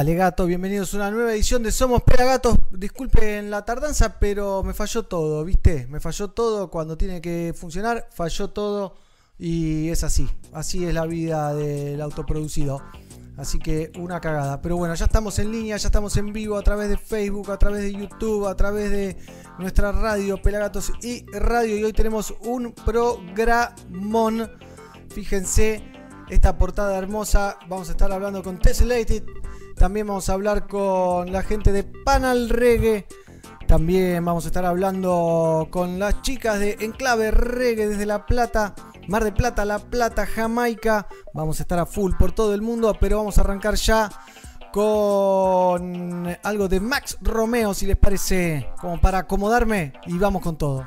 Dale, gato, bienvenidos a una nueva edición de Somos Pelagatos. Disculpen la tardanza, pero me falló todo, ¿viste? Me falló todo cuando tiene que funcionar, falló todo y es así. Así es la vida del autoproducido. Así que una cagada. Pero bueno, ya estamos en línea, ya estamos en vivo a través de Facebook, a través de YouTube, a través de nuestra radio Pelagatos y Radio. Y hoy tenemos un programón. Fíjense esta portada hermosa. Vamos a estar hablando con Tessellated. También vamos a hablar con la gente de Panal Reggae. También vamos a estar hablando con las chicas de Enclave Reggae desde La Plata. Mar de Plata, La Plata, Jamaica. Vamos a estar a full por todo el mundo, pero vamos a arrancar ya con algo de Max Romeo, si les parece, como para acomodarme y vamos con todo.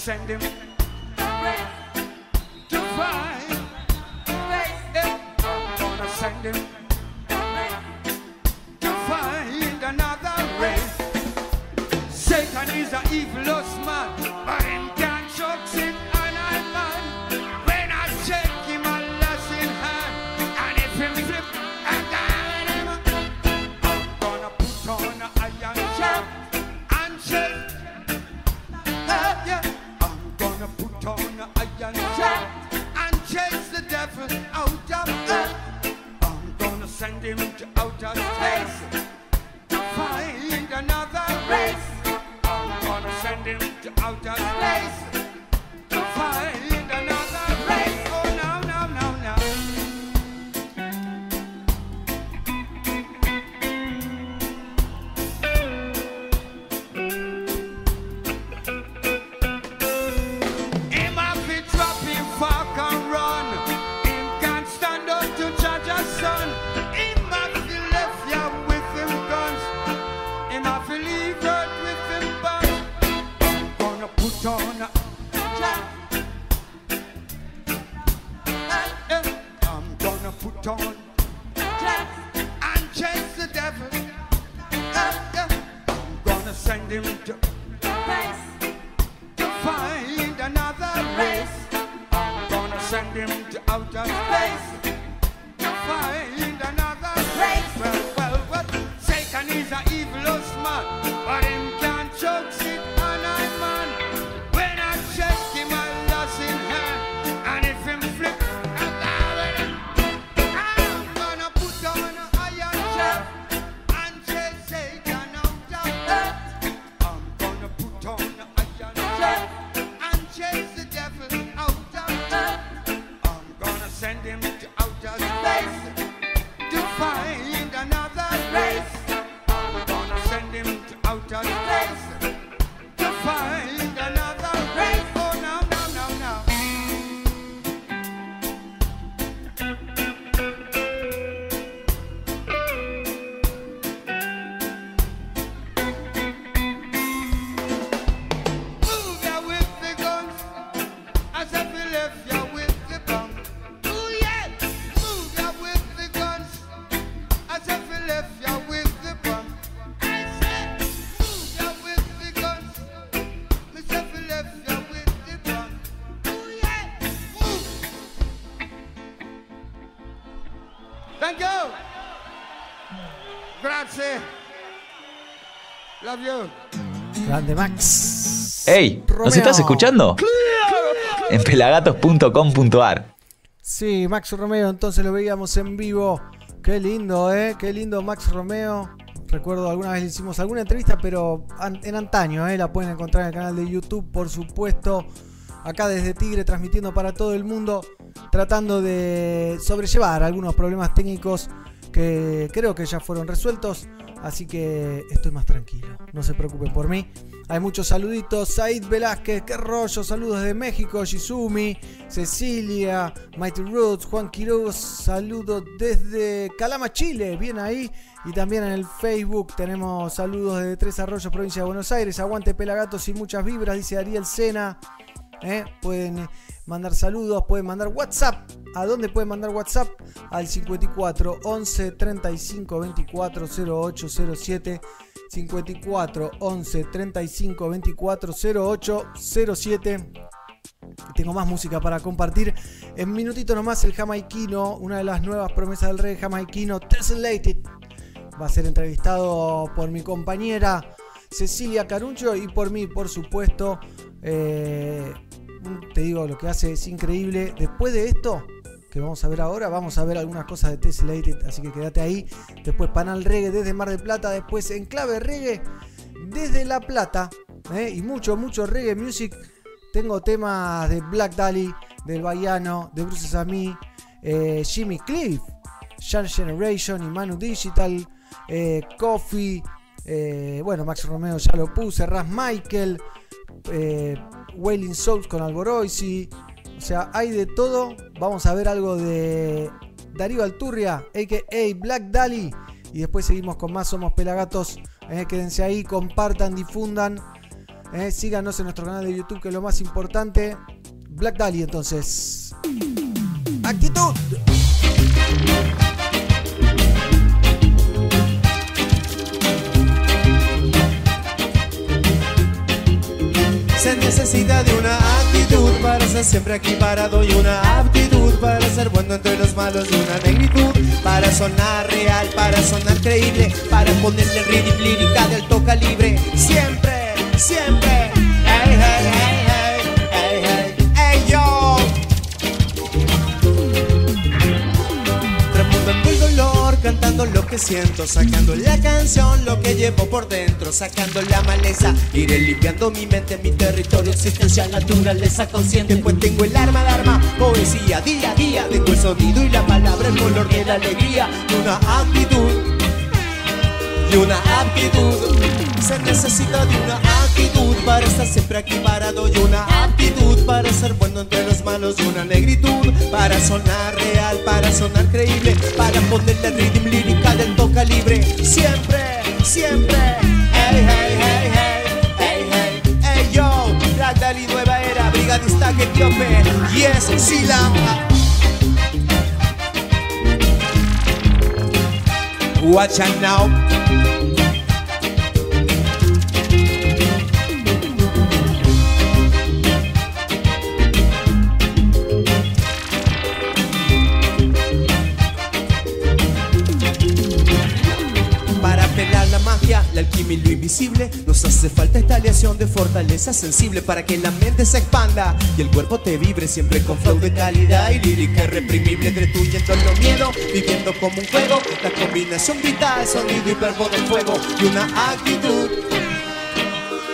Send him to outer space to find another race. I'm gonna send him to outer space Thank you. Grazie. Love you. Grande Max. ¡Ey! ¿Nos estás escuchando? En pelagatos.com.ar. Sí, Max Romeo, entonces lo veíamos en vivo. Qué lindo, ¿eh? Qué lindo Max Romeo. Recuerdo alguna vez le hicimos alguna entrevista, pero en antaño, ¿eh? La pueden encontrar en el canal de YouTube, por supuesto. Acá desde Tigre, transmitiendo para todo el mundo, tratando de sobrellevar algunos problemas técnicos que creo que ya fueron resueltos. Así que estoy más tranquilo. No se preocupen por mí. Hay muchos saluditos. Said Velázquez, qué rollo. Saludos de México. Shizumi, Cecilia, Mighty Roots, Juan Quiroz. Saludos desde Calama, Chile. Bien ahí. Y también en el Facebook tenemos saludos de Tres Arroyos, provincia de Buenos Aires. Aguante Pelagatos y muchas vibras, dice Ariel Sena. ¿eh? Pueden mandar saludos, pueden mandar WhatsApp. ¿A dónde pueden mandar WhatsApp? Al 54 11 35 24 08 07. 54 11 35 24 08 07. Tengo más música para compartir. En minutito nomás el jamaiquino, una de las nuevas promesas del rey jamaiquino, Tessellated. Va a ser entrevistado por mi compañera Cecilia Caruncho y por mí, por supuesto. Eh, te digo, lo que hace es increíble. Después de esto, que vamos a ver ahora, vamos a ver algunas cosas de Tessellated, así que quédate ahí. Después Panal Reggae desde Mar del Plata, después Enclave Reggae desde La Plata. ¿eh? Y mucho, mucho reggae music. Tengo temas de Black Dali, del Baiano, de Bruce Sami, eh, Jimmy Cliff, Young Generation y Manu Digital, Coffee, eh, bueno, Max Romeo ya lo puse, Ras Michael, Wailing Souls con Alboroisi. O sea, hay de todo. Vamos a ver algo de Darío Alturria, a.k.a. Black Dali. Y después seguimos con más Somos Pelagatos. Eh, quédense ahí, compartan, difundan. Eh, síganos en nuestro canal de YouTube, que es lo más importante. Black Dali, entonces. Actitud. Se necesita de una actitud para ser siempre aquí parado y una aptitud para ser bueno entre los malos y una negritud para sonar real, para sonar creíble, para ponerle rhythm lírica de alto calibre. Siempre, siempre. Cantando lo que siento, sacando la canción, lo que llevo por dentro, sacando la maleza, iré limpiando mi mente, mi territorio existencial, naturaleza consciente, pues tengo el arma, el arma, poesía, día a día, tengo el sonido y la palabra, el color de la alegría, una actitud, y una aptitud. Se necesita de una actitud para estar siempre aquí parado y una aptitud para ser bueno entre los malos y una negritud para sonar real, para sonar creíble, para ponerle rhythm lírica del alto calibre. Siempre, siempre. Hey, hey, hey, hey, hey, hey, hey, yo. Black Dali, nueva era, brigadista que etíope. Yes, Sila. Watch out now. La alquimia y lo invisible. Nos hace falta esta aleación de fortaleza sensible Para que la mente se expanda y el cuerpo te vibre Siempre con flow de calidad y lírica irreprimible Destruyendo los miedos, viviendo como un juego. La combinación vital, sonido y verbo del fuego Y una actitud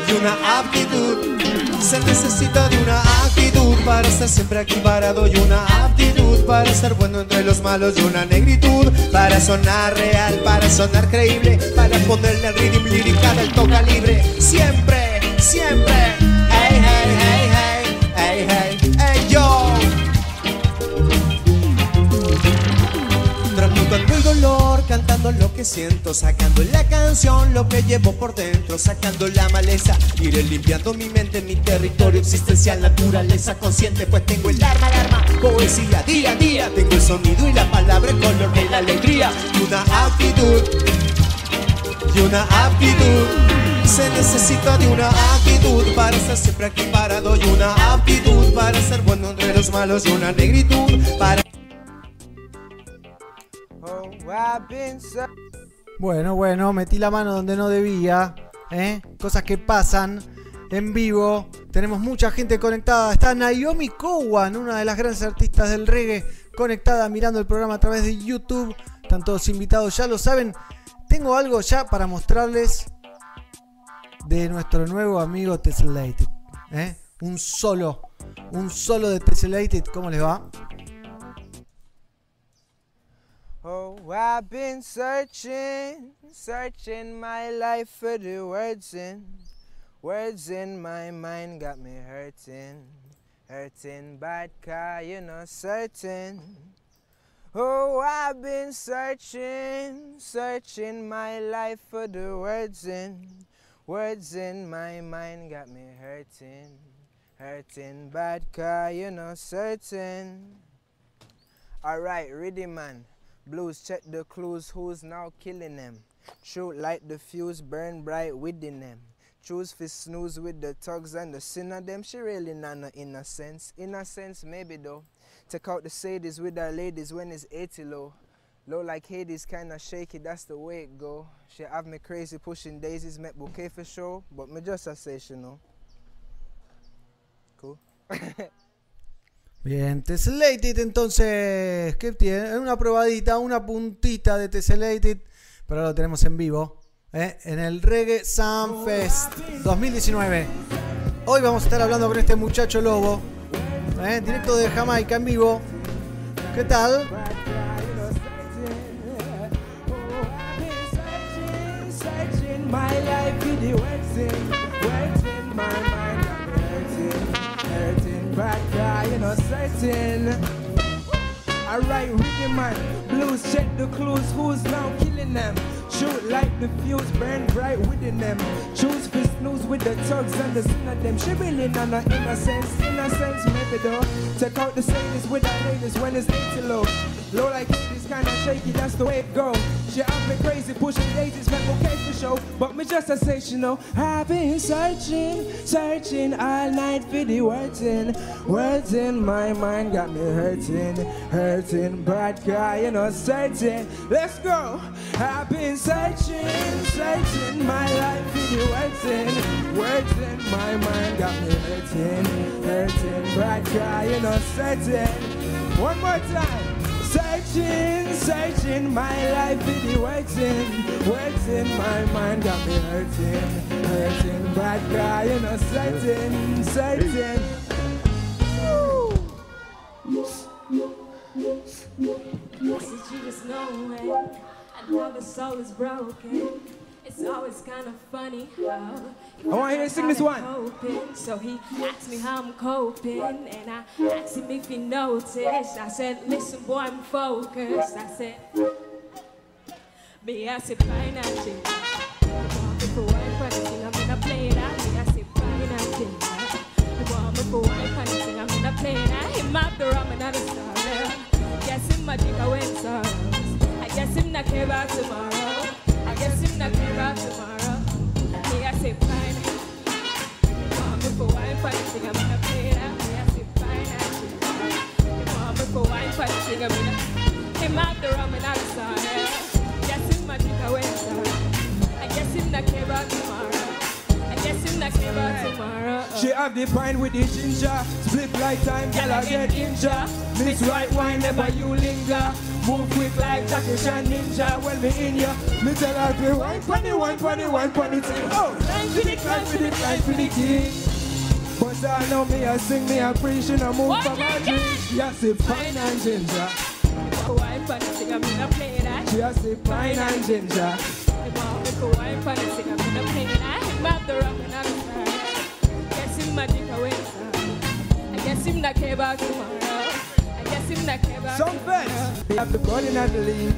y una aptitud. Se necesita de una actitud para estar siempre aquí parado y una aptitud para ser bueno entre los malos y una negritud para sonar real, para sonar creíble, para ponerle al rhythm lírica del alto calibre. Siempre, siempre. Lo que siento, sacando la canción lo que llevo por dentro, sacando la maleza, iré limpiando mi mente, mi territorio existencial, naturaleza consciente, pues tengo el arma, el arma, poesía día a día, tengo el sonido y la palabra, el color de la alegría, una actitud, y una aptitud. Se necesita de una actitud para estar siempre aquí parado y una aptitud para ser bueno entre los malos y una negritud para Bueno, bueno, metí la mano donde no debía. ¿eh? Cosas que pasan en vivo. Tenemos mucha gente conectada. Está Naomi Cowan, una de las grandes artistas del reggae, conectada mirando el programa a través de YouTube. Están todos invitados, ya lo saben. Tengo algo ya para mostrarles de nuestro nuevo amigo Tessellated. ¿eh? Un solo, un solo de Tessellated. ¿Cómo les va? Oh, I've been searching, searching my life for the words in Words in my mind got me hurting, hurting bad car, you know, certain. Oh, I've been searching, searching my life for the words in, words in my mind got me hurting, hurting bad car, you know, certain. Alright, ready man. Blues, check the clues, who's now killing them? Shoot light the fuse, burn bright within them. Choose for snooze with the thugs and the sinner them. She really not no innocence. Innocence maybe though. Take out the sadies with our ladies when it's 80 low. Low like Hades, kinda shaky, that's the way it go. She have me crazy pushing daisies, make bouquet for sure, but me just know. Cool. Bien, Tessellated entonces, ¿qué tiene? Una probadita, una puntita de Tessellated, pero ahora lo tenemos en vivo, ¿eh? en el Reggae Sun Fest 2019. Hoy vamos a estar hablando con este muchacho lobo, ¿eh? directo de Jamaica en vivo. ¿Qué tal? Guy, you know, certain. Alright, rhythm man, blues, check the clues, who's now killing them? Shoot like the fuse, burn bright within them. Choose for snooze with the thugs and the sin of them. Really not no innocence, innocence maybe though. Take out the sadness with the ladies when it's 80 low. Low like it's kinda shaky, that's the way it go. She have me crazy, pushing daisies, make okay for show. But me just know, I've been searching, searching all night for the words in. Words in my mind got me hurting, hurting. Bad guy, you know, certain. Let's go. I've been searching, searching my life for the words in. Words in my mind got me hurting, hurting. Bad guy, you know, certain. One more time. Searching, searching my life for the words in, words in my mind got me hurting, hurting. Bad guy, you know, certain, certain. Yes, it's you just know it. I know the soul is broken. It's always kind of funny how. Oh, I want you to sing this one. Coping. So he asked me how I'm coping, and I asked him if he noticed. I said, Listen, boy, I'm focused. I said, Me, I said, fine, I think. For one funny I'm gonna play it out. Me, I said, fine, I think. For one funny I'm gonna play it out. Him up the rum and a star. Guess him my dick. I guess him not care about tomorrow. I guess him not care about tomorrow. Me, I say fine. Mom, for wine fighting, I'm gonna play it out. Me, I say fine. I say Mom, for wine fighting, I'm gonna him out the rum and not a star. Guess him my dick away sorrows. I guess him not care about tomorrow. I guess him not care about tomorrow. She have the pine with the ginger, split like time, girl I get injured. Miss right wine, never you linger. Move quick like Jackie Chan Ninja. When me in ya, me tell her to wine, funny, wine, funny, wine, funny thing. Oh, climb for the, climb for the, climb for the king. But I know me, I sing me, I preach, and I move What for my dreams. She a say pine and ginger. Wine fighting, I'm gonna play that. She a say pine and ginger. The mom make a wine the sing, I'm up the rum and I'm sorry. Guess him my dick away, son. I guess him not care about tomorrow. I guess him not care about Some fence. Me have the body not the lead.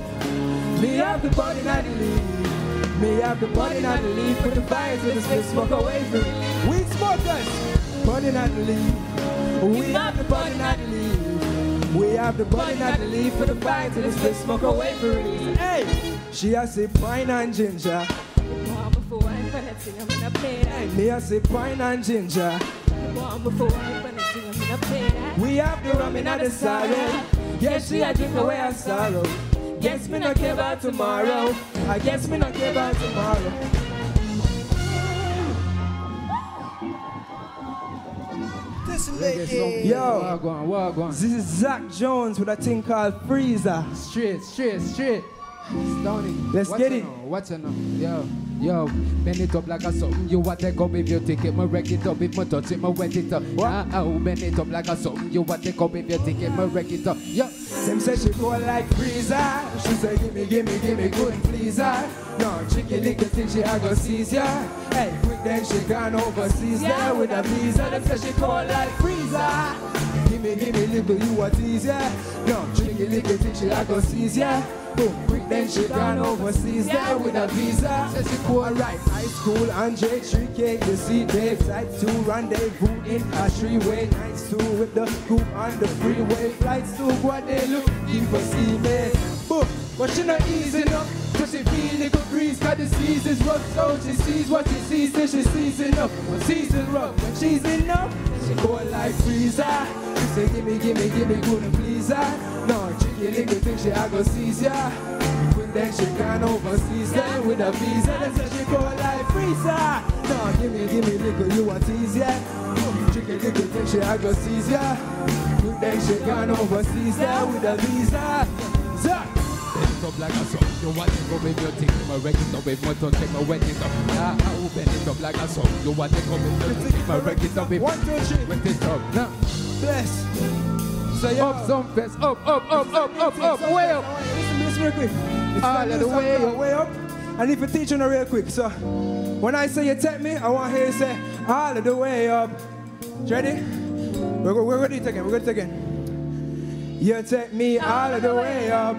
Me have the body not the lead. Me have the body not the lead. Put the fire to the split smoke away from me. Weed smokers. Body not the lead. We have the body not the lead. We have the body not the lead. Put the fire to the smoke away from me. Hey, she has say pine and ginger. Mom before wine for the sing, I'm play that. Me has say pine and ginger. Mom before wine for the sing, I'm play that. We have the rum in the sorrow. Yes, she a drink away our sorrow. Guess me not care about tomorrow. I guess me not care about tomorrow. Tessellated. Yo, Wagwan, wagwan. this is Zach Jones with a thing called Freezer. Straight, straight, straight. Stony. Let's What's get it. know? What's your know? Yo, yo, bend it up like a something. You want take up if you take it, me wreck it up. If me touch it, me wet it up. What? Ah, oh, bend it up like a something. You want take up if you take it, me wreck it up. Yo, Them say she go like Freezer. She say gimme, gimme, gimme, couldn't please her. No, tricky little thing she a go seize ya. Hey, quick then she gone overseas there with a visa. Them say she call like freezer. Gimme, gimme, little you what is yeah. No, drinky little thing she a go seize yeah. Boom, then she gone overseas there with a visa. Say she right. High school Andre 3K, you see Dave type two rendezvous in a three-way. Nights two with the group on the freeway. Flights to Guadeloupe, keep us see me. Boom, but she not easy enough. Cause she feel it good breeze, cause the season's rough. So she sees what she sees, then she sees enough. When season rough, when she's enough, she go like freezer. She say, gimme, gimme, gimme, couldn't please her. No, tricky little thing, she a go seize ya. Quick then she gone overseas then with a visa. Then say she go like freezer. No, gimme, gimme, little you want tease ya. Tricky little thing, she a go seize ya. Quick then she gone overseas then with a visa. It up like a song. You want to go with your thing, my record up with motor, take my wedding up. Now I bend it up like a song. You want to go with your thing, my record up with two, three. With it up. Now, Bless. So yeah. up some fest, up, up, up, up, up, up, way up. Listen, listen real quick. It's All not of the way up. way up. And if you teach you real quick, so when I say you take me, I want you to hear you say all of the way up. Ready? We're, go- we're ready to again. We're going to again. You take me all of the way up.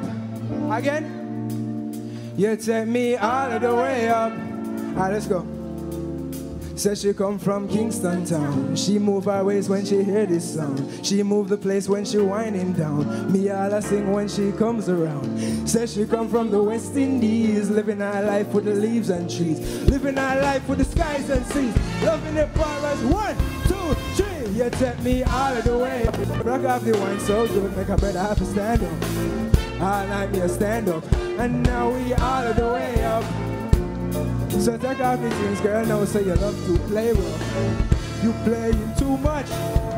Again. You take me all of the way up. All right, let's go. Says she come from Kingston town. She move her ways when she hear this sound. She move the place when she winding down. Me all I sing when she comes around. Says she come from the West Indies, living her life with the leaves and trees, living her life with the skies and seas, loving it bars. One, two, three. You take me all of the way. Rock off the wine so good, make a better have a stand up. All night me a stand up, and now we all of the way up. So take off your jeans, girl. Now say you love to play rough. You playing too much.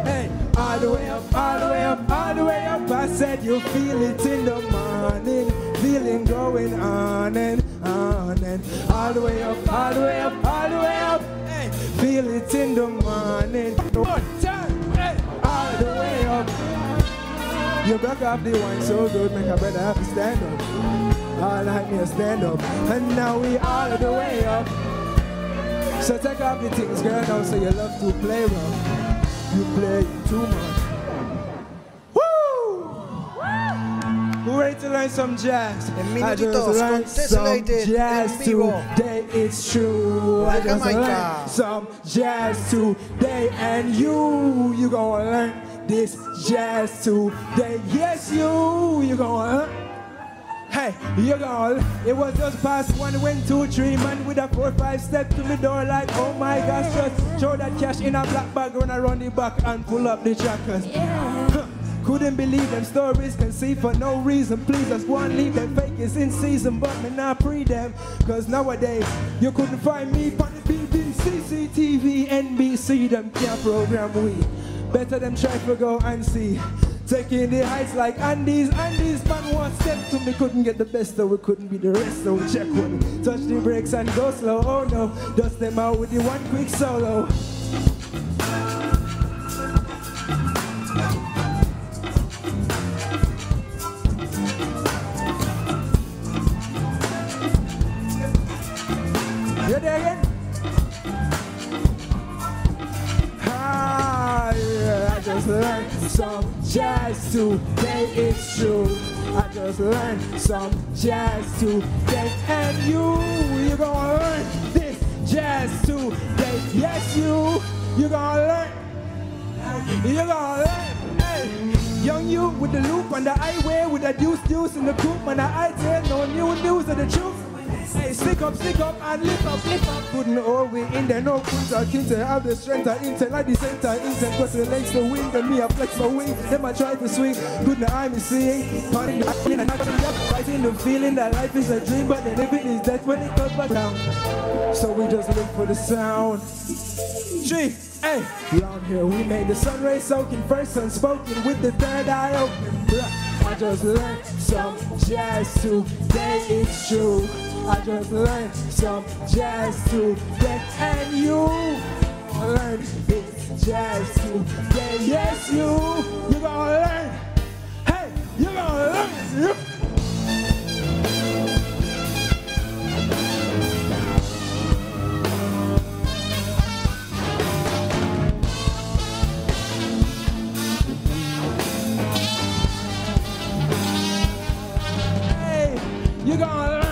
Hey, all the way up, all the way up, all the way up. I said you feel it in the morning, feeling going on and on and all the way up, all the way up, all the way up. Hey, feel it in the morning. One time, hey, all the way up. You broke off the wine so good, make a brother have to stand up. All night me a stand up, and now we all the way up. So take off the things, girl, now so you love to play rough. You play too much. Woo! Who ready to learn some jazz? I just learned some jazz today. It's true. I just learned some jazz today, and you, you gonna learn this jazz today. Yes, you, you gonna learn. Hey, you gonna, it was just past one, went two, three, man with a four, five step to the door like, oh my gosh, just throw that cash in a black bag, when I run around the back and pull up the trackers. Huh. Couldn't believe them stories can see for no reason. Please just go and leave them fake is in season, but me not pre them. Cause nowadays you couldn't find me on the BBC, CCTV, NBC, them can't program we. Better them try to go and see. Taking the heights like Andy's, Andy's man one step to me couldn't get the best, so we couldn't be the rest. So check one, touch the brakes and go slow. Oh no, dust them out with the one quick solo. You there again? Just learned some jazz today, it's true. I just learned some jazz today, and you, you gonna learn this jazz today. Yes, you, you gonna learn. You gonna learn. Young you with the loop on the highway with the deuce deuce in the coupe and the I tell no new news of the truth. Hey, stick up, stick up and lift up, lift up. Couldn't always in there, no kunta, kinte, have the strength, I intent, like the center, intent, got the legs to wing, then me I flex my wing, then I try to swing, couldn't I me seeing, pardon the acting and fighting the feeling that life is a dream, but the living is death when it comes back down. So we just look for the sound. Three, hey, round here we made the sun rays soaking, first unspoken with the third eye open. I just learned some jazz today, it's true. I just learned some jazz today, and you learn this jazz today. Yes, you, you gonna learn. Hey, you gonna learn. You you gonna learn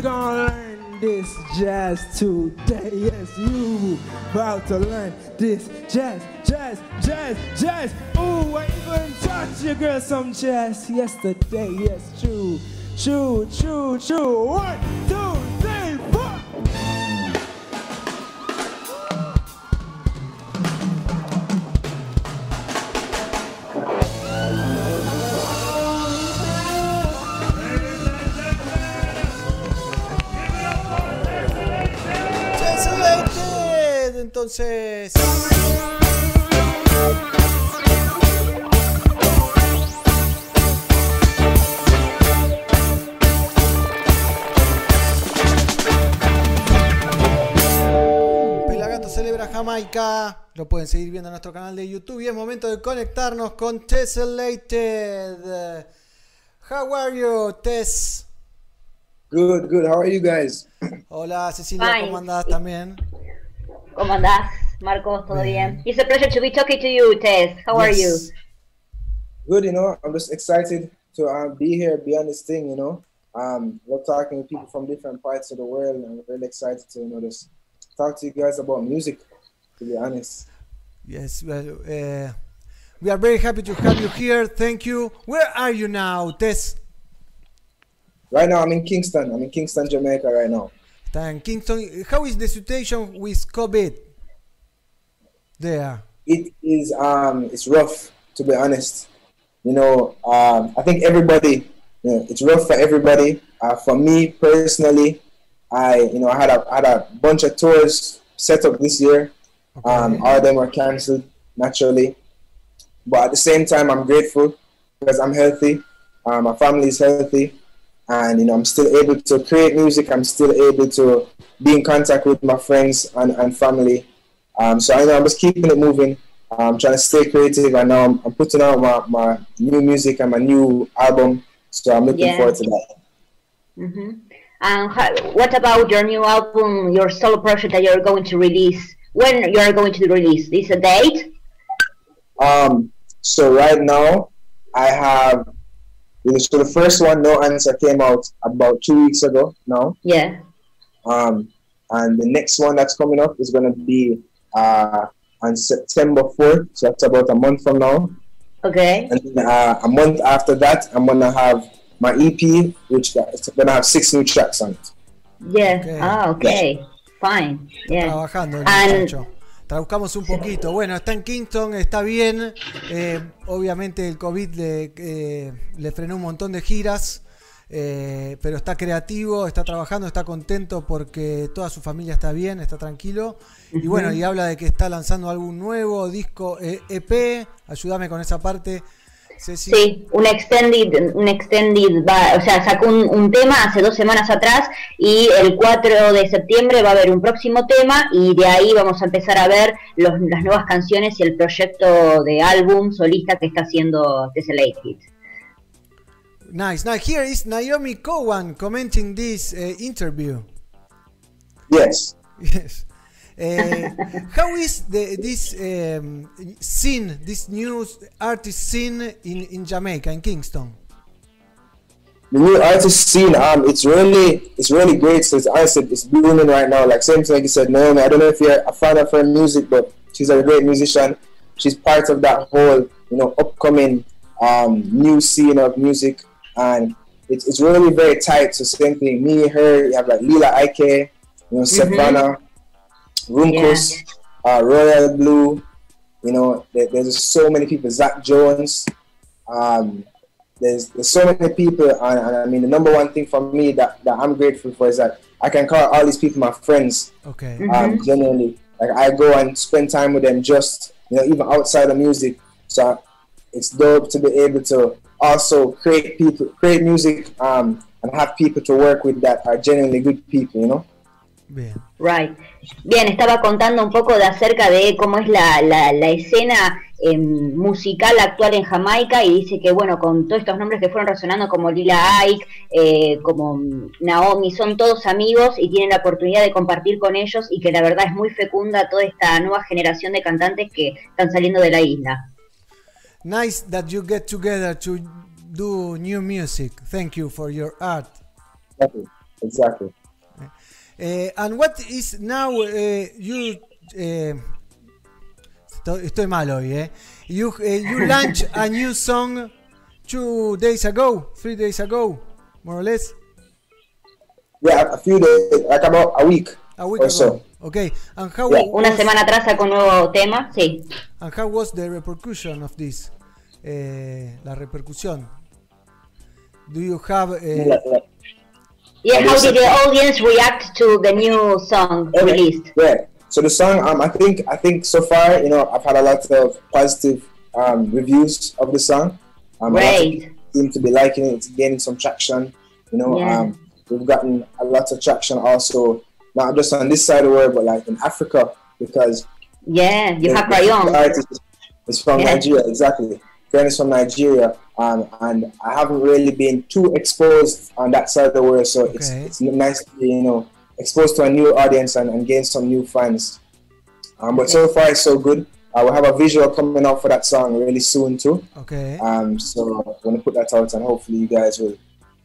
this jazz today. Yes, you about to learn this jazz, jazz, jazz, jazz. Ooh, I even taught your girl some jazz yesterday. Yes, true, true, true, true. One, Entonces. Pelagato celebra Jamaica. Lo pueden seguir viendo en nuestro canal de YouTube. Y es momento de conectarnos con Tessellated. How are you, Tess? Good, good. How are you guys? Hola, Cecilia, Fine. ¿cómo andás también? ¿Cómo andás, Marcos? ¿Todo Bien. bien? It's a pleasure to be talking to you, Tess. How are you? Good, you know. I'm just excited to um, be here, be on this thing, you know. Um, we're talking with people from different parts of the world, and I'm really excited to, you know, just talk to you guys about music. To be honest, Yes, well, uh, we are very happy to have you here. Thank you. Where are you now, Tess? right now I'm in Kingston. I'm in Kingston, Jamaica, right now. En Kingston. How is the situation with COVID there? It is um, it's rough to be honest. You know, um, I think everybody, you know, it's rough for everybody. Uh, for me personally, I, you know, I had a had a bunch of tours set up this year. Um, all of them were cancelled naturally, but at the same time, I'm grateful because I'm healthy. Uh, my family is healthy, and you know, I'm still able to create music. I'm still able to be in contact with my friends and, and family. Um, so I know I'm just keeping it moving. I'm trying to stay creative, and now I'm, I'm putting out my, my new music and my new album. So I'm looking Yeah. forward to that. hmm And how, what about your new album, your solo project that you're going to release? When you are going to release? Is a date? Um, so right now, I have. So the first one, No Answer, came out about two weeks ago now. Yeah. Um, and the next one that's coming up is going to be uh, on September 4th. So that's about a month from now. Okay. And then, uh, a month after that, I'm going to have my EP, which is going to have six new tracks on it. Yeah. Okay. Ah, okay. Fine. Yeah. Trabajando el And muchacho. Traduzcamos un poquito. Bueno, está en Kingston, está bien. Eh, obviamente el COVID le, eh, le frenó un montón de giras. eh, pero está creativo, está trabajando, está contento porque toda su familia está bien, está tranquilo. Y bueno, y habla de que está lanzando algún nuevo disco EP. Ayúdame con esa parte. Ceci. Sí, un extended, un extended, va- o sea, sacó un, un tema hace dos semanas atrás y el 4 de septiembre va a haber un próximo tema y de ahí vamos a empezar a ver los- las nuevas canciones y el proyecto de álbum solista que está haciendo Tessellated. Nice. Now here is Naomi Cowan commenting this uh, interview. Yes. Yes. Uh, how is the this um, scene, this new artist scene in, in Jamaica, in Kingston? the new artist scene, um, it's really, it's really great. So it's honestly, it's blooming right now. Like same thing like you said, Naomi. I don't know if you're a fan of her music, but she's a great musician. She's part of that whole, you know, upcoming um, new scene of music, and it's, it's really very tight. So same thing, me, her. You have like Lila Ike, you know, Savannah, Runkus, uh, Royal Blue. You know, there, there's just so many people. Zach Jones. Um, there's there's so many people, and, and I mean the number one thing for me that, that I'm grateful for is that I can call all these people my friends. Okay. Um, genuinely, like I go and spend time with them, just you know, even outside of music. So it's dope to be able to also create people, create music, um, and have people to work with that are genuinely good people. You know. Bien. Right. Bien, estaba contando un poco de acerca de cómo es la, la, la escena eh, musical actual en Jamaica y dice que, bueno, con todos estos nombres que fueron resonando como Lila Ike, eh, como mm, Naomi, son todos amigos y tienen la oportunidad de compartir con ellos y que la verdad es muy fecunda toda esta nueva generación de cantantes que están saliendo de la isla. Nice that you get together to do new music. Thank you for your art. Exactly. Exactly. Uh, and what is now uh, you? Uh, estoy, estoy mal hoy, eh? You uh, you launched a new song two days ago, three days ago, more or less. Yeah, a few days, like about a week A week or ago. so. Okay. And how Yeah. Una was, semana atrás sacó un nuevo tema, sí. and how was the repercussion of this? Eh, la repercusión. Do you have? eh, Yeah, how did the audience react to the new song Okay. released? Yeah. So the song, um, I think, I think so far, you know, I've had a lot of positive um, reviews of the song. Um, a lot of Great. people seem to be liking it. It's gaining some traction. You know, Yeah. um, we've gotten a lot of traction also, not just on this side of the world, but like in Africa, because Yeah, you have the Crayon. artist is- is from Yeah. Nigeria, exactly. Crayon from Nigeria, um, and I haven't really been too exposed on that side of the world, so it's Okay. it's nice to be, you know, exposed to a new audience and, and gain some new fans. Um, but so far, it's so good. Uh, we'll have a visual coming out for that song really soon too. okay, Um, so I'm gonna put that out, and hopefully you guys will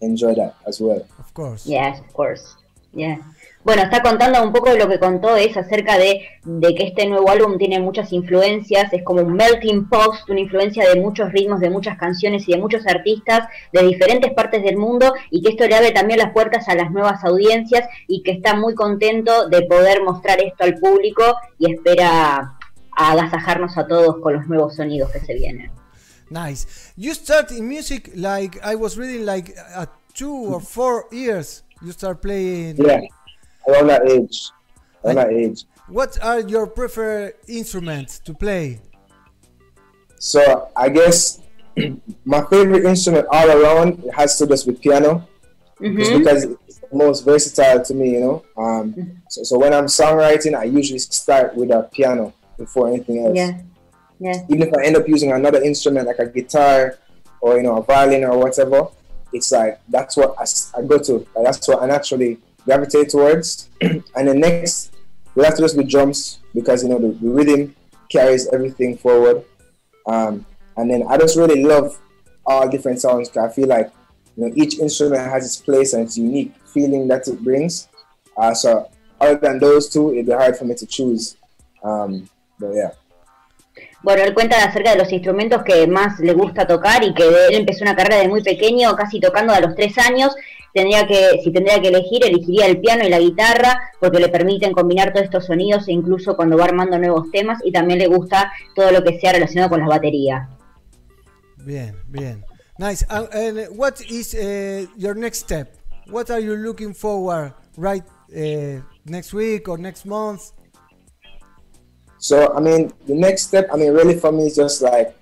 enjoy that as well. of course. Yes, of course. Yeah. Bueno, está contando un poco de lo que contó es acerca de, de que este nuevo álbum tiene muchas influencias, es como un melting pot, una influencia de muchos ritmos, de muchas canciones y de muchos artistas de diferentes partes del mundo y que esto le abre también las puertas a las nuevas audiencias y que está muy contento de poder mostrar esto al público y espera agasajarnos a todos con los nuevos sonidos que se vienen. Nice. You start in music like I was reading like at two or four years. You start playing. Yeah, around that age, around that age. What are your preferred instruments to play? So I guess my favorite instrument all around it has to just be piano, just because it's the most versatile to me, you know. Um, so, so when I'm songwriting, I usually start with a piano before anything else. Yeah. Yeah. Even if I end up using another instrument like a guitar or you know a violin or whatever, it's like that's what I go to. Like, that's what I naturally gravitate towards. and then next, we have to just be drums because you know the, the rhythm carries everything forward. Um, and then I just really love all different sounds. 'cause I feel like you know each instrument has its place and its unique feeling that it brings. Uh, so other than those two, it'd be hard for me to choose. Um, but yeah. Bueno, él cuenta acerca de los instrumentos que más le gusta tocar y que él empezó una carrera de muy pequeño, casi tocando a los tres años. Tendría que, si tendría que elegir, elegiría el piano y la guitarra porque le permiten combinar todos estos sonidos e incluso cuando va armando nuevos temas y también le gusta todo lo que sea relacionado con las baterías. Bien, bien. Nice. Uh, and what is uh, your next step? What are you looking forward right uh, next week or next month? So I mean, the next step, I mean, really for me is just like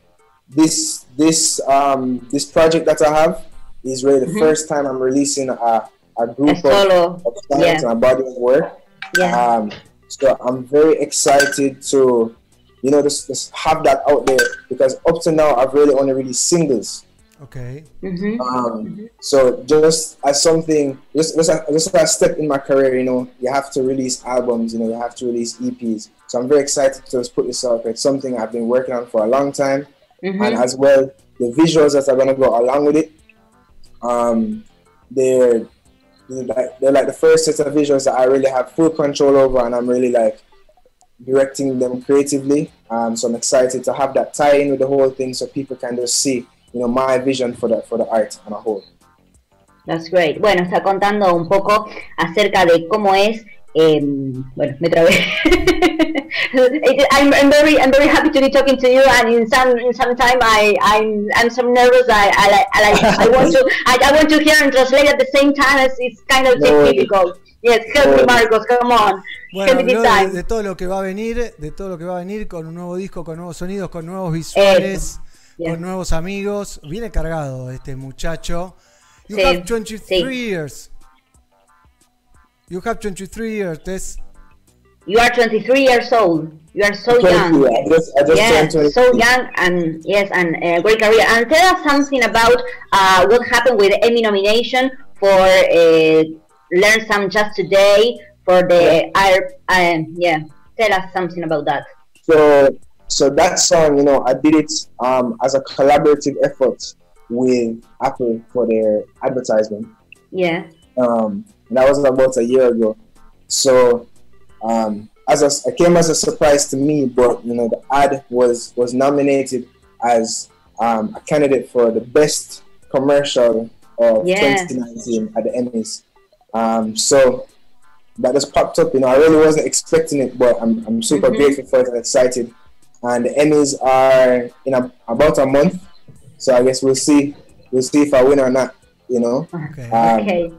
this this um this project that I have is really the Mhm. first time I'm releasing a, a group Es solo, of, of songs yeah. and a body of work. Yeah. Um, so I'm very excited to, you know, just, just have that out there because up to now I've really only released singles. Okay. Ujú. Um, so just as something, just just a, just a step in my career, you know, you have to release albums, you know, you have to release EPs. So I'm very excited to just put this out. It's something I've been working on for a long time, Ujú. and as well, the visuals that are gonna go along with it, um, they're like, they're like the first set of visuals that I really have full control over, and I'm really like directing them creatively. Um, so I'm excited to have that tie in with the whole thing, so people can just see, you know, my vision for the for the art on a whole. That's great. Bueno, está contando un poco acerca de cómo es. eh, bueno, me trabé. I'm, I'm very, I'm very happy to be talking to you, and in some, in some time, I, I'm, I'm so nervous. I, I, I, I want to, I, I want to hear and translate at the same time. It's, it's kind of No. difficult. Yes, help me. Marcos. Come on. Bueno, help me this habló de, time. de todo lo que va a venir, de todo lo que va a venir con un nuevo disco, con nuevos sonidos, con nuevos visuales, Yeah. con nuevos amigos. Viene cargado este muchacho. You Sí, have 23 sí. years. You have 23 years. You are 23 years old. You are so young. I just, I just yeah, 20. so young and yes, and a great career. And tell us something about uh, what happened with the Emmy nomination for uh, Learn Some Just Today for the Air. Uh, yeah, tell us something about that. So, so that song, you know, I did it um, as a collaborative effort with Apple for their advertisement. Yeah. Um, and that was about a year ago. So um, as a, it came as a surprise to me, but you know the ad was was nominated as um, a candidate for the best commercial of Yeah. 2019 at the Emmys. Um, so that just popped up. You know, I really wasn't expecting it, but I'm, I'm super Mhm. grateful for it and excited. And the Emmys are in a, about a month, so I guess we'll see. We'll see if I win or not. You know. Okay. Um, Okay.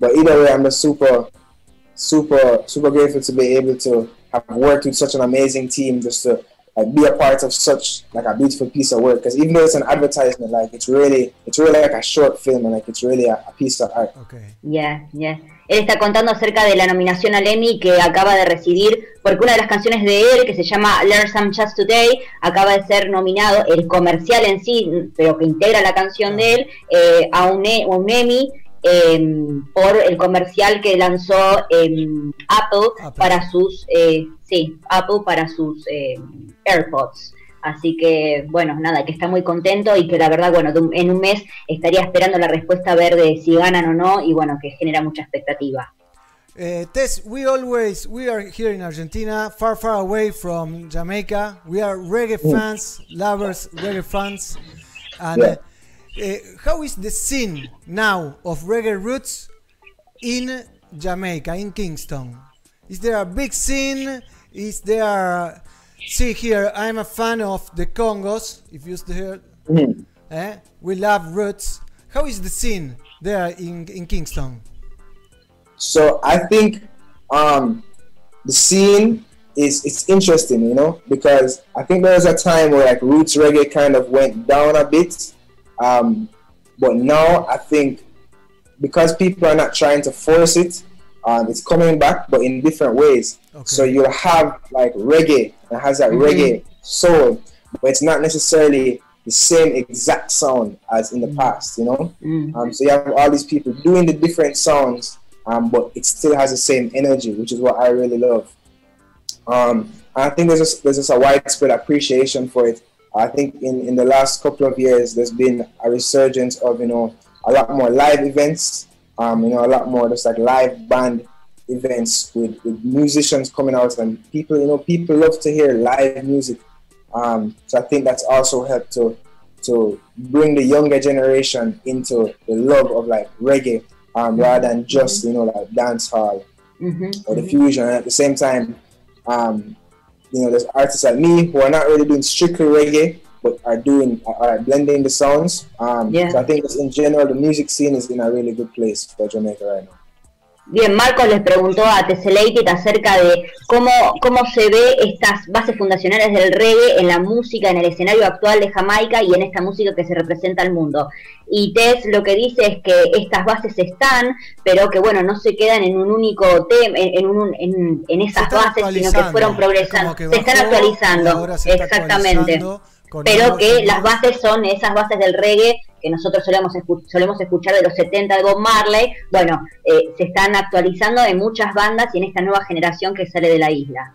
But either way, I'm just super, super, super grateful to be able to have worked with such an amazing team, just to like be a part of such like a beautiful piece of work. Because even though it's an advertisement, like it's really, it's really like a short film, and like it's really a, a piece of art. Okay. Yeah, yeah. Él está contando acerca de la nominación al Emmy que acaba de recibir, porque una de las canciones de él, que se llama Learn Some Just Today, acaba de ser nominado, el comercial en sí, pero que integra la canción de él, eh, a, un, E- a un Emmy por el comercial que lanzó em, Apple, Apple. para sus, eh, sí, Apple para sus eh, AirPods. Así que, bueno, nada, que está muy contento y que la verdad, bueno, en un mes estaría esperando la respuesta a ver de si ganan o no y bueno, que genera mucha expectativa. Uh, Tess, we always we are here in Argentina, far far away from Jamaica. We are reggae fans, lovers, reggae fans. And Yeah. uh, how is the scene now of reggae roots in Jamaica, in Kingston? Is there a big scene? Is there? See here, I'm a fan of the Congos. If you hear, Mhm. eh? we love roots. How is the scene there in in Kingston? So I think um, the scene is it's interesting, you know, because I think there was a time where like roots reggae kind of went down a bit, um, but now I think because people are not trying to force it, um, it's coming back, but in different ways. Okay. So you'll have like reggae that has that reggae soul, but it's not necessarily the same exact sound as in the past, you know. Mm. Um, so you have all these people doing the different sounds, um, but it still has the same energy, which is what I really love. Um, I think there's just, there's just a widespread appreciation for it. I think in, in the last couple of years, there's been a resurgence of you know a lot more live events. Um, you know, a lot more just like live band events with, with musicians coming out and people. You know, people love to hear live music. Um, so I think that's also helped to to bring the younger generation into the love of like reggae um, rather than just you know like dance hall Ujú. or the fusion. And at the same time, um, you know, there's artists like me who are not really doing strictly reggae, but are doing are blending the sounds. Um, Yeah. So I think just in general, the music scene is in a really good place for Jamaica right now. Bien, Marcos les preguntó a Tesselated acerca de cómo, cómo se ve estas bases fundacionales del reggae en la música, en el escenario actual de Jamaica y en esta música que se representa al mundo. Y Tess lo que dice es que estas bases están, pero que bueno, no se quedan en un único tema, en, en, un- en- esas bases, sino que fueron Es progresando. Se están actualizando, ahora se está exactamente. actualizando Pero que las bases son esas bases del reggae que nosotros solemos, escu- solemos escuchar de los 70 de Bob Marley, bueno, eh, se están actualizando en muchas bandas y en esta nueva generación que sale de la isla.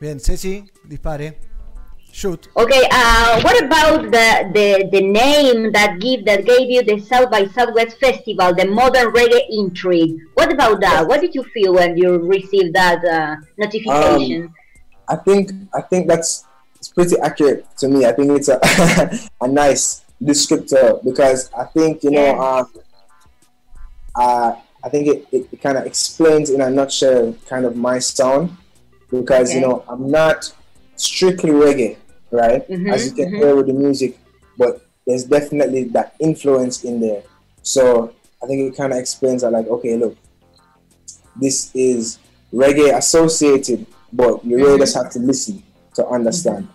Bien, Ceci, dispare. Shoot. Okay, uh, what about the, the, the name that give that gave you the South by Southwest Festival, the Modern Reggae Intrigue? What about that? What did you feel when you received that uh, notification? I think I think that's it's pretty accurate to me. I think it's a a nice descriptor because I think you know um, uh, I think it, it, it kind of explains in a nutshell kind of my sound because you know I'm not strictly reggae, right? Mhm, As you can mhm. hear with the music, but there's definitely that influence in there. So I think it kind of explains that like okay, look, this is reggae associated, but you really Mhm. just have to listen to understand.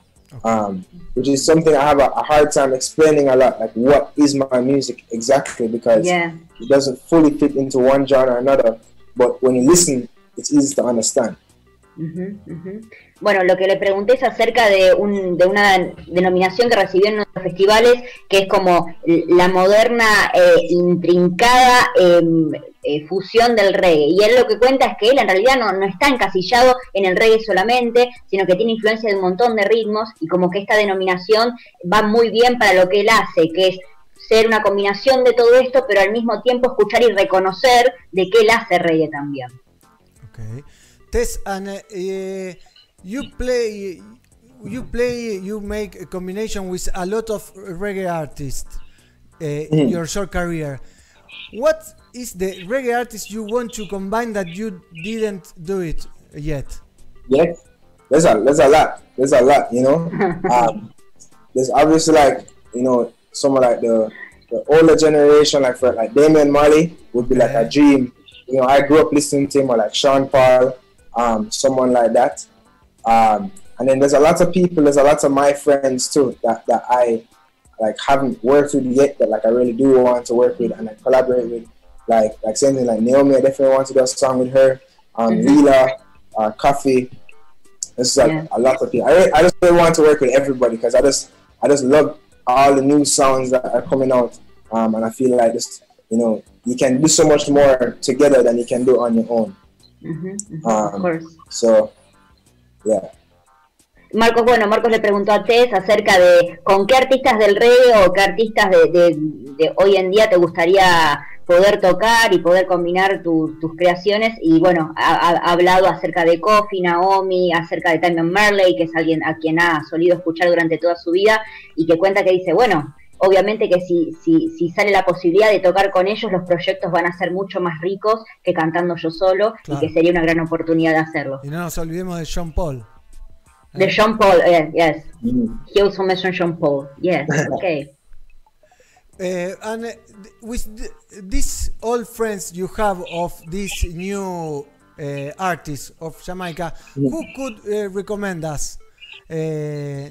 Um, which is something I have a, a hard time explaining a lot. Like, what is my music exactly? Because Yeah. it doesn't fully fit into one genre or another. But when you listen, it's easy to understand. Bueno, lo que le pregunté es acerca de, un, de una denominación que recibió en los festivales, que es como la moderna, eh, intrincada em, eh, fusión del reggae. Y él lo que cuenta es que él en realidad no, no está encasillado en el reggae solamente, sino que tiene influencia de un montón de ritmos y como que esta denominación va muy bien para lo que él hace, que es ser una combinación de todo esto, pero al mismo tiempo escuchar y reconocer de que él hace reggae también. Okay. Tess, and uh, uh, you play, you play, you make a combination with a lot of reggae artists uh, in your short career. What is the reggae artist you want to combine that you didn't do it yet? Yeah, there's a there's a lot. There's a lot, you know. um, there's obviously like you know someone like the the older generation, like for like Damian Marley, would be like a dream. You know, I grew up listening to him, or like Sean Paul, um, someone like that. Um, and then there's a lot of people, there's a lot of my friends too that, that I like haven't worked with yet that like I really do want to work with and like collaborate with. Like like something like Naomi, I definitely want to do a song with her. Um, Mhm. Leela, uh, Coffee. This is like Yeah. a lot of people. I, I just really want to work with everybody because I just I just love all the new sounds that are coming out. Um, and I feel like just you know you can do so much more together than you can do on your own. Um, of course. So yeah. Marcos, bueno, Marcos le preguntó a Tess acerca de con qué artistas del reggae o qué artistas de, de- de hoy en día te gustaría poder tocar y poder combinar tu- tus creaciones. Y bueno, ha, ha- ha hablado acerca de Kofi, Naomi, acerca de Tamian Marley, que es alguien a quien ha solido escuchar durante toda su vida y que cuenta que dice, bueno, obviamente que si, si, si sale la posibilidad de tocar con ellos, los proyectos van a ser mucho más ricos que cantando yo solo Claro. y que sería una gran oportunidad de hacerlo. Y no nos olvidemos de Sean Paul. De Sean Paul, eh, yes. Mm. He also mentioned Sean Paul. Yes, okay. Uh, and uh, th- with th- these old friends you have of these new uh, artists of Jamaica, who could uh, recommend us uh,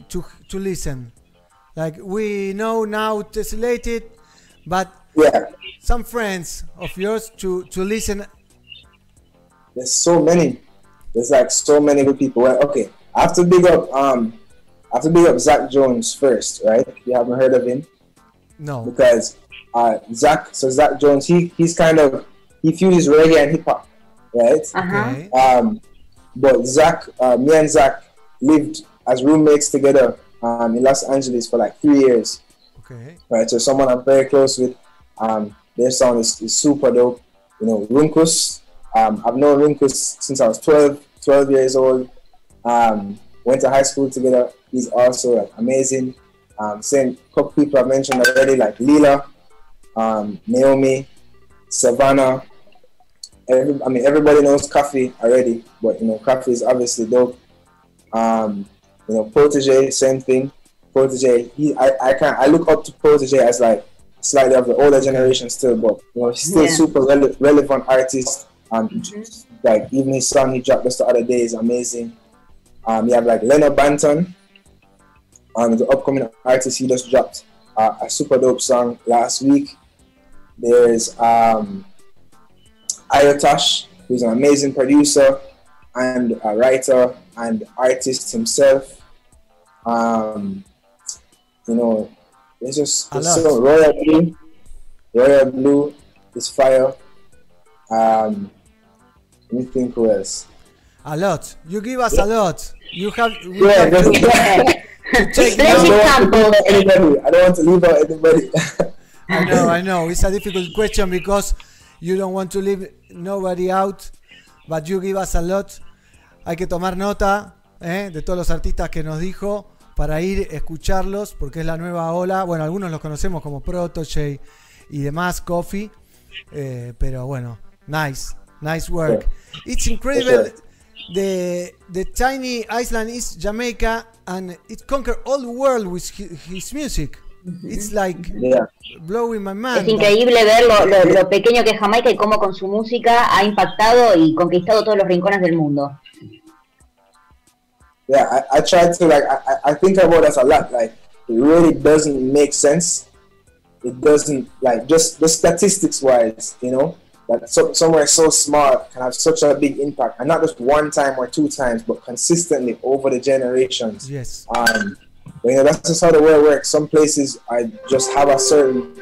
to to listen? Like we know now tessellated, but Yeah. some friends of yours to to listen. There's so many. There's like so many good people. Well, okay. I have to big up um I have to big up Zach Jones first, right? You haven't heard of him? No. Because uh Zach so Zach Jones he he's kind of he fuses reggae and hip hop, right? Ajá. Okay. Um but Zach uh, me and Zach lived as roommates together um in Los Angeles for like three years. Okay. right? So someone I'm very close with. Um, their sound is, is super dope. You know, Runkus. Um, I've known Runkus since I was 12, 12 years old. Um, went to high school together. He's also like, amazing. Um, same couple people I mentioned already, like Lila, um, Naomi, Savannah. Every, I mean, everybody knows Coffee already, but you know, Coffee is obviously dope. Um, you know, Protege, same thing. Protege, he, I, I can I look up to Protege as like slightly of the older generation still, but you know, he's still Yeah. super rele- relevant artist. Um, like even his song he dropped just the other day is amazing. Um, you have like Leonard Banton, um, the upcoming artist he just dropped uh, a super dope song last week. There's um, Ayotosh, who's an amazing producer and a writer and artist himself. Um, you know, it's just lot. so Royal Blue, Royal Blue is fire. Um, let me think who else. A lot. You give us a lot. You have. We Yeah, have to, to take I don't want to leave out anybody. I don't want to leave out anybody. I know, I know. It's a difficult question because you don't want to leave nobody out, but you give us a lot. Hay que tomar nota ¿eh? de todos los artistas que nos dijo para ir a escucharlos, porque es la nueva ola. Bueno, algunos los conocemos como Protoche y demás, Coffee, eh, pero bueno, nice, nice work. It's incredible. The the tiny island is Jamaica, and it conquered all the world with his music. It's like yeah. blowing my mind. Es increíble ver lo, lo- lo pequeño que es Jamaica y cómo con su música ha impactado y conquistado todos los rincones del mundo. yeah, I, I try to like I, I- I think about that a lot. Like it really doesn't make sense. It doesn't like just the statistics wise, you know, that so, somewhere so small can have such a big impact, and not just one time or two times, but consistently over the generations. Yes. Um, but, you know, that's just how the world works. Some places I just have a certain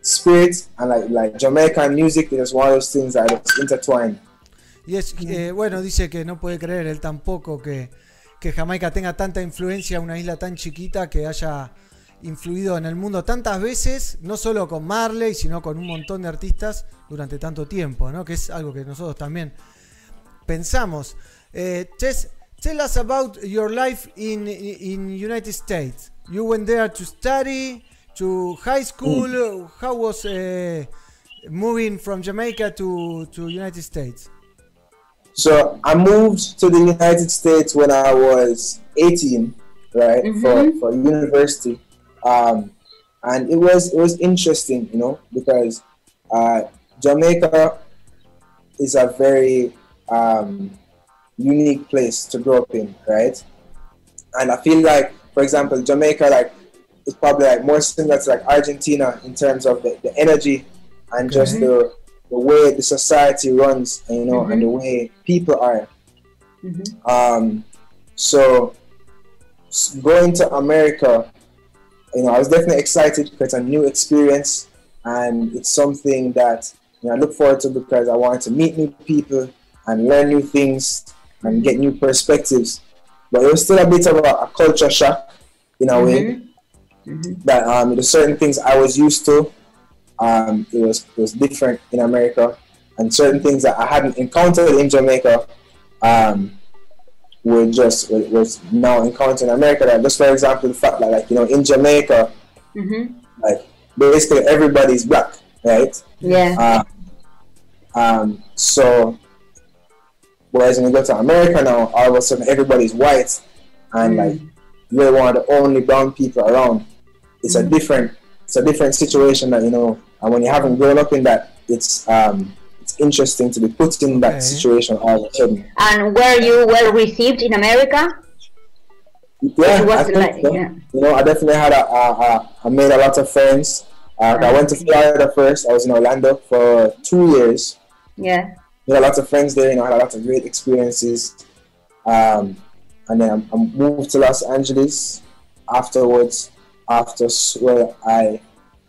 spirit, and like like Jamaican music is one of those things that are just intertwined. Y es, eh, bueno, dice que no puede creer él tampoco que, que Jamaica tenga tanta influencia, una isla tan chiquita que haya influido en el mundo tantas veces, no solo con Marley, sino con un montón de artistas durante tanto tiempo, ¿no? Que es algo que nosotros también pensamos. Eh, tell us about your life in in United States. You went there to study, to high school. How was uh, moving from Jamaica to to United States? So I moved to the United States when I was 18, right, for, for university. Um, and it was it was interesting, you know, because uh, Jamaica is a very um, unique place to grow up in, right? And I feel like, for example, Jamaica, like, is probably like more similar to like Argentina in terms of the, the energy and just the the way the society runs, you know, and the way people are. Um, so going to America, you know, I was definitely excited because it's a new experience and it's something that you know, I look forward to because I want to meet new people and learn new things and get new perspectives. But it was still a bit of a, a culture shock in a way that um, there's certain things I was used to. Um, it was it was different in America, and certain things that I hadn't encountered in Jamaica um, were just were- was now encountered in America. Like just for example, the fact that like you know in Jamaica, like basically everybody's black, right? Yeah. Uh, um, so whereas when you go to America now, all of a sudden everybody's white, and like you're one of the only brown people around. It's a different, it's a different situation that you know. And when you haven't grown up in that, it's um, it's interesting to be put in that situation all of a sudden. And were you well received in America? Yeah, was I think like- so. yeah. You know, I definitely had a, a, a I made a lot of friends. Uh, I went to Florida first. I was in Orlando for two years. Yeah. Made a lot of friends there. You know, had a lot of great experiences. Um, and then I, I moved to Los Angeles afterwards. After s- where I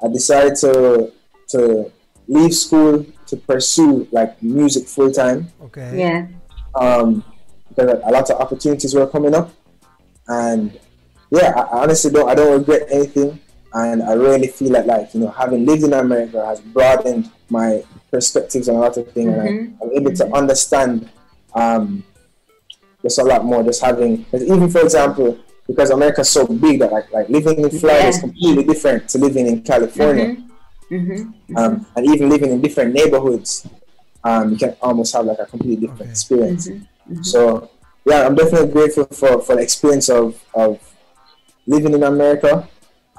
I decided to to leave school to pursue like music full time Okay. Yeah. um, because a lot of opportunities were coming up, and yeah, I, I honestly don't I don't regret anything, and I really feel that like you know having lived in America has broadened my perspectives on a lot of things, and I, I'm able to understand um, just a lot more. Just having, even for example, because America's so big that like like living in Florida is completely different to living in California Mm-hmm. um, and even living in different neighborhoods, um, you can almost have like a completely different experience. So yeah, I'm definitely grateful for, for the experience of, of living in America.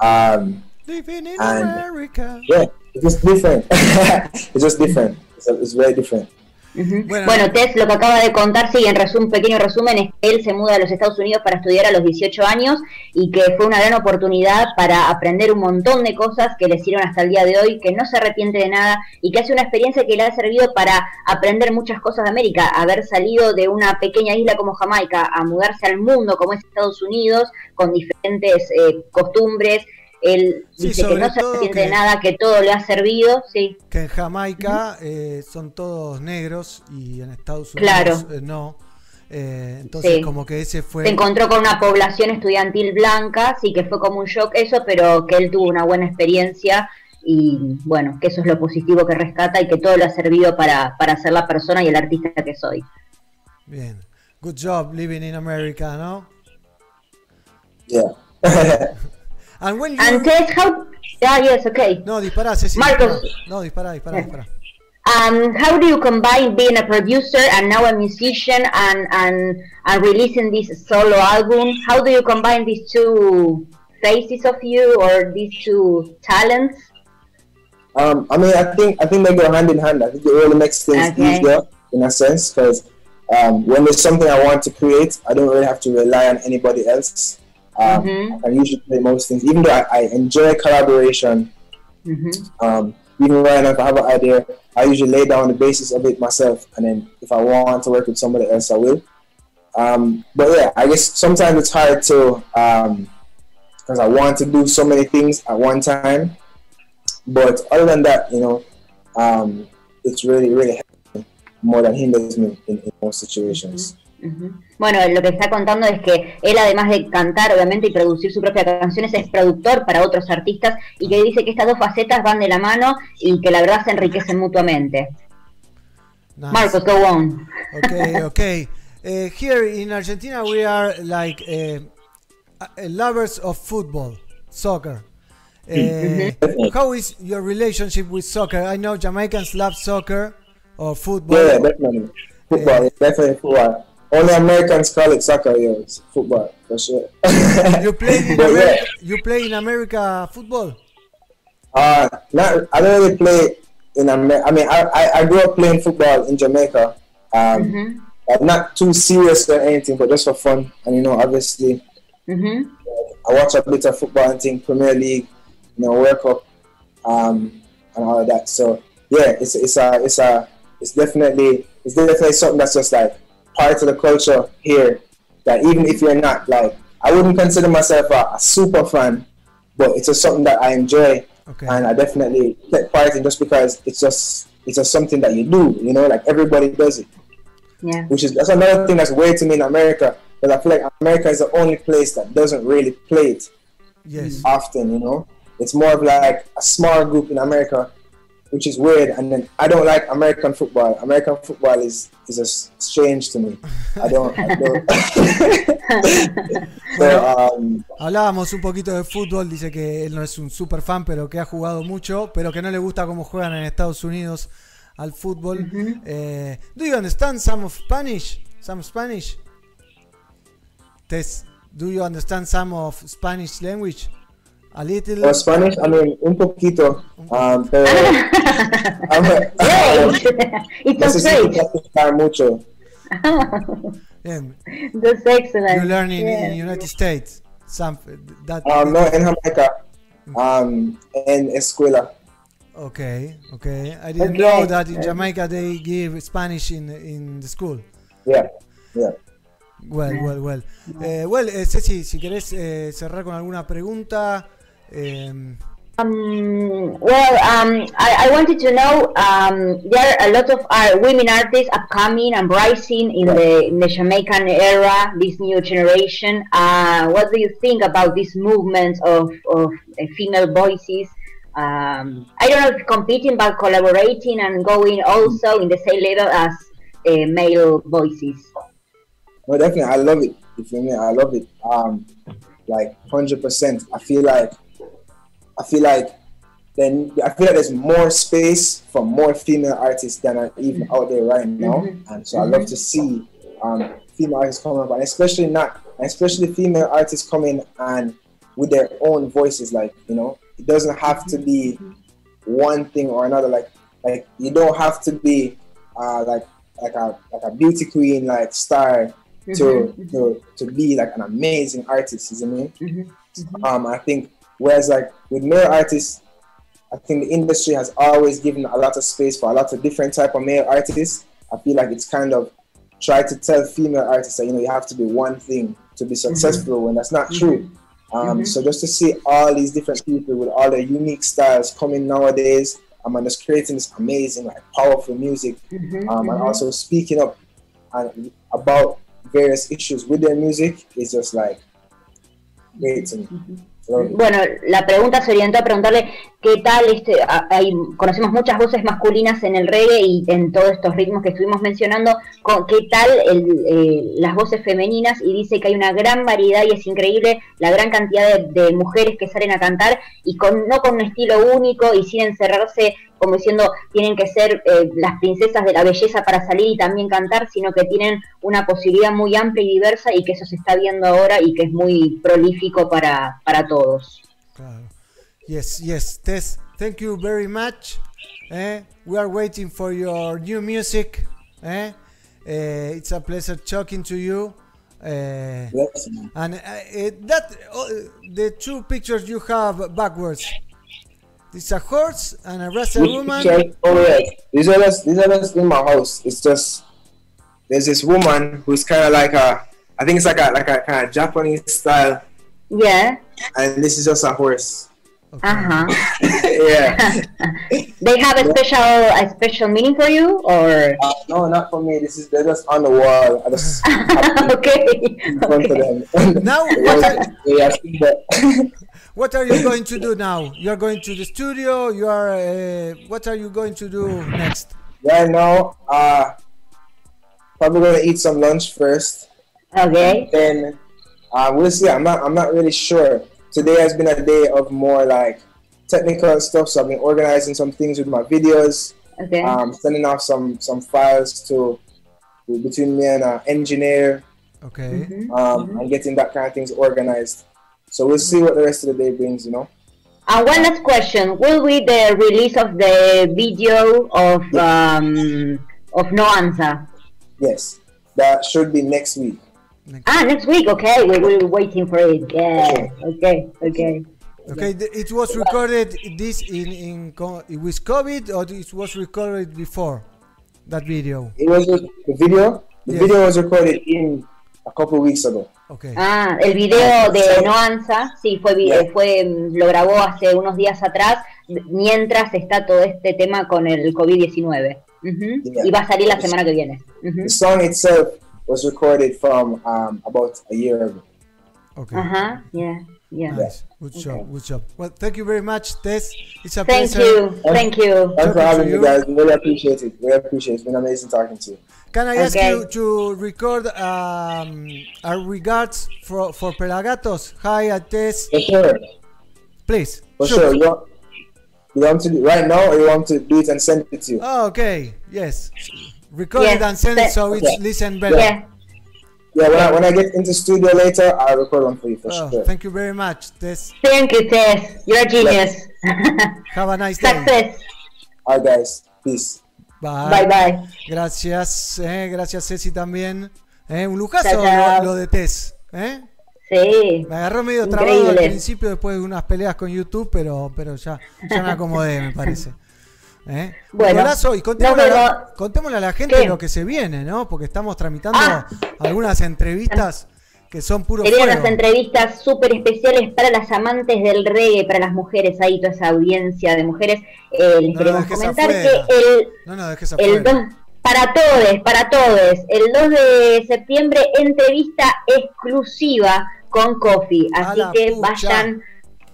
Um, Living in and America. yeah, it's just different. it's just different. It's, it's very different. Bueno, Tess, lo que acaba de contar, sí, en resumen, pequeño resumen, es que él se muda a los Estados Unidos para estudiar a los 18 años y que fue una gran oportunidad para aprender un montón de cosas que le sirven hasta el día de hoy, que no se arrepiente de nada y que hace una experiencia que le ha servido para aprender muchas cosas de América, haber salido de una pequeña isla como Jamaica a mudarse al mundo como es Estados Unidos, con diferentes eh, costumbres. Él Sí, dice que no se arrepiente que- de nada, que todo le ha servido, sí. Que en Jamaica eh, son todos negros y en Estados Claro. Unidos eh, no. Eh, entonces Sí. como que ese fue... se encontró con una población estudiantil blanca, sí que fue como un shock eso, pero que él tuvo una buena experiencia y bueno, que eso es lo positivo que rescata y que todo le ha servido para, para ser la persona y el artista que soy. Bien. Good job living in America, ¿no? Yeah. And when you... And Tess, how... Ah, yes, okay. No, dispará, Ceci. Marcos. No, dispará, dispará, dispará. Um, how do you combine being a producer and now a musician and, and, and releasing this solo album? How do you combine these two faces of you or these two talents? Um, I mean, I think I think they go hand in hand. I think it really makes things Okay. easier in a sense because um, when there's something I want to create, I don't really have to rely on anybody else. Um, Mhm. I usually play most things, even though I, I enjoy collaboration. Um, even right now, if I have an idea, I usually lay down the basis of it myself, and then if I want to work with somebody else, I will. Um, but yeah, I guess sometimes it's hard to because I want to do so many things at one time. But other than that, you know, um, it's really, really more than hinders me in, in most situations. Ujú. Bueno, lo que está contando es que él, además de cantar, obviamente, y producir sus propias canciones, es productor para otros artistas y que dice que estas dos facetas van de la mano y que la verdad se enriquecen mutuamente. Nice. Marcos, go on. Okay, okay. Uh, here in Argentina, we are like uh, lovers of football, soccer. Uh, how is your relationship with soccer? I know Jamaicans love soccer or football. Yeah, definitely. Football, definitely football. Only Americans call it soccer, yeah, it's football for sure. you play in But America, yeah. you play in America football. Uh, not, I don't really play in America. I mean, I, I, I grew up playing football in Jamaica. Um, like not too serious or anything, but just for fun. And you know, obviously, hmm I watch a bit of football and think Premier League, you know, World Cup, um, and all of that. So yeah, it's it's a it's a it's definitely it's definitely something that's just like part of the culture here. That even if you're not like, I wouldn't consider myself a, a super fan, but it's just something that I enjoy, Okay. and I definitely take part in just because it's just it's just something that you do. You know, like everybody does it Yeah. which is that's another thing that's weird to me in America. Because I feel like America is the only place that doesn't really play it Yes. often. You know, it's more of like a small group in America, which is weird. And then I don't like American football. American football is is just strange to me. I don't. I don't. so, um, Hablábamos un poquito de fútbol, dice que él no es un super fan, pero que ha jugado mucho, pero que no le gusta cómo juegan en Estados Unidos al fútbol. Eh, do you understand some of Spanish? Some Spanish? Tess, do you understand some of Spanish language? A little? Spanish, I mean, un poquito. Um, pero, necesito practicar mucho. Bien. That's excellent. You learn in, Yeah. in United States. Some, that, Um, no, en Jamaica. Um, en escuela. Okay, okay. I didn't Okay. know that in Jamaica they give Spanish in in the school. Yeah, yeah. Well, well, well. Eh, well, eh, Ceci, si querés eh, cerrar con alguna pregunta. Em, Um, well, um, I, I wanted to know um, there are a lot of uh, women artists upcoming and rising in the in the Jamaican era, this new generation. Uh, what do you think about this movement of, of uh, female voices? Um, I don't know if competing, but collaborating and going also in the same level as uh, male voices. No, definitely, I love it. You feel me? I love it. Um, like hundred percent. I feel like, I feel like, then I feel like there's more space for more female artists than are even mm-hmm. out there right now, mm-hmm. and so I love mm-hmm. to see um, female artists coming up, and especially not, especially female artists coming and with their own voices. Like you know, it doesn't have to be one thing or another. Like like you don't have to be uh, like like a like a beauty queen like star to to to be like an amazing artist. You see what I mean? Um, I think whereas like with male artists, I think the industry has always given a lot of space for a lot of different type of male artists. I feel like it's kind of try to tell female artists that you know you have to be one thing to be successful when that's not true. Um, So just to see all these different people with all their unique styles coming nowadays, um, and just creating this amazing, like powerful music, um, and also speaking up and about various issues with their music is just like great to me. Bueno, la pregunta se orientó a preguntarle qué tal, este, hay, conocemos muchas voces masculinas en el reggae y en todos estos ritmos que estuvimos mencionando, con, qué tal el, eh, las voces femeninas y dice que hay una gran variedad y es increíble la gran cantidad de, de mujeres que salen a cantar y con no con un estilo único y sin encerrarse como diciendo tienen que ser eh, las princesas de la belleza para salir y también cantar, sino que tienen una posibilidad muy amplia y diversa y que eso se está viendo ahora y que es muy prolífico para, para todos. Claro. Yes, yes, Tess, thank you very much. Eh? We are waiting for your new music. Eh? Eh, it's a pleasure talking to you. Eh, Yes. and uh, that uh, the two pictures you have backwards. It's a horse and a Rasta Which woman. picture? Oh yes, these are just these are just in my house. It's just there's this woman who's kind of like a I think it's like a like a kind of Japanese style, Yeah, and this is just a horse. ajá. yeah. They have a special a special meaning for you or Uh, no, not for me. This is they're just on the wall. I just okay. in front of them. Now, They what are, they are seeing that. what are you going to do now? You are going to the studio. You are. Uh, what are you going to do next? Yeah, no. uh, probably gonna eat some lunch first. Okay. Then uh, we'll see. I'm not. I'm not really sure. Today has been a day of more like technical stuff. So I've been organizing some things with my videos. Okay. Um, sending off some some files to between me and an engineer. Okay. Mm-hmm. Um, and getting that kind of things organized. So we'll see what the rest of the day brings. You know. And one last question: Will be the release of the video of um, of No Answer? Yes, that should be next week. Ah, next week. Okay, we will be waiting for it. Yeah. Okay. Okay. Okay, th- it was recorded this in in co- with COVID or it was recorded before that video. It was the video. The Yes. video was recorded in a couple weeks ago. Okay. Ah, el video de No Answer, sí, fue, fue mm, lo grabó hace unos días atrás, mientras está todo este tema con el COVID-19. Ujú. Yeah. Y va a salir la semana que viene. Ujú. The song itself was recorded from um, about a year ago. Okay. Ajá, yeah, yeah. Nice. Good job. Good job. Well, thank you very much, Tess. It's a Thank pleasure. you, thank you. Thanks for having to you. guys. Really appreciate it. Really appreciate it. It's been amazing talking to you. Can I ask you to record um, a regards for for Pelagatos? Hi, Tess. For sure. Please. For Shoot. sure. You want, you want to do right now, or you want to do it and send it to you? Oh, okay. Yes. Record Yes, it and send it that- so it's Okay. listen better. Yeah, Yeah. When I when I get into studio later, I'll record one for you for Oh, sure. thank you very much, Tess. thank you, Tess. You're a genius. Have a nice day. Success. All right, guys. Peace. Bye, bye. Gracias, eh, gracias Ceci también. Eh, un chao. Lo, lo de Tess. ¿eh? Sí. Me agarró medio trabado al Increíble. principio después de unas peleas con YouTube, pero, pero ya, ya me acomodé, me parece. ¿Eh? Un Bueno, golazo y contémosle, a contémosle a la gente ¿Qué? lo que se viene, ¿no? Porque estamos tramitando Ah. algunas entrevistas que son puro Serían unas entrevistas súper especiales para las amantes del reggae, para las mujeres, ahí toda esa audiencia de mujeres. Eh, les No queremos comentar afuera. que el, No, no, dejes el. 2, para todos, para todos, el 2 de septiembre, entrevista exclusiva con Kofi. A Así que pucha. vayan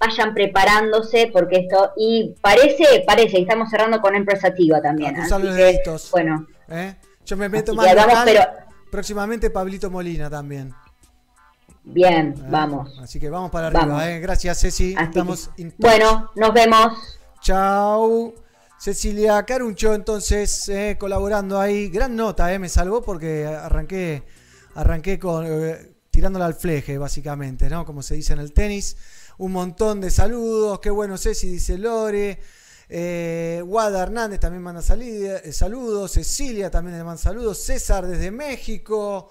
vayan preparándose porque esto y parece parece estamos cerrando con Empresativa también A cruzar los deditos. bueno ¿eh? Yo me meto más vamos, pero- Próximamente Pablito Molina también. bien ¿eh? vamos Así que vamos para arriba. Vamos. ¿eh? Gracias, Ceci. Así Estamos que- bueno nos vemos Chau. Cecilia Caruncho, entonces, eh, colaborando ahí. Gran nota, eh, me salvó porque arranqué, arranqué con, eh, tirándola al fleje, básicamente, ¿no? Como se dice en el tenis. Un montón de saludos. Qué bueno, Ceci, dice Lore. Eh, Guada Hernández también manda eh, saludos. Cecilia también le manda saludos. César desde México.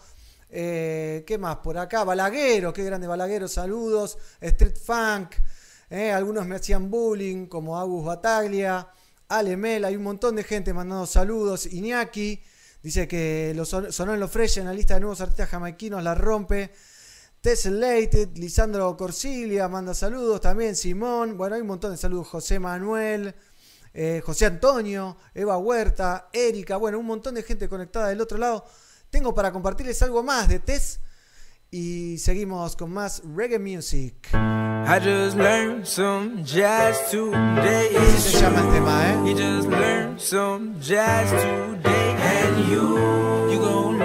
Eh, ¿Qué más por acá? Balaguero, qué grande Balaguero, saludos. Street Funk. eh, algunos me hacían bullying, como Agus Bataglia. Ale Mel, hay un montón de gente mandando saludos. Iñaki dice que lo son- sonó en los Fresh en la lista de nuevos artistas jamaiquinos, la rompe. Tessellated, Lisandro Corsilia manda saludos también. Simón, bueno, hay un montón de saludos. José Manuel, eh, José Antonio, Eva Huerta, Erika, bueno, un montón de gente conectada del otro lado. Tengo para compartirles algo más de Tess y seguimos con más reggae music. I just learned some jazz today. Así se llama el tema, ¿eh? You just learned some jazz today. And you, you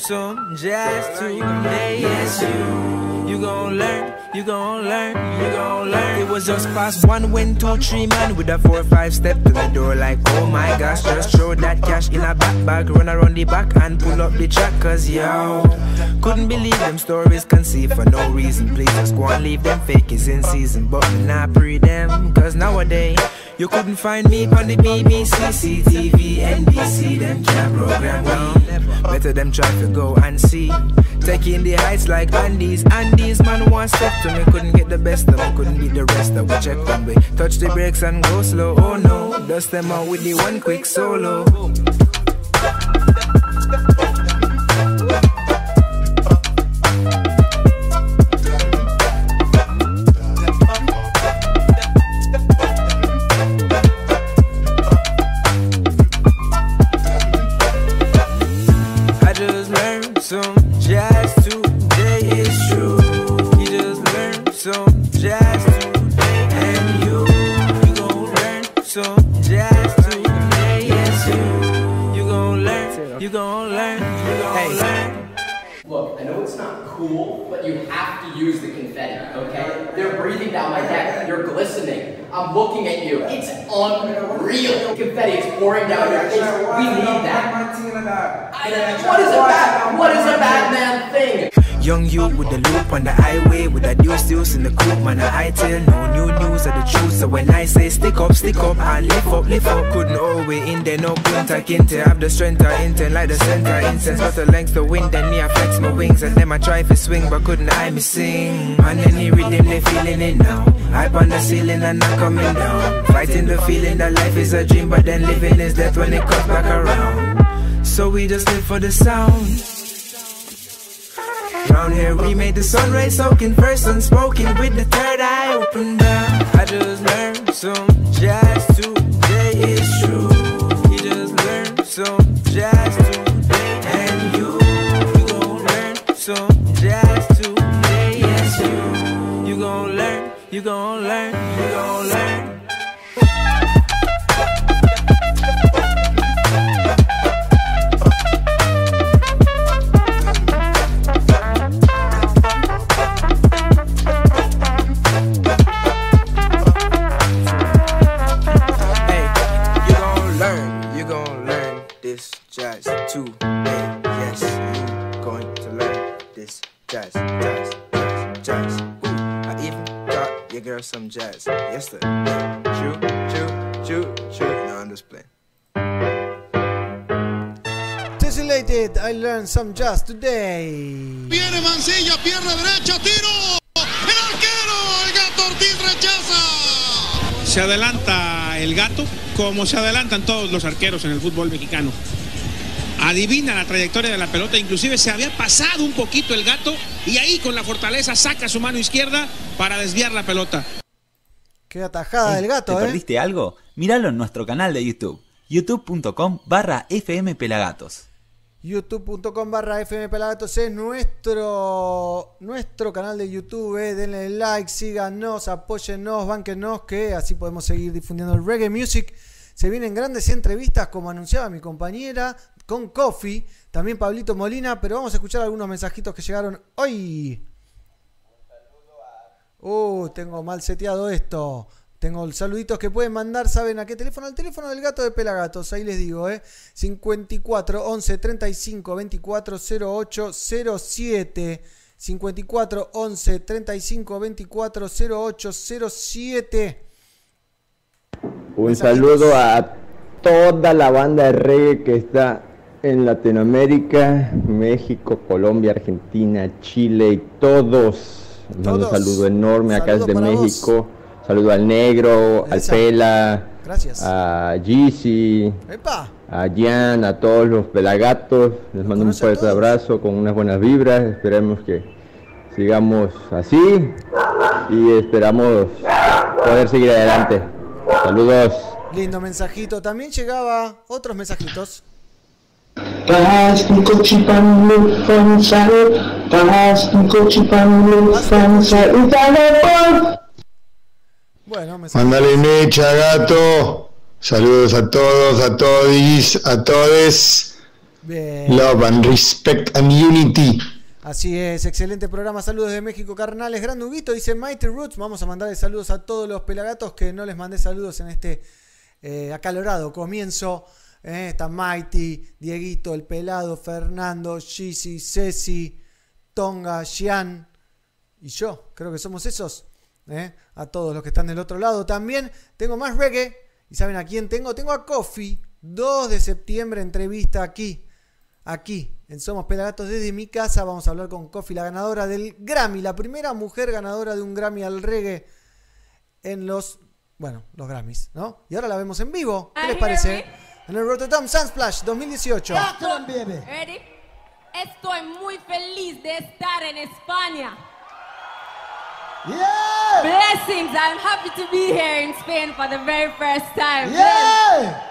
some jazz today. Yes, you, you gon' learn, you gon' learn, you gon' learn. It was just past one, when two, three man with a four, five step to the door. Like, oh my gosh, just throw that cash in a back bag, run around the back and pull up the track. Cause yo, couldn't believe them stories conceived for no reason. Please just go and leave them fakies in season. But not pre them, cause nowadays. You couldn't find me on the BBC, CTV, NBC, them can't program me. Better them try to go and see. Taking the heights like Andes, Andes, man, one step to me. Couldn't get the best of me, couldn't beat the rest of we check when we touch the brakes and go slow. Oh no, dust them out with the one quick solo. some jazz today. It's true. You just learned some jazz today. And you, you gon' learn some jazz today. Yes, you. You gon' learn, you gon' learn, you gon' hey. learn. Look, I know it's not cool, but you have to use the confetti, okay? They're breathing down my neck. You're glistening. I'm looking at you. It's unreal. Confetti is pouring down your face. We need that. I- What is a bad, what is a bad man thing? Young you with the loop on the highway with a deuce deuce in the coupe man I tell no new news of the truth. So when I say stick up stick up and lift up lift up couldn't always in there no point. I can to have the strength I intend like the center. Incense got the length the wind then me I flex my wings. And then I try to swing but couldn't I me sing. And any rhythm they feeling it now. Hype on the ceiling and not coming down. Fighting the feeling that life is a dream but then living is death when it comes back around. So we just live for the sound Round here we made the sun rays soaking first unspoken with the third eye open down. I just learned some jazz today. It's true. You just learned some jazz today, and you you gon' learn some jazz today. Yes, you you gon' learn. You gon' learn. Girl some jazz yesterday. True, true, true, true. No, I'm just playing. Tessellated, I learned some jazz today. Viene Mancilla, pierna derecha, tiro. El arquero, el gato Ortiz rechaza. Se adelanta el gato como se adelantan todos los arqueros en el fútbol mexicano. Adivina la trayectoria de la pelota, inclusive se había pasado un poquito el gato y ahí con la fortaleza saca su mano izquierda para desviar la pelota. Qué atajada del gato, ¿Te ¿eh? perdiste algo? Míralo en nuestro canal de YouTube, youtube.com barra fmpelagatos. youtube.com barra fmpelagatos es nuestro, nuestro canal de YouTube. eh. Denle like, síganos, apóyennos, bánquenos, que así podemos seguir difundiendo el reggae music. Se vienen grandes entrevistas, como anunciaba mi compañera, con Coffee, también Pablito Molina, pero vamos a escuchar algunos mensajitos que llegaron hoy. Uh, tengo mal seteado esto. Tengo saluditos que pueden mandar, ¿saben a qué teléfono? Al teléfono del gato de Pelagatos, ahí les digo, ¿eh? 54 11 35 24 08 07. 54 11 35 24 08 07. Un saludo a toda la banda de reggae que está en Latinoamérica, México, Colombia, Argentina, Chile y todos. Les mando un saludo enorme acá Saludo desde para vos. México. Saludo al Negro, al. Pela, Gracias. a Gizzy, a Jan, a todos los pelagatos. Les mando un fuerte abrazo con unas buenas vibras. Esperemos que sigamos así y esperamos poder seguir adelante. Saludos. Lindo mensajito. También llegaba otros mensajitos. Plástico chipando fanzal, plástico chipando fanzal, Bueno, me Mándale mecha, gato. Saludos a todos, a todos, a todes. Bien. Love and respect and unity. Así es, excelente programa. Saludos de México, carnales. Gran Huguito dice Mighty Roots. Vamos a mandarle saludos a todos los pelagatos que no les mandé saludos en este eh, acalorado comienzo. Eh, está Mighty, Dieguito, el pelado, Fernando, Gizzy, Ceci, Tonga, Xian y yo. Creo que somos esos. eh, A todos los que están del otro lado. También tengo más reggae. ¿Y saben a quién tengo? Tengo a Coffee. 2 de septiembre, entrevista aquí. Aquí, en Somos Pelagatos desde mi casa. Vamos a hablar con Coffee, la ganadora del Grammy. La primera mujer ganadora de un Grammy al reggae en los, bueno, los Grammys, ¿no? Y ahora la vemos en vivo. ¿Qué les parece? En el Rotterdam Sunsplash 2018. Ready? Estoy muy feliz de estar en España. Blessings. I'm happy to be here in Spain for the very first time. Go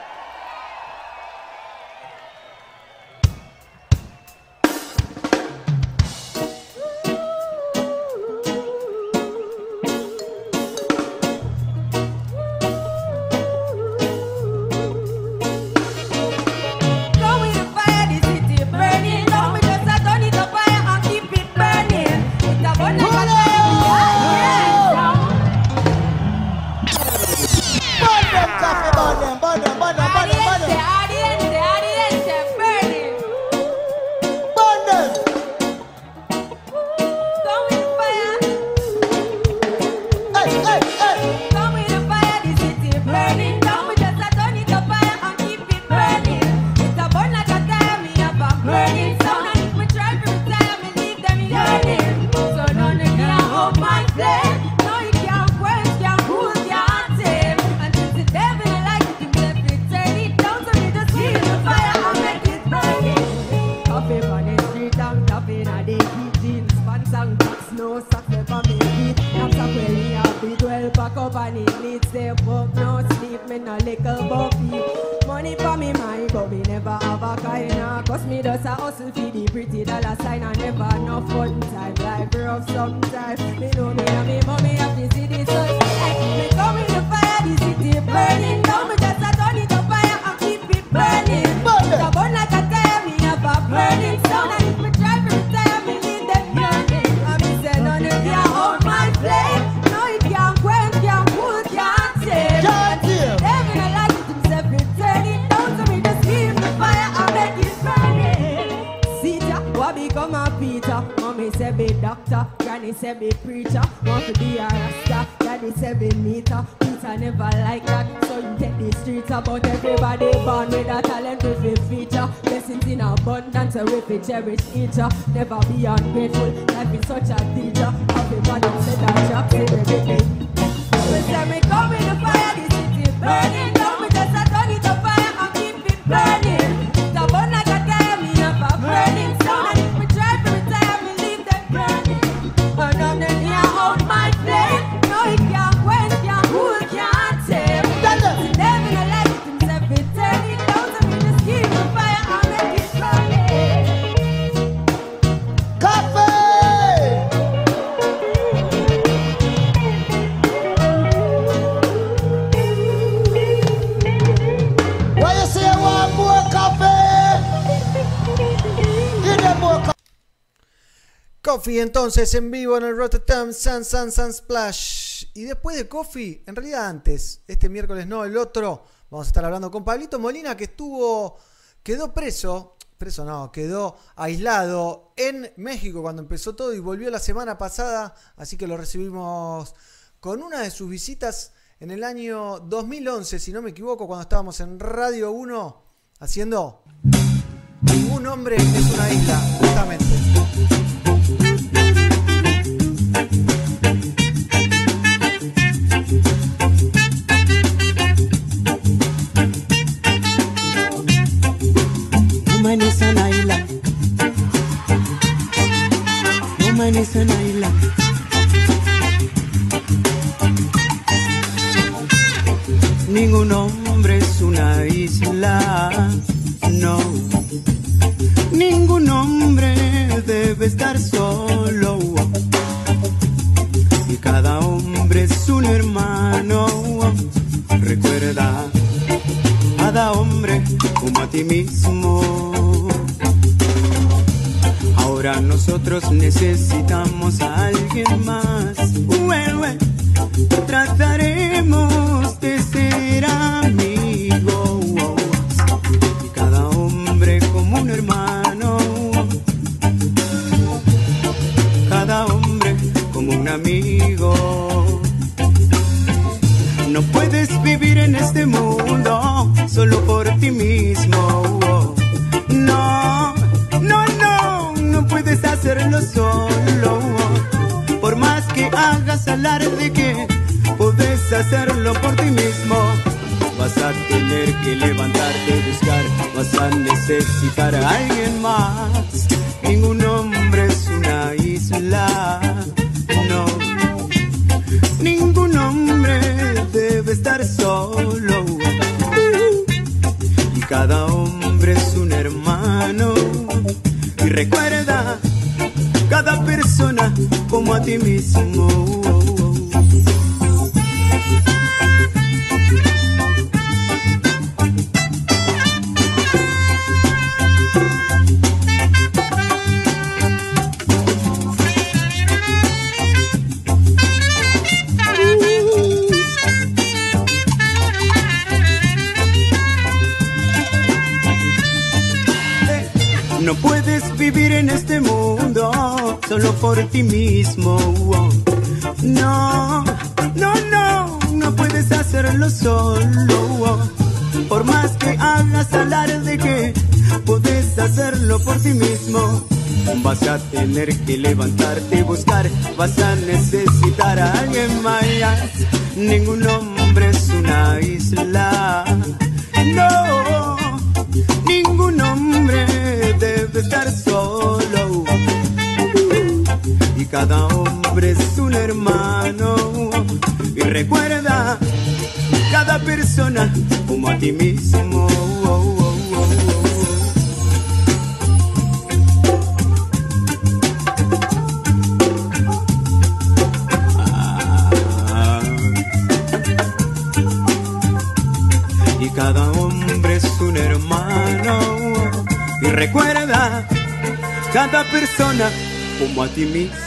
entonces en vivo en el Rotterdam Sun Sun Sun Splash. Y después de Coffee, en realidad antes, este miércoles no, el otro, vamos a estar hablando con Pablito Molina que estuvo, quedó preso, preso no, quedó aislado en México cuando empezó todo y volvió la semana pasada, así que lo recibimos con una de sus visitas en el año 2011, si no me equivoco, cuando estábamos en Radio 1 haciendo... Un hombre es una isla, justamente. Ningún hombre es una isla, no. Ningún hombre debe estar solo. Y cada hombre es un hermano. Recuerda, cada hombre como a ti mismo. Ahora nosotros necesitamos a alguien más. Trataremos de ser amigos. Cada hombre como un hermano. Cada hombre como un amigo. No puedes vivir en este mundo solo por ti mismo solo. Por más que hagas alarde que podés hacerlo por ti mismo. Vas a tener que levantarte y buscar, vas a necesitar a alguien más. Ninguno me ensinou.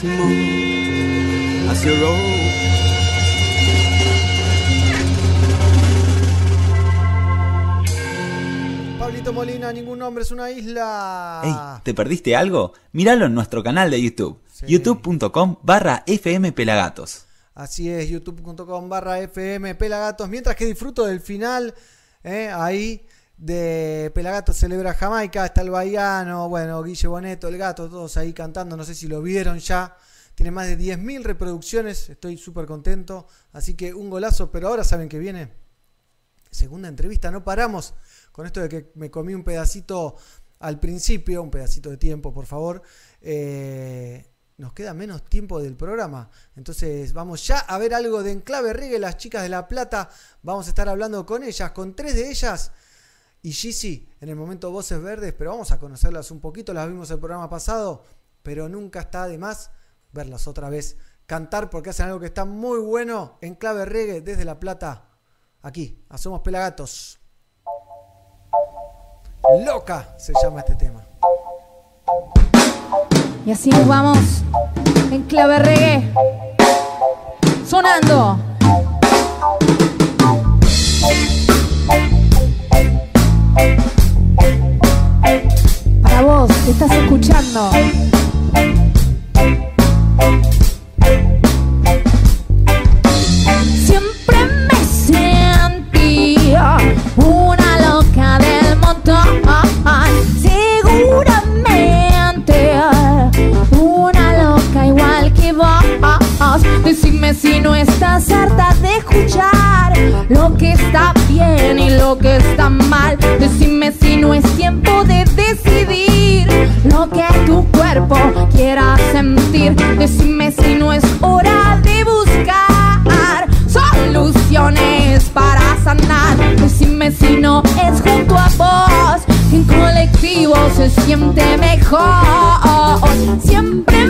Ti mismo. As your own. Pablito Molina, ningún nombre es una isla. Ey, ¿te perdiste algo? Míralo en nuestro canal de YouTube, youtube.com barra FM Pelagatos. Así es, youtube.com barra FM Pelagatos. Mientras que disfruto del final, eh, ahí de Pelagatos celebra Jamaica, está el Bahiano, bueno, Guille Boneto, el gato, todos ahí cantando, no sé si lo vieron ya. Tiene más de 10.000 reproducciones, estoy súper contento. Así que un golazo, pero ahora saben que viene segunda entrevista, no paramos con esto de que me comí un pedacito al principio, un pedacito de tiempo, por favor. Eh, nos queda menos tiempo del programa. Entonces vamos ya a ver algo de Enclave Reggae, las chicas de La Plata. Vamos a estar hablando con ellas, con tres de ellas. Y Gizzy, en el momento Voces Verdes, pero vamos a conocerlas un poquito. Las vimos el programa pasado, pero nunca está de más verlas otra vez cantar porque hacen algo que está muy bueno. Enclave Reggae desde La Plata. Aquí, a Somos Pelagatos. Loca se llama este tema. Y así nos vamos en clave reggae. Sonando. Estás escuchando. Siempre me sentía una loca del montón. Seguramente una loca igual que vos. Decime si no estás harta de escuchar lo que está bien y lo que está mal. Decime si no es tiempo de lo que tu cuerpo quiera sentir. Decime si no es hora de buscar soluciones para sanar. Decime si no es junto a vos en colectivo se siente mejor. Siempre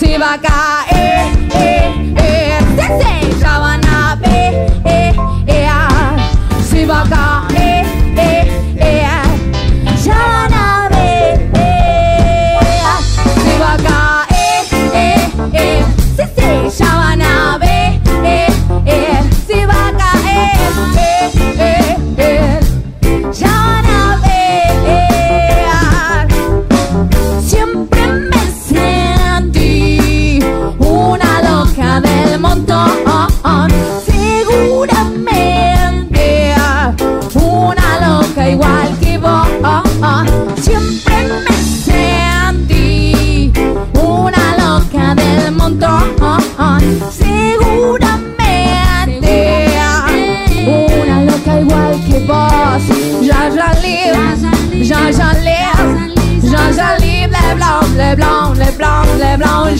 se va a caer. Eh, eh. Se, se, ya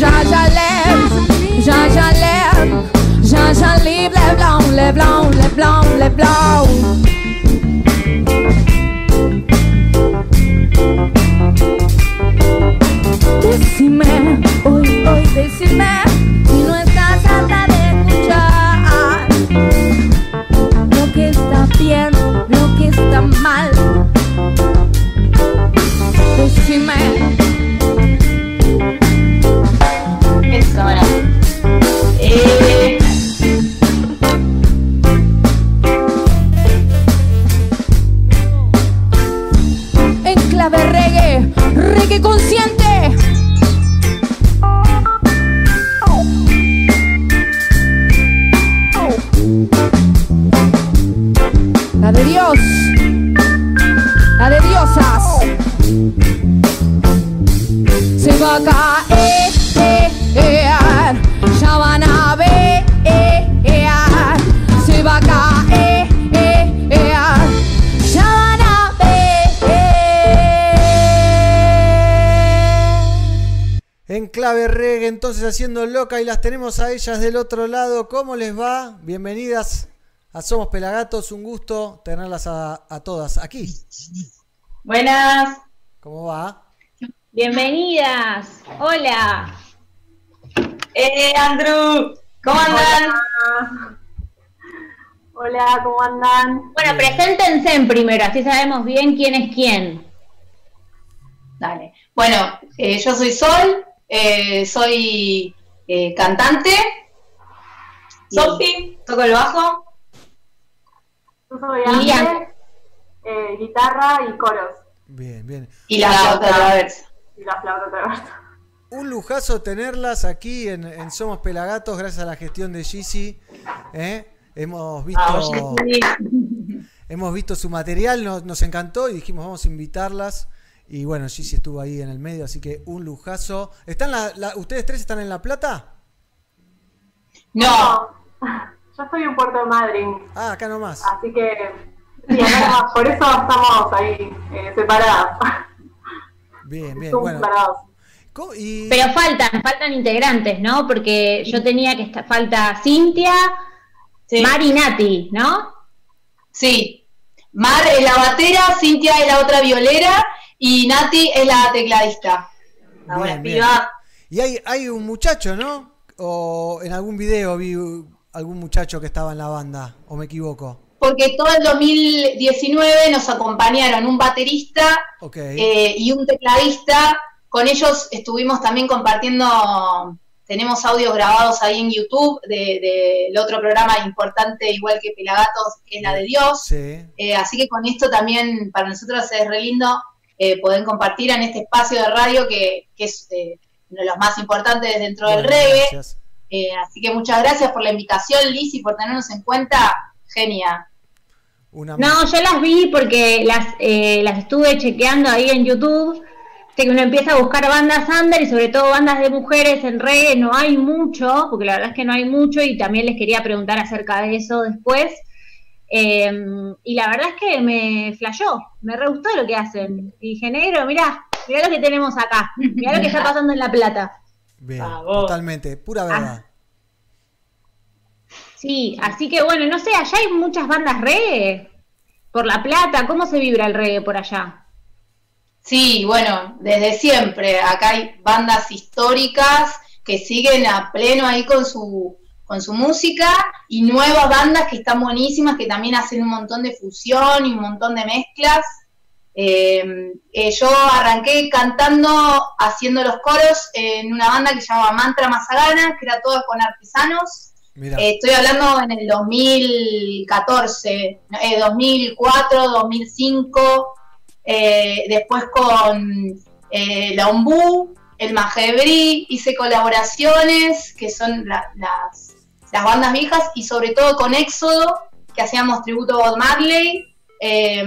Jean-Jean lève, Jean-Jean lève, Jean-Jean lève, lève blonde, lève blonde, lève lève. Haciendo loca y las tenemos a ellas del otro lado. ¿Cómo les va? Bienvenidas a Somos Pelagatos, un gusto tenerlas a, a todas aquí. Buenas. ¿Cómo va? Bienvenidas. Hola. Eh, Andrew. ¿Cómo andan? Hola, ¿cómo andan? Bueno, preséntense en primero, así sabemos bien quién es quién. Dale. Bueno, eh, yo soy Sol, eh, soy eh, cantante. Sofi, toco el bajo. Yo soy. Ángel, eh, guitarra y coros. Bien, bien. Y la flauta traversa. Y la flauta traversa. Un lujazo tenerlas aquí en, en Somos Pelagatos gracias a la gestión de Gigi. ¿eh? Hemos visto hemos visto su material, nos, nos encantó y dijimos vamos a invitarlas. Y bueno, Gigi estuvo ahí en el medio, así que un lujazo. ¿Están la, la- ¿Ustedes tres están en La Plata? No. Yo estoy en Puerto Madryn, Ah, acá nomás. así que sí, acá nomás, por eso estamos ahí eh, separadas. Bien, bien. Estamos Bueno, separados. ¿cómo- y- Pero faltan, faltan integrantes, ¿no? Porque yo tenía que estar, falta Cintia, Mari y Nati, ¿no? Sí. Mar es la batera, Cintia es la otra violera y Nati es la tecladista. La buena piba. Y hay, hay un muchacho, ¿no? O en algún video vi algún muchacho que estaba en la banda, o me equivoco. Porque todo el 2019 nos acompañaron un baterista Ok. eh, y un tecladista. Con ellos estuvimos también compartiendo, tenemos audios grabados ahí en YouTube de- del otro programa importante, igual que Pelagatos, que es la de Dios. Sí. Eh, así que con esto también para nosotros es re lindo eh, poder compartir en este espacio de radio que, que es eh, uno de los más importantes dentro del reggae. Eh, así que muchas gracias por la invitación, Liz, y por tenernos en cuenta. Genia. Una No, yo las vi porque las, eh, las estuve chequeando ahí en YouTube. Que uno empieza a buscar bandas under y sobre todo bandas de mujeres en reggae, no hay mucho, porque la verdad es que no hay mucho y también les quería preguntar acerca de eso después. Eh, y la verdad es que me flashó, me re gustó lo que hacen. Y dije, negro, mirá, mirá lo que tenemos acá, mirá lo que está pasando en La Plata. Bien, totalmente, pura verdad. Sí, así que bueno, no sé, allá hay muchas bandas reggae por La Plata, ¿cómo se vibra el reggae por allá? Sí, bueno, desde siempre. Acá hay bandas históricas que siguen a pleno ahí con su, con su música y nuevas bandas que están buenísimas, que también hacen un montón de fusión y un montón de mezclas. Eh, eh, yo arranqué cantando, haciendo los coros en una banda que se llamaba Mantra Mazagana, que era toda con artesanos. Eh, estoy hablando en el 2014, eh, 2004, 2005, eh, después con la Ombú, el Majebrí, hice colaboraciones que son la- las, las bandas viejas y sobre todo con Éxodo, que hacíamos tributo a Bob Marley, eh,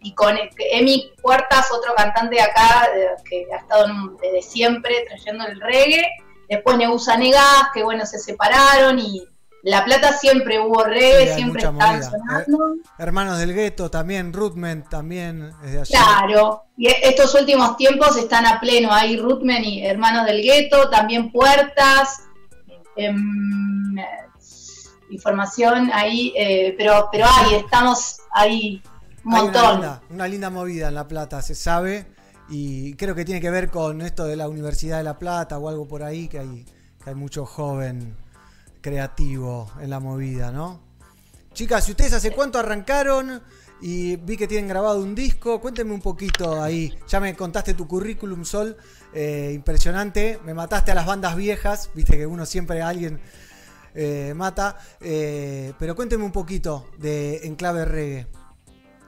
y con Emi Puertas, otro cantante de acá eh, que ha estado un- desde siempre trayendo el reggae. Después Nebusa Negas, que bueno, se separaron y La Plata siempre hubo reggae, Sí, siempre movida. sonando. Eh, Hermanos del Gueto también, Rootman también es de allá. Claro, y e- estos últimos tiempos están a pleno. Hay Rutmen y Hermanos del Gueto, también Puertas, información ahí, eh, pero, pero hay, estamos ahí un montón. Una linda, una linda movida en La Plata, se sabe. Y creo que tiene que ver con esto de la Universidad de La Plata o algo por ahí, que hay, que hay mucho joven creativo en la movida, ¿no? Chicas, ¿y ustedes hace cuánto arrancaron? Y vi que tienen grabado un disco. Cuéntenme un poquito ahí. Ya me contaste tu currículum, Sol. Eh, impresionante. Me mataste a las bandas viejas. Viste que uno siempre a alguien eh, mata. Eh, pero cuéntenme un poquito de Enclave Reggae.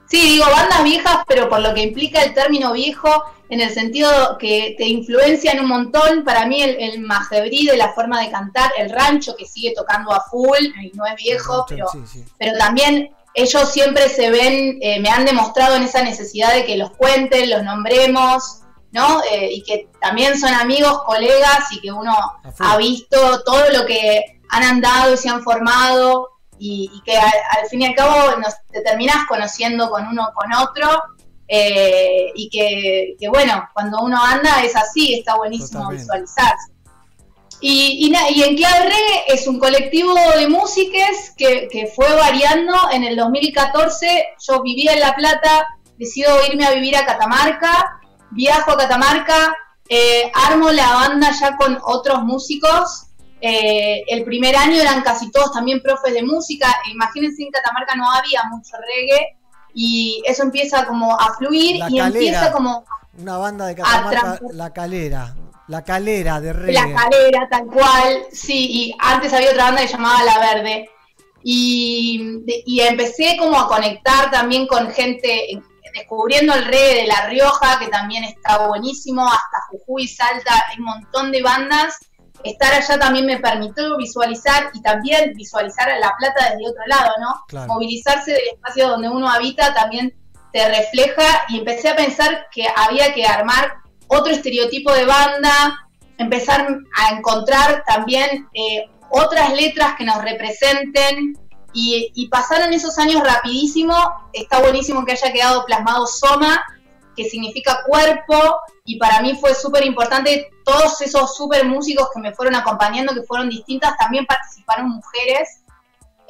Sí, digo bandas viejas, pero por lo que implica el término viejo, en el sentido que te influencian un montón. Para mí, el, el majebrí de la forma de cantar, el rancho que sigue tocando a full, y no es viejo, pero, Sí, sí. pero también ellos siempre se ven, me han demostrado en esa necesidad de que los cuenten, los nombremos, ¿no? Eh, y que también son amigos, colegas, y que uno ha visto todo lo que han andado y se han formado y, y que al, al fin y al cabo nos, te terminás conociendo con uno con otro eh, y que, que, bueno, cuando uno anda es así, está buenísimo Totalmente. visualizarse. Y, y, na- y Enclave Reggae es un colectivo de músicas que, que fue variando. En el 2014 yo vivía en La Plata, decido irme a vivir a Catamarca, viajo a Catamarca, eh, armo la banda ya con otros músicos. Eh, el primer año eran casi todos también profes de música. Imagínense, en Catamarca no había mucho reggae y eso empieza como a fluir La y Calera. empieza como Una banda de Catamarca, La Calera. La Calera de reggae. La calera, tal cual, sí, y antes había otra banda que se llamaba La Verde. Y, y empecé como a conectar también con gente, descubriendo el reggae de La Rioja, que también está buenísimo, hasta Jujuy, Salta, hay un montón de bandas. Estar allá también me permitió visualizar y también visualizar a La Plata desde otro lado, ¿no? Claro. Movilizarse del espacio donde uno habita también te refleja y empecé a pensar que había que armar otro estereotipo de banda, empezar a encontrar también eh, otras letras que nos representen y, y pasaron esos años rapidísimo, está buenísimo que haya quedado plasmado Soma, que significa cuerpo, y para mí fue súper importante, todos esos súper músicos que me fueron acompañando, que fueron distintas, también participaron mujeres,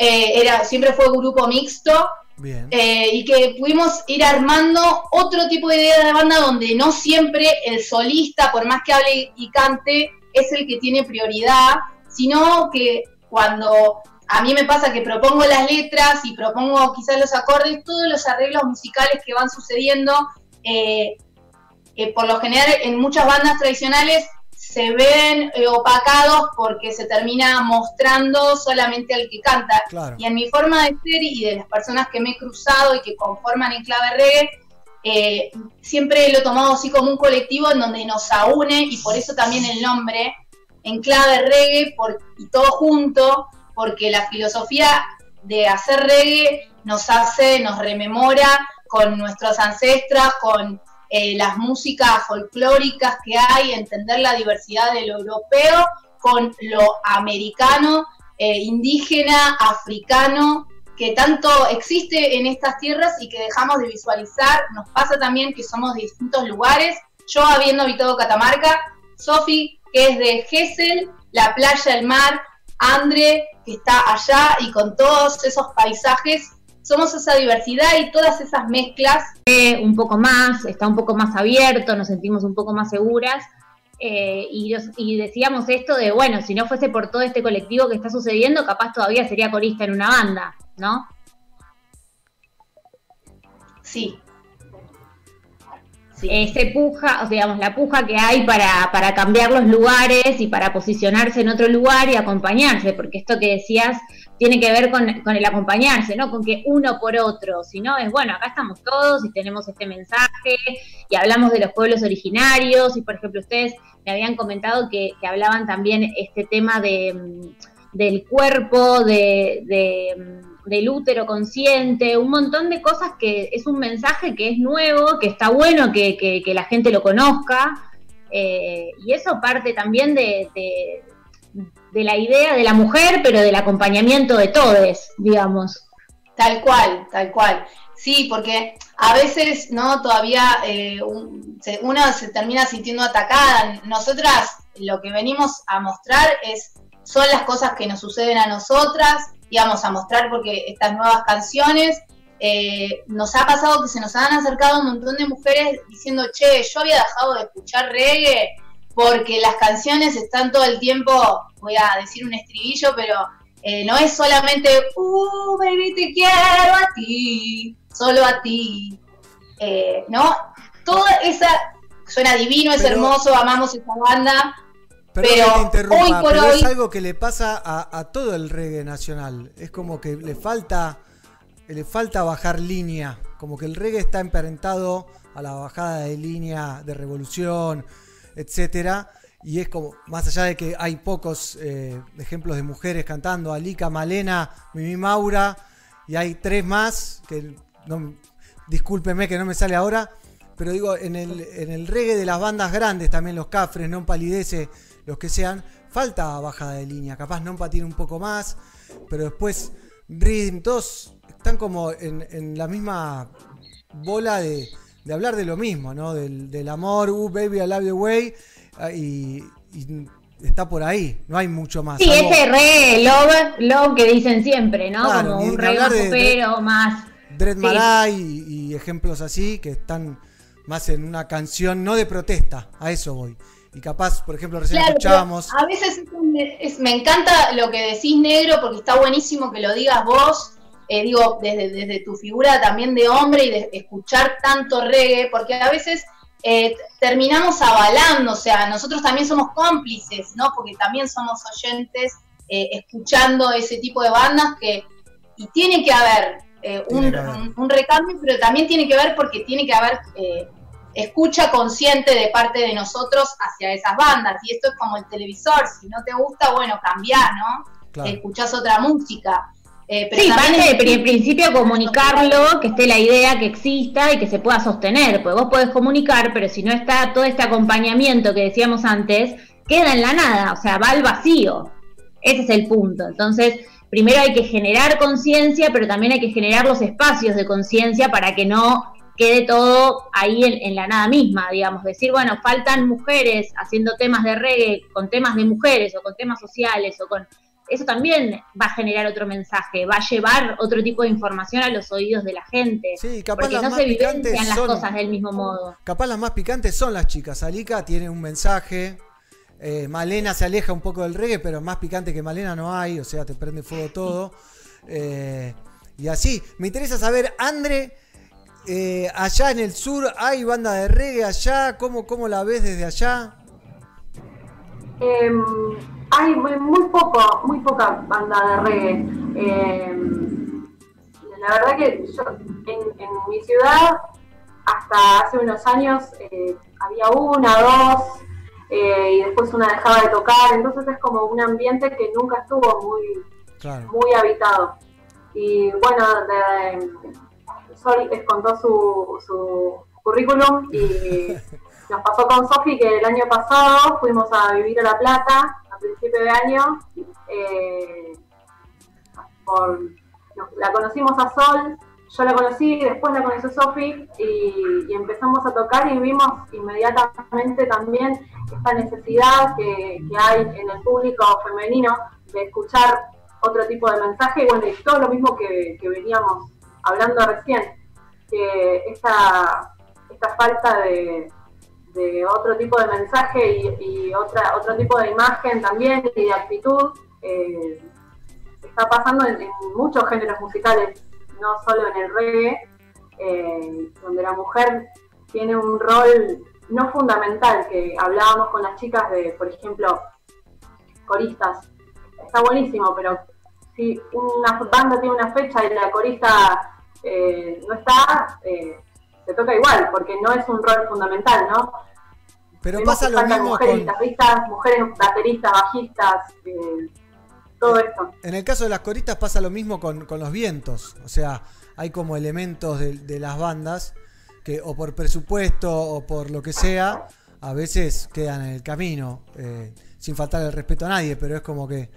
Eh, era, siempre fue grupo mixto, Bien. eh, y que pudimos ir armando otro tipo de idea de banda donde no siempre el solista, por más que hable y cante, es el que tiene prioridad, sino que cuando a mí me pasa que propongo las letras y propongo quizás los acordes, todos los arreglos musicales que van sucediendo, eh, eh, por lo general en muchas bandas tradicionales se ven eh, opacados porque se termina mostrando solamente al que canta. Claro. Y en mi forma de ser y de las personas que me he cruzado y que conforman en clave reggae, eh, siempre lo he tomado así como un colectivo en donde nos aúne y por eso también el nombre, en clave reggae por, y todo junto, porque la filosofía de hacer reggae nos hace, nos rememora con nuestros ancestros, con eh, las músicas folclóricas que hay, entender la diversidad de lo europeo con lo americano, eh, indígena, africano, que tanto existe en estas tierras y que dejamos de visualizar. Nos pasa también que somos de distintos lugares. Yo habiendo habitado Catamarca, Sofi, que es de Gesell, la playa, el mar, Andre, que está allá y con todos esos paisajes, somos esa diversidad y todas esas mezclas. Eh, un poco más, está un poco más abierto, nos sentimos un poco más seguras. eh, y, y decíamos esto de, bueno, si no fuese por todo este colectivo que está sucediendo, capaz todavía sería corista en una banda, ¿no? Sí. Ese puja, o sea, digamos, la puja que hay para, para cambiar los lugares y para posicionarse en otro lugar y acompañarse, porque esto que decías tiene que ver con, con el acompañarse, ¿no? Con que uno por otro, si no es, bueno, acá estamos todos y tenemos este mensaje y hablamos de los pueblos originarios y, por ejemplo, ustedes me habían comentado que, hablaban también este tema de, mm, del cuerpo, de, de, mm, del útero consciente, un montón de cosas que es un mensaje que es nuevo, que está bueno que, que- la gente lo conozca, eh, y eso parte también de, de- de la idea de la mujer, pero del acompañamiento de todos, digamos. Tal cual, tal cual. Sí, porque a veces, ¿no? Todavía eh, se- uno se termina sintiendo atacada. Nosotras lo que venimos a mostrar es, son las cosas que nos suceden a nosotras, íbamos a mostrar porque estas nuevas canciones, eh, nos ha pasado que se nos han acercado un montón de mujeres diciendo, che, yo había dejado de escuchar reggae porque las canciones están todo el tiempo, voy a decir un estribillo, pero eh, no es solamente, uh, baby, te quiero a ti, solo a ti, Eh, ¿no? Toda esa, suena divino, es Pero- hermoso, amamos esa banda, Perdón pero que te interrumpa, hoy por pero hoy, es algo que le pasa a, a todo el reggae nacional. Es como que le falta, le falta bajar línea. Como que el reggae está emparentado a la bajada de línea de revolución, etcétera. Y es como, más allá de que hay pocos eh, ejemplos de mujeres cantando, Alika, Malena, Mimi Maura, y hay tres más, que no, discúlpeme que no me sale ahora, pero digo, en el, en el reggae de las bandas grandes, también los cafres, non palidece, los que sean, falta bajada de línea. Capaz non tiene un poco más, pero después Rhythm, todos están como en, en la misma bola de, de hablar de lo mismo, ¿no? Del, del amor, uh, baby, I love the way, ah, y, y está por ahí, no hay mucho más. Sí, ese re love, love que dicen siempre, ¿no? Claro, Como un re más popero, más. Dread Sí. Y ejemplos así que están más en una canción no de protesta, a eso voy. Y capaz, por ejemplo, recién Claro, escuchábamos. A veces es un- es- me encanta lo que decís negro porque está buenísimo que lo digas vos, eh, digo, desde, desde tu figura también de hombre y de escuchar tanto reggae, porque a veces eh, terminamos avalando, o sea, nosotros también somos cómplices, ¿no? Porque también somos oyentes eh, escuchando ese tipo de bandas que, y tiene que haber un, recambio, pero también tiene que ver porque tiene que haber escucha consciente de parte de nosotros hacia esas bandas. Y esto es como el televisor, si no te gusta, bueno, cambiá, ¿no? Claro. Escuchás otra música. Eh, pero Sí, parte de pri- principio comunicarlo, que esté la idea que exista y que se pueda sostener, porque vos podés comunicar, pero si no está todo este acompañamiento que decíamos antes, queda en la nada, o sea, va al vacío. Ese es el punto. Entonces, primero hay que generar conciencia, pero también hay que generar los espacios de conciencia para que no quede todo ahí en, en la nada misma, digamos, decir, bueno, faltan mujeres haciendo temas de reggae con temas de mujeres o con temas sociales o con eso también va a generar otro mensaje, va a llevar otro tipo de información a los oídos de la gente. Sí, capaz porque las no más se picantes vivencian las son- cosas del mismo modo. Capaz las más picantes son las chicas. Alika tiene un mensaje. eh, Malena se aleja un poco del reggae, pero más picante que Malena no hay. O sea, te prende fuego todo. eh, y así. Me interesa saber, Andre, eh, allá en el sur hay banda de reggae allá. ¿Cómo, cómo la ves desde allá? Em, hay muy, muy poco, muy poca banda de reggae. Em, la verdad que yo en, en mi ciudad hasta hace unos años eh, había una, dos, eh, y después una dejaba de tocar, entonces es como un ambiente que nunca estuvo muy, Claro. muy habitado. Y bueno, de, Sol les contó su, su currículum y nos pasó con Sofi que el año pasado fuimos a vivir a La Plata a principio de año. eh, por- nos- la conocimos a Sol, yo la conocí, después la conoció Sofi y, y empezamos a tocar y vimos inmediatamente también esta necesidad que, que hay en el público femenino de escuchar otro tipo de mensaje y bueno, y todo lo mismo que, que veníamos hablando recién, que esta, esta falta de, de otro tipo de mensaje y, otra, otro tipo de imagen también y de actitud eh, está pasando en, en muchos géneros musicales, no solo en el reggae, eh, donde la mujer tiene un rol no fundamental, que hablábamos con las chicas de, por ejemplo, coristas. Está buenísimo, pero si una banda tiene una fecha y la corista eh, no está, eh, se toca igual, porque no es un rol fundamental, ¿no? Pero Vemos pasa lo mismo mujeres con. guitarristas, mujeres bateristas, bajistas, eh, todo esto. En el caso de las coristas pasa lo mismo con, con los vientos. O sea, hay como elementos de, de las bandas que o por presupuesto o por lo que sea, a veces quedan en el camino, eh, sin faltar el respeto a nadie, pero es como que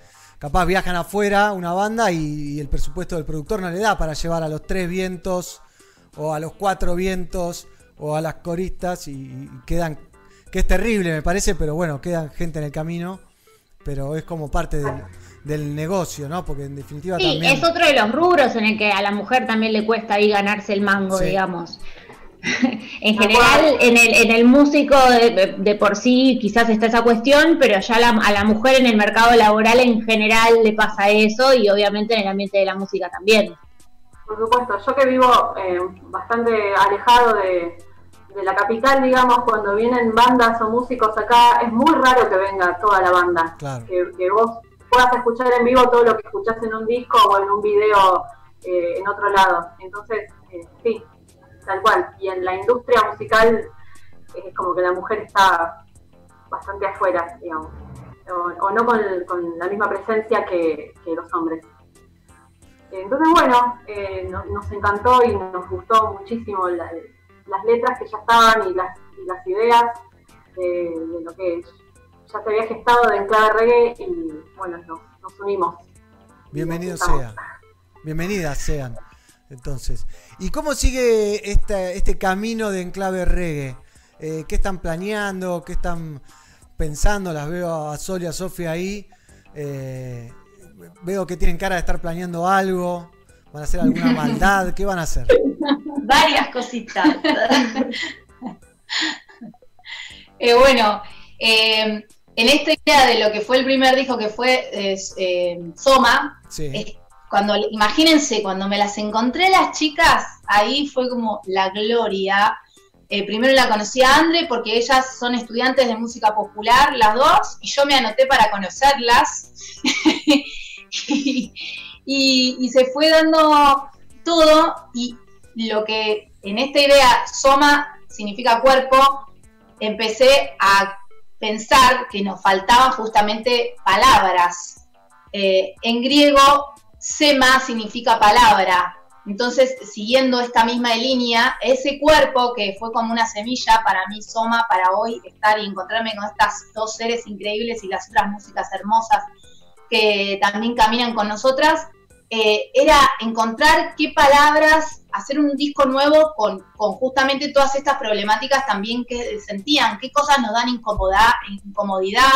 capaz viajan afuera una banda y, y el presupuesto del productor no le da para llevar a los tres vientos o a los cuatro vientos o a las coristas y, y quedan, que es terrible me parece, pero bueno, quedan gente en el camino, pero es como parte del, del negocio, ¿no? Porque en definitiva Sí, también... es otro de los rubros en el que a la mujer también le cuesta ahí ganarse el mango, Sí. digamos. en general, en el, en el músico de, de por sí quizás está esa cuestión, pero ya la- a la mujer en el mercado laboral en general le pasa eso y obviamente en el ambiente de la música también. Por supuesto, yo que vivo eh, bastante alejado de, de la capital, digamos, cuando vienen bandas o músicos acá, es muy raro que venga toda la banda. Claro. Que, que vos puedas escuchar en vivo todo lo que escuchás en un disco o en un video eh, en otro lado. Entonces, eh, sí, tal cual. Y en la industria musical es como que la mujer está bastante afuera, digamos. O, o no con, con la misma presencia que, que los hombres. Entonces, bueno, eh, nos, nos encantó y nos gustó muchísimo la- las letras que ya estaban y las, y las ideas de, de lo que ya se había gestado de Enclave Reggae y bueno, nos, nos unimos. Bienvenidos sean. Bienvenidas sean. Entonces, ¿y cómo sigue esta- este camino de Enclave Reggae? Eh, ¿Qué están planeando? ¿Qué están pensando, las veo a Sol y a Sofía ahí. eh, veo que tienen cara de estar planeando algo. ¿Van a hacer alguna maldad? ¿Qué van a hacer? Varias cositas. Eh, bueno, eh, en esta idea de lo que fue el primer disco que fue Soma, Sí. Cuando imagínense, cuando me las encontré las chicas, ahí fue como la gloria. Eh, primero la conocí a Andre porque ellas son estudiantes de música popular, las dos, y yo me anoté para conocerlas. y se fue dando todo, y lo que en esta idea Soma significa cuerpo, empecé a pensar que nos faltaban justamente palabras. Eh, en griego, sema significa palabra. Entonces, siguiendo esta misma línea, ese cuerpo que fue como una semilla para mí, Soma, para hoy estar y encontrarme con estas dos seres increíbles y las otras músicas hermosas que también caminan con nosotras, eh, era encontrar qué palabras, hacer un disco nuevo con, con justamente todas estas problemáticas también que sentían, qué cosas nos dan incomodidad,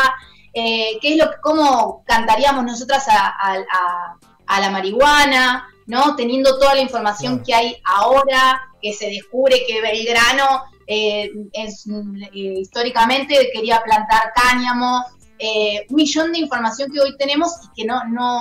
eh, qué es lo que, cómo cantaríamos nosotras a- a la marihuana, ¿no? Teniendo toda la información que hay ahora, que se descubre que Belgrano eh, es, mm, eh, históricamente quería plantar cáñamo, eh, un millón de información que hoy tenemos y que no, no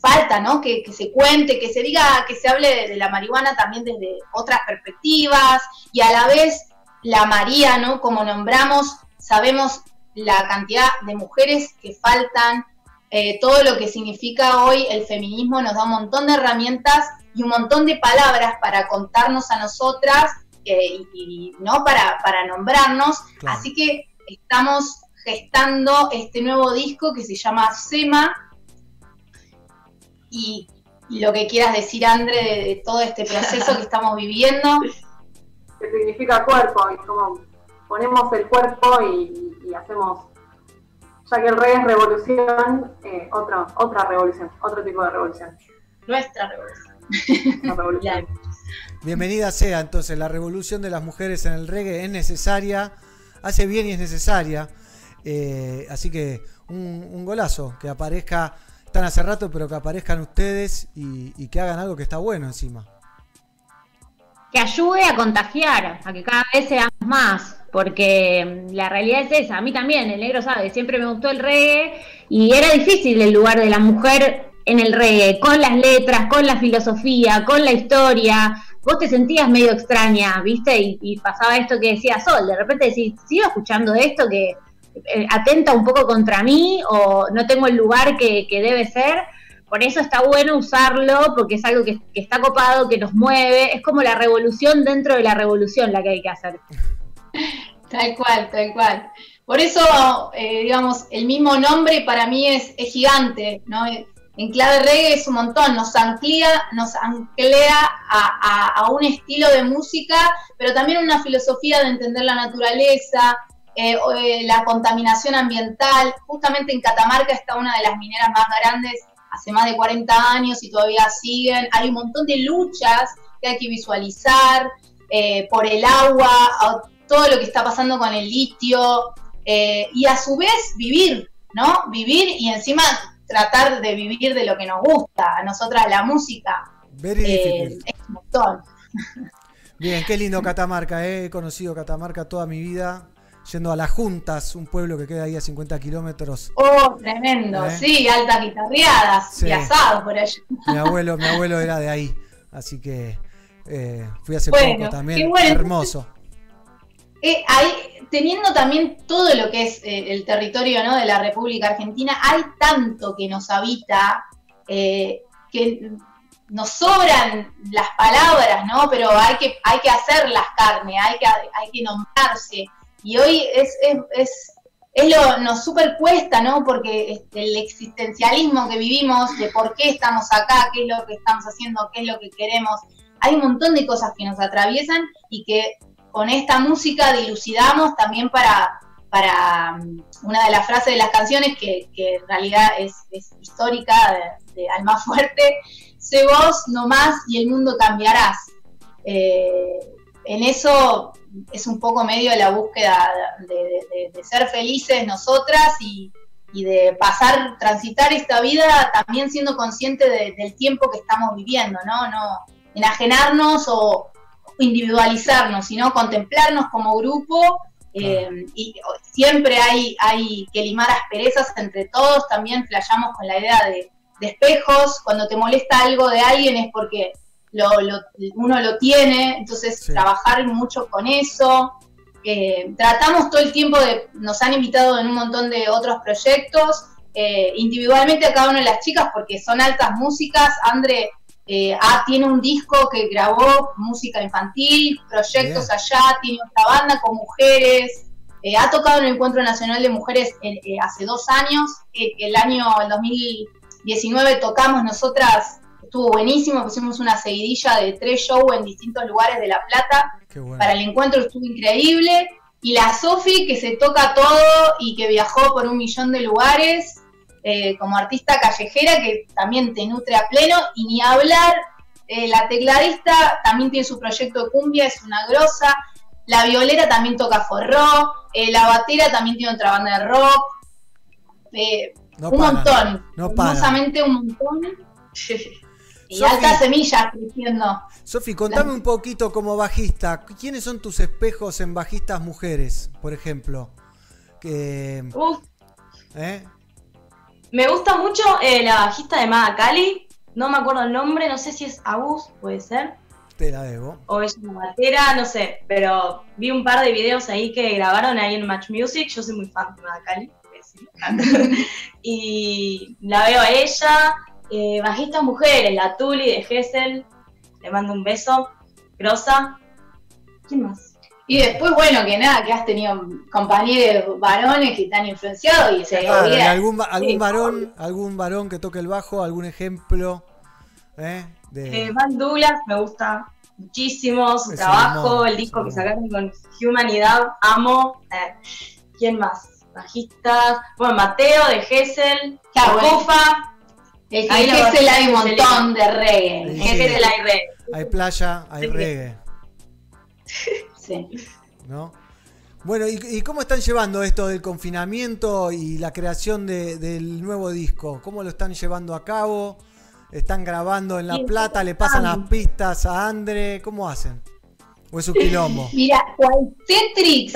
falta, ¿no? Que, que se cuente, que se diga, que se hable de, de la marihuana también desde otras perspectivas y a la vez la María, ¿no? Como nombramos, sabemos la cantidad de mujeres que faltan, eh, todo lo que significa hoy el feminismo nos da un montón de herramientas y un montón de palabras para contarnos a nosotras eh, y, y, no para, para nombrarnos. Claro. Así que estamos gestando este nuevo disco que se llama Sema y, y lo que quieras decir, Andre, de, de todo este proceso que estamos viviendo. que significa cuerpo, y como ponemos el cuerpo y, y hacemos, ya que el rey es revolución, eh, otra, otra revolución, otro tipo de revolución. Nuestra revolución. La revolución. Bienvenida sea entonces, la revolución de las mujeres en el reggae es necesaria, hace bien y es necesaria. Eh, así que un, un golazo, que aparezca, están hace rato, pero que aparezcan ustedes y, y que hagan algo que está bueno encima. que ayude a contagiar, a que cada vez seamos más, porque mm, la realidad es esa. A mí también, el negro sabe, siempre me gustó el reggae y era difícil el lugar de la mujer en el reggae, con las letras, con la filosofía, con la historia. Vos te sentías medio extraña, ¿viste? Y, y pasaba esto que decía Sol, de repente decís, sigo escuchando esto que eh, atenta un poco contra mí o no tengo el lugar que, que debe ser. Por eso está bueno usarlo, porque es algo que, que está copado, que nos mueve. Es como la revolución dentro de la revolución la que hay que hacer. Tal cual, tal cual. Por eso, eh, digamos, el mismo nombre para mí es, gigante, ¿no? En clave reggae es un montón, nos anclea, nos anclea a, un estilo de música, pero también una filosofía de entender la naturaleza, eh, eh, la contaminación ambiental. Justamente en Catamarca está una de las mineras más grandes hace más de 40 años y todavía siguen. Hay un montón de luchas que hay que visualizar por el agua, todo lo que está pasando con el litio, eh, y a su vez vivir, ¿no? Vivir y encima tratar de vivir de lo que nos gusta, a nosotras la música. Very Eh, es un montón. Bien, qué lindo Catamarca, eh. he conocido Catamarca toda mi vida, yendo a Las Juntas, un pueblo que queda ahí a 50 kilómetros. Oh, tremendo, ¿Eh? sí, altas guitarreadas Sí. y asados por allá. Mi abuelo, mi abuelo era de ahí, así que eh, fui hace Bueno, poco también, qué bueno. hermoso. Eh, teniendo también todo lo que es eh, el territorio de la República Argentina, hay tanto que nos habita, eh, que nos sobran las palabras, ¿no? Pero hay que, hay que hacerlas carne, hay que, hay que nombrarse. Y hoy es, es, es, es lo nos super cuesta, ¿no? Porque este, el existencialismo que vivimos, de por qué estamos acá, qué es lo que estamos haciendo, qué es lo que queremos, hay un montón de cosas que nos atraviesan y que con esta música dilucidamos también para, para um, una de las frases de las canciones que, que en realidad es, histórica de, de Alma Fuerte, sé vos nomás y el mundo cambiarás. Eh, en eso es un poco medio la búsqueda de, de- de- de ser felices nosotras y, y de pasar, transitar esta vida también siendo consciente de- del tiempo que estamos viviendo, ¿no? No enajenarnos o individualizarnos, sino contemplarnos como grupo. eh, y siempre hay, hay que limar asperezas entre todos, también flayamos con la idea de, de espejos, cuando te molesta algo de alguien es porque lo, lo- uno lo tiene, entonces trabajar mucho con eso. Eh, tratamos todo el tiempo de, nos han invitado en un montón de otros proyectos, eh, individualmente a cada una de las chicas porque son altas músicas. Andre eh, ah, tiene un disco que grabó música infantil, proyectos Bien. allá, tiene otra banda con mujeres. eh, ha tocado en el Encuentro Nacional de Mujeres eh, hace dos años. el año el 2019 tocamos nosotras, estuvo buenísimo, pusimos una seguidilla de tres shows en distintos lugares de La Plata. Bueno. Para el encuentro estuvo increíble. Y la Sofi, que se toca todo y que viajó por un millón de lugares eh, como artista callejera, que también te nutre a pleno. Y ni hablar, eh, la tecladista también tiene su proyecto de cumbia, es una grosa. La violera también toca forró. eh, la batera también tiene otra banda de rock. No un paran, montón. no un montón. Y altas semillas creciendo. Sofi, contame un poquito como bajista. ¿Quiénes son tus espejos en bajistas mujeres, por ejemplo? Que, Uf, ¿eh? Me gusta mucho eh, la bajista de Maga Cali. No me acuerdo el nombre, no sé si es Agus, puede ser. Te la debo. O es una batera, no sé. Pero vi un par de videos ahí que grabaron ahí en Match Music. Yo soy muy fan de Maga Cali. sí, me encanta. y la veo a ella. Eh, bajistas mujeres, la Tuli de Gessel. Le mando un beso. Grosa. ¿Quién más? Y después, bueno, que nada, que has tenido compañeros varones que te han influenciado y se Claro, ¿y bien. algún, algún Sí. varón, algún varón que toque el bajo, algún ejemplo, ¿eh? De- Eh, Van Douglas me gusta muchísimo su Es trabajo, el disco que sacaron con Humanidad, amo. Eh, ¿Quién más? Bajistas. Bueno, Mateo de Gessel, Ahí en Gessel hay un montón de reggae. En Sí. Gessel hay reggae. hay playa, hay Sí. reggae, Sí. ¿no? Bueno, ¿y, y cómo están llevando esto del confinamiento y la creación de- del nuevo disco? ¿Cómo lo están llevando a cabo? ¿Están grabando en La Sí, Plata? ¿Le pasan las pistas a Andre? ¿Cómo hacen? ¿O es un quilombo? Mira, cual Tetris,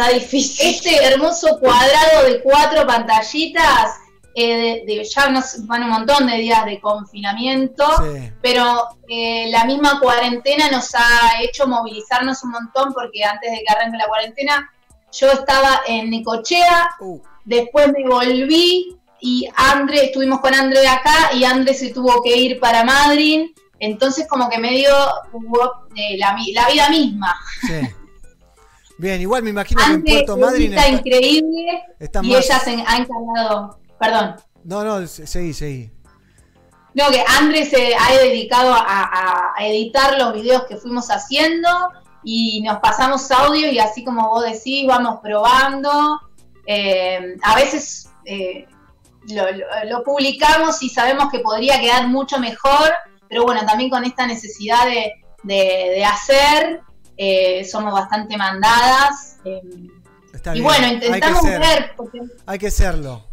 este hermoso cuadrado de cuatro pantallitas, eh, de, de- ya nos van un montón de días de confinamiento, Sí. pero eh, la misma cuarentena nos ha hecho movilizarnos un montón porque antes de que arranque la cuarentena yo estaba en Necochea, Uh. después me volví y Andre, estuvimos con Andre acá y Andre se tuvo que ir para Madrid, entonces como que me dio hubo, eh, la, vida misma. Sí. Bien, igual me imagino que en Puerto Madryn está está- increíble está y más- ella se ha encargado, perdón, No, no, se- seguí, seguí. no, que Andre se ha dedicado a, a- a editar los videos que fuimos haciendo y nos pasamos audio y así como vos decís, vamos probando. Eh, a veces eh, lo, lo- lo publicamos y sabemos que podría quedar mucho mejor, pero bueno, también con esta necesidad de, de- de hacer, eh, somos bastante mandadas. Está y bien, bueno, intentamos ver, porque Hay que serlo.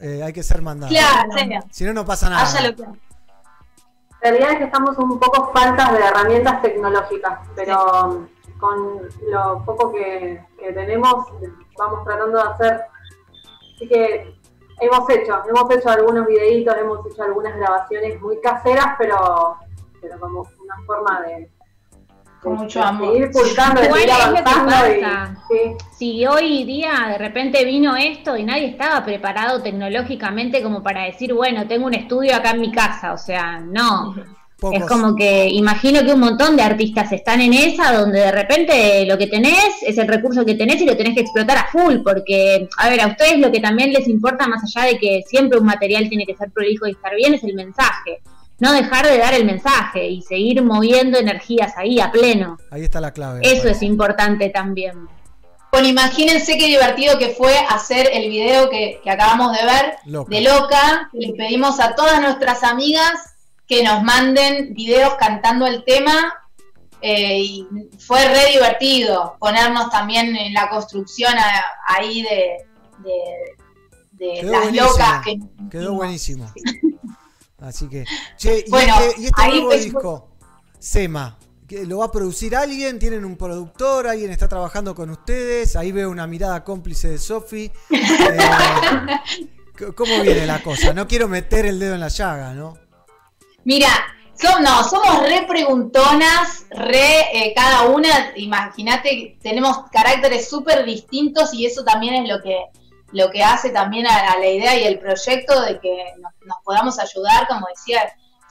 Eh, hay que ser mandado. Claro. Si no, no pasa nada. Haya lo que- La realidad es que estamos un poco faltas de herramientas tecnológicas, pero con lo poco que, que tenemos vamos tratando de hacer. Así que hemos hecho, hemos hecho algunos videitos, hemos hecho algunas grabaciones muy caseras, pero, pero como una forma de, Con mucho amor. seguir pulsando, es lo que avanzando. y- pasa. sí. Si hoy día de repente vino esto y nadie estaba preparado tecnológicamente como para decir, bueno, tengo un estudio acá en mi casa, o sea, no. Pocos. Es como que imagino que un montón de artistas están en esa, donde de repente lo que tenés es el recurso que tenés y lo tenés que explotar a full, porque, a ver, a ustedes lo que también les importa, más allá de que siempre un material tiene que ser prolijo y estar bien, es el mensaje. No dejar de dar el mensaje y seguir moviendo energías ahí a pleno. Ahí está la clave. Eso es importante también. Bueno, imagínense qué divertido que fue hacer el video que, que acabamos de ver Loca. de Loca. que Le pedimos a todas nuestras amigas que nos manden videos cantando el tema eh, y fue re divertido ponernos también en la construcción a- ahí de, de- de las buenísimo. locas que Quedó buenísimo. Así que. Che, y Bueno, este, y este nuevo pues- disco, Sema, ¿que ¿lo va a producir alguien? ¿Tienen un productor? ¿Alguien está trabajando con ustedes? Ahí veo una mirada cómplice de Sofi. Eh, ¿Cómo viene la cosa? No quiero meter el dedo en la llaga, ¿no? Mira, som- no, somos re preguntonas, re eh, cada una, imagínate, tenemos caracteres súper distintos y eso también es lo que, lo que hace también a, la idea y el proyecto de que nos, podamos ayudar, como decía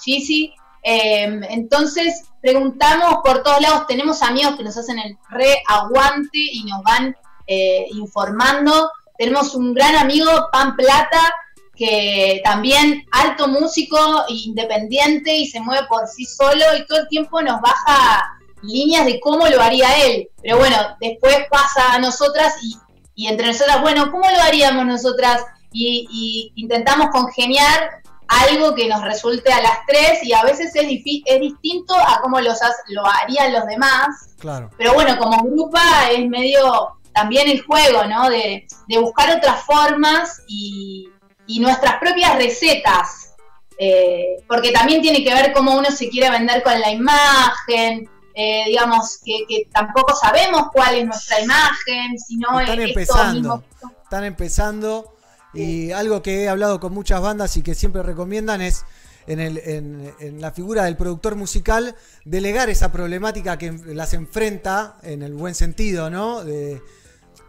Gigi. Eh, entonces, preguntamos por todos lados, tenemos amigos que nos hacen el re aguante y nos van eh, informando. Tenemos un gran amigo, Pan Plata, que también alto músico, independiente y se mueve por sí solo y todo el tiempo nos baja líneas de cómo lo haría él. Pero bueno, después pasa a nosotras y, y entre nosotras, bueno, ¿cómo lo haríamos nosotras? Y, y intentamos congeniar algo que nos resulte a las tres y a veces es, es distinto a cómo los lo harían los demás. Claro. Pero bueno, como grupa es medio también el juego, ¿no? De, de buscar otras formas y, y nuestras propias recetas. Eh, porque también tiene que ver cómo uno se quiere vender con la imagen. Eh, digamos que, que tampoco sabemos cuál es nuestra imagen, sino Están es empezando. mismo. Están empezando. Y algo que he hablado con muchas bandas y que siempre recomiendan es en, el, en, en la figura del productor musical delegar esa problemática que las enfrenta en el buen sentido, ¿no? De,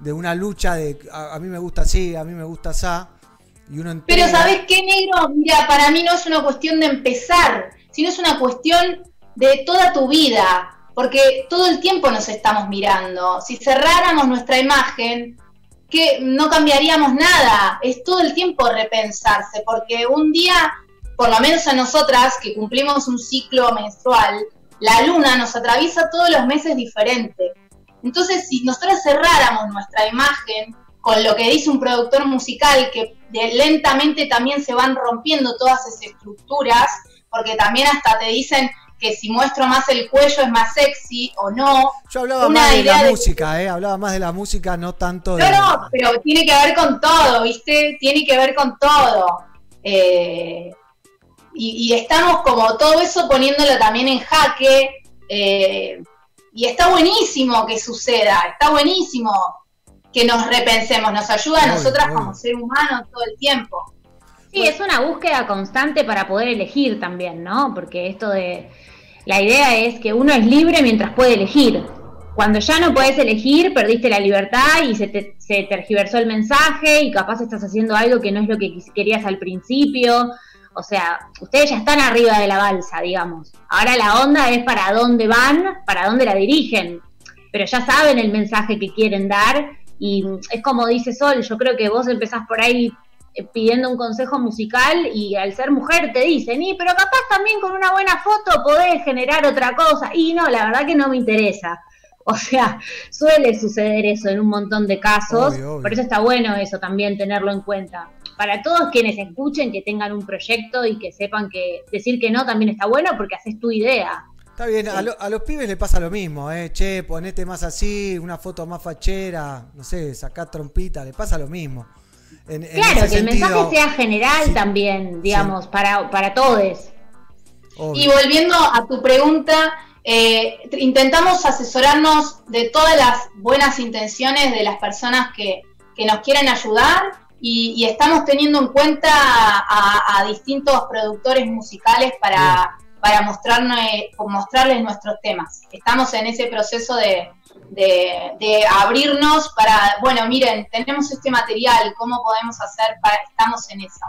de una lucha de a, a mí me gusta así, a mí me gusta asá. Y uno Pero entrega- ¿sabes qué, negro? Mira, para mí no es una cuestión de empezar, sino es una cuestión de toda tu vida, porque todo el tiempo nos estamos mirando. Si cerráramos nuestra imagen, que no cambiaríamos nada, es todo el tiempo repensarse, porque un día, por lo menos a nosotras que cumplimos un ciclo menstrual, la luna nos atraviesa todos los meses diferente. Entonces, si nosotros cerráramos nuestra imagen con lo que dice un productor musical, que lentamente también se van rompiendo todas esas estructuras, porque también hasta te dicen que si muestro más el cuello es más sexy o no. Yo hablaba Una más de idea la de- música, ¿eh? Hablaba más de la música, no tanto de... No, no, pero tiene que ver con todo, ¿viste? Tiene que ver con todo. Eh, y, y estamos como todo eso poniéndolo también en jaque. eh, y está buenísimo que suceda, está buenísimo que nos repensemos, nos ayuda a nosotras como ser humanos todo el tiempo. Sí, es una búsqueda constante para poder elegir también, ¿no? Porque esto de. La idea es que uno es libre mientras puede elegir. Cuando ya no puedes elegir, perdiste la libertad y se, te, se tergiversó el mensaje y capaz estás haciendo algo que no es lo que querías al principio. O sea, ustedes ya están arriba de la balsa, digamos. Ahora la onda es para dónde van, para dónde la dirigen. Pero ya saben el mensaje que quieren dar y es como dice Sol, yo creo que vos empezás por ahí pidiendo un consejo musical y al ser mujer te dicen, y pero capaz también con una buena foto podés generar otra cosa. Y no, la verdad que no me interesa. O sea, suele suceder eso en un montón de casos, Obvio, obvio. por eso está bueno eso también tenerlo en cuenta. Para todos quienes escuchen, que tengan un proyecto y que sepan que decir que no también está bueno porque haces tu idea. Está bien, a, lo- a los pibes le pasa lo mismo, ¿eh? Che, ponete más así, una foto más fachera, no sé, sacá trompita, le pasa lo mismo. En- en Claro, ese que el sentido, mensaje sea general también, digamos, para, para todos. Y volviendo a tu pregunta, eh, intentamos asesorarnos de todas las buenas intenciones de las personas que, que nos quieren ayudar y, y estamos teniendo en cuenta a, a distintos productores musicales para, para mostrarnos, mostrarles nuestros temas. Estamos en ese proceso de, de- de abrirnos para, bueno, miren, tenemos este material, ¿cómo podemos hacer para, estamos en eso?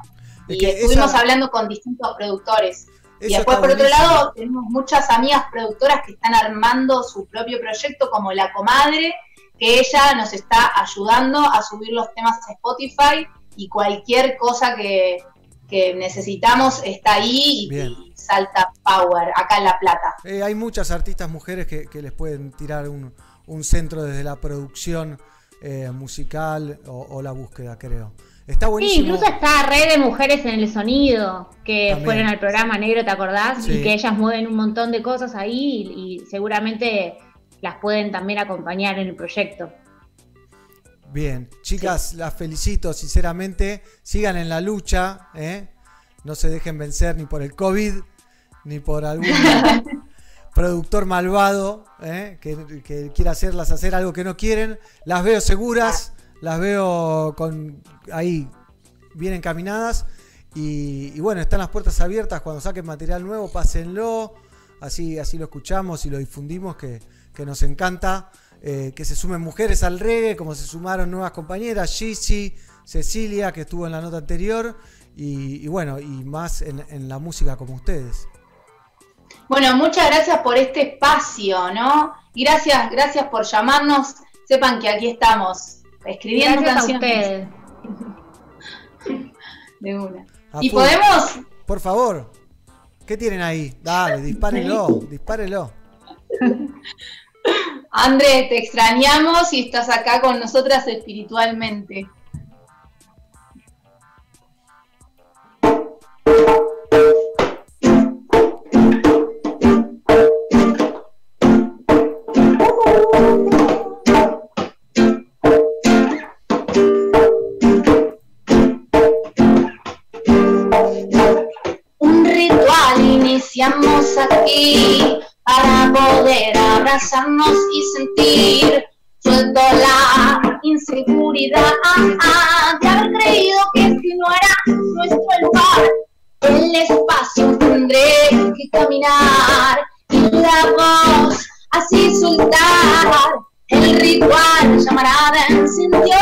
Es Y estuvimos esa- hablando con distintos productores. Y después, por otro lado, tenemos muchas amigas productoras que están armando su propio proyecto, como La Comadre, que ella nos está ayudando a subir los temas a Spotify y cualquier cosa que, que necesitamos está ahí y, salta Power acá en La Plata. Eh, hay muchas artistas mujeres que, que les pueden tirar un, un centro desde la producción eh, musical o, o la búsqueda, creo. Está Sí, buenísimo. incluso está red de mujeres en el sonido que También. fueron al programa negro, ¿te acordás? Sí. Y que ellas mueven un montón de cosas ahí y, y seguramente las pueden también acompañar en el proyecto. Bien, chicas, las felicito sinceramente. Sigan en la lucha, ¿eh? no se dejen vencer ni por el COVID, ni por algún productor malvado ¿eh? que, quiera hacerlas hacer algo que no quieren. Las veo seguras, las veo con ahí bien encaminadas. Y, y bueno, están las puertas abiertas. Cuando saquen material nuevo, pásenlo. Así, así lo escuchamos y lo difundimos, que, que nos encanta. eh, que se sumen mujeres al reggae, como se sumaron nuevas compañeras, Gigi, Cecilia, que estuvo en la nota anterior, y, y bueno, y más en, en la música como ustedes. Bueno, muchas gracias por este espacio, ¿no? Gracias, gracias por llamarnos. Sepan que aquí estamos, escribiendo Gracias a canciones. ustedes. De una. A Y full. podemos, Por favor, ¿qué tienen ahí? Dale, dispárenlo, dispárenlo. André, te extrañamos y estás acá con nosotras espiritualmente. Y sentir suelto la inseguridad de haber creído que este no era nuestro lugar. El espacio tendré que caminar y la voz así soltar. El ritual llamará encendió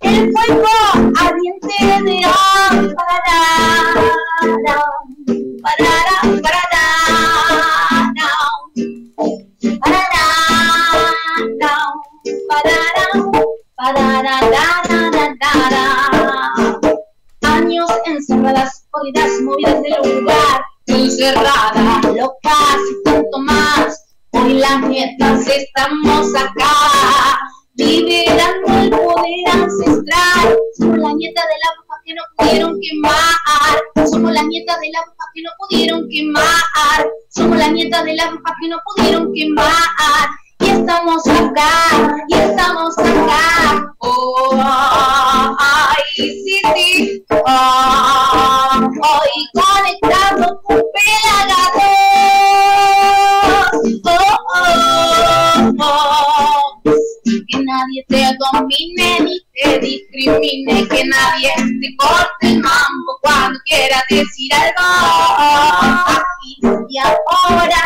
el fuego ardiente de hoy para Años encerradas, corridas movidas del lugar, encerradas, locas y tanto más. Hoy las nietas estamos acá, liberando el poder ancestral. Somos la nieta de la bruja que no pudieron quemar. Somos la nieta de la bruja que no pudieron quemar. Somos la nieta de la bruja que no pudieron quemar. Y estamos acá, y estamos acá. Oh, ay, sí. Oh, hoy conectado con pelagatos. Oh, oh, oh. Que nadie te domine ni te discrimine, que nadie te corte el mambo cuando quiera decir algo. Aquí y ahora.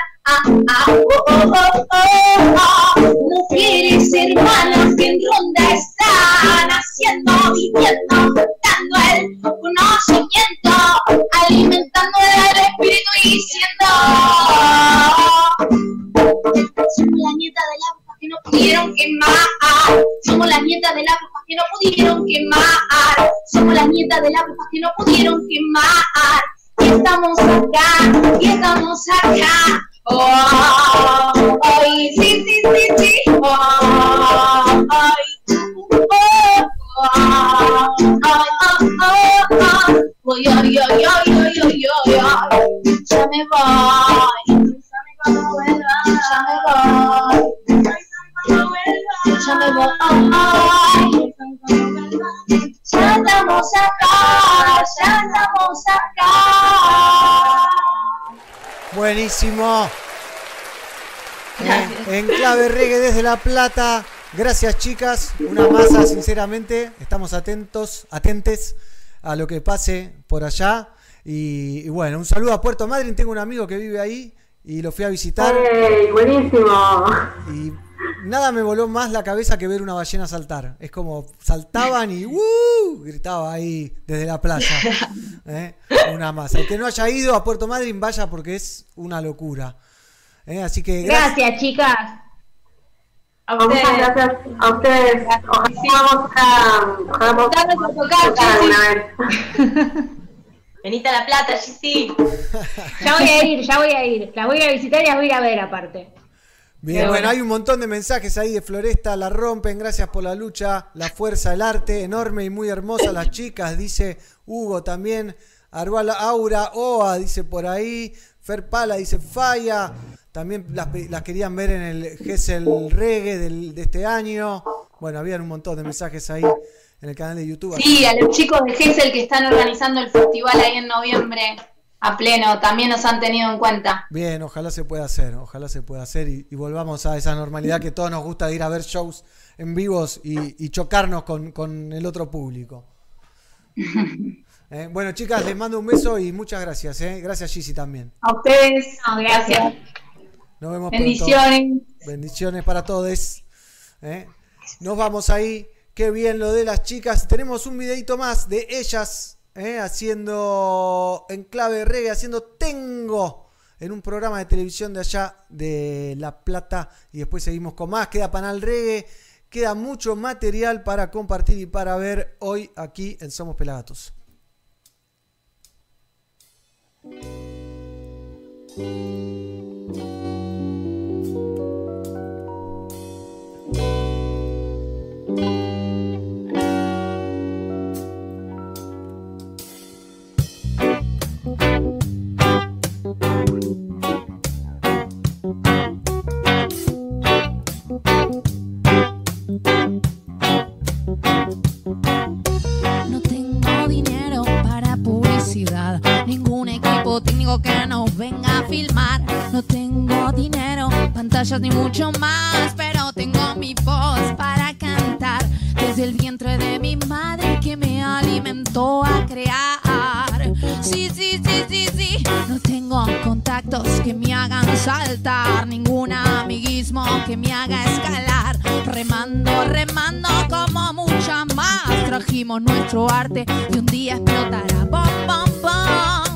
Mujeres hermanas que en ronda están haciendo, viviendo, dando el conocimiento, alimentando el espíritu y diciendo somos la nieta de la que no pudieron quemar. Somos la nieta de la bruja que no pudieron quemar. Somos la nieta de la bruja que no pudieron quemar. Y estamos acá, y estamos acá. Oh, ay, sí, sí, sí, sí. Ay, ay. Ay, ay, ay, ay, ay, ay, ay, ay. Ya me voy. Ya me voy. Ya me voy. Ya estamos acá, ya estamos acá. Buenísimo. En clave reggae desde La Plata. Gracias chicas. Una masa, sinceramente. Estamos atentos, atentes a lo que pase por allá. Y, y bueno, un saludo a Puerto Madryn. Tengo un amigo que vive ahí y lo fui a visitar. ¡Ey! Buenísimo. Y nada me voló más la cabeza que ver una ballena saltar. Es como saltaban y ¡uh! gritaba ahí desde la playa. ¿Eh? Una más. El que no haya ido a Puerto Madryn, vaya porque es una locura. ¿Eh? Así que gracias. Gracias, chicas. A Muchas gracias a ustedes. Ojalá vamos a, ojalá vamos a tocar una vez. Venite a La Plata, sí. Ya voy a ir, ya voy a ir. Las voy a visitar y las voy a ir a ver aparte. Bien, bueno, hay un montón de mensajes ahí de Floresta, la rompen, gracias por la lucha, la fuerza, el arte, enorme y muy hermosa las chicas, dice Hugo también, Arbala Aura, Oa, dice por ahí, Fer Pala, dice Falla, también las, las querían ver en el Gessel Reggae del- de este año, bueno, habían un montón de mensajes ahí en el canal de YouTube. Sí, a los chicos de Gessel que están organizando el festival ahí en noviembre a pleno, también nos han tenido en cuenta. Bien, ojalá se pueda hacer, ojalá se pueda hacer y, y volvamos a esa normalidad que todos nos gusta de ir a ver shows en vivos y, y chocarnos con, con el otro público. Eh, bueno, chicas, les mando un beso y muchas gracias. eh. Gracias, Gigi, también. A ustedes, gracias. Nos vemos Bendiciones. pronto. Bendiciones para todos. eh. Nos vamos ahí. Qué bien lo de las chicas. Tenemos un videito más de ellas eh, haciendo en clave reggae, haciendo Tengo en un programa de televisión de allá de La Plata. Y después seguimos con más. Queda Panal Reggae. Queda mucho material para compartir y para ver hoy aquí en Somos Pelagatos. Que nos venga a filmar. No tengo dinero, pantallas ni mucho más, pero tengo mi voz para cantar. Desde el vientre de mi madre que me alimentó a crear. Sí, sí, sí, sí, sí. No tengo contactos que me hagan saltar, ningún amiguismo que me haga escalar. Remando, remando como mucha más. Trajimos nuestro arte y un día explotará. Bom, bom. Bom,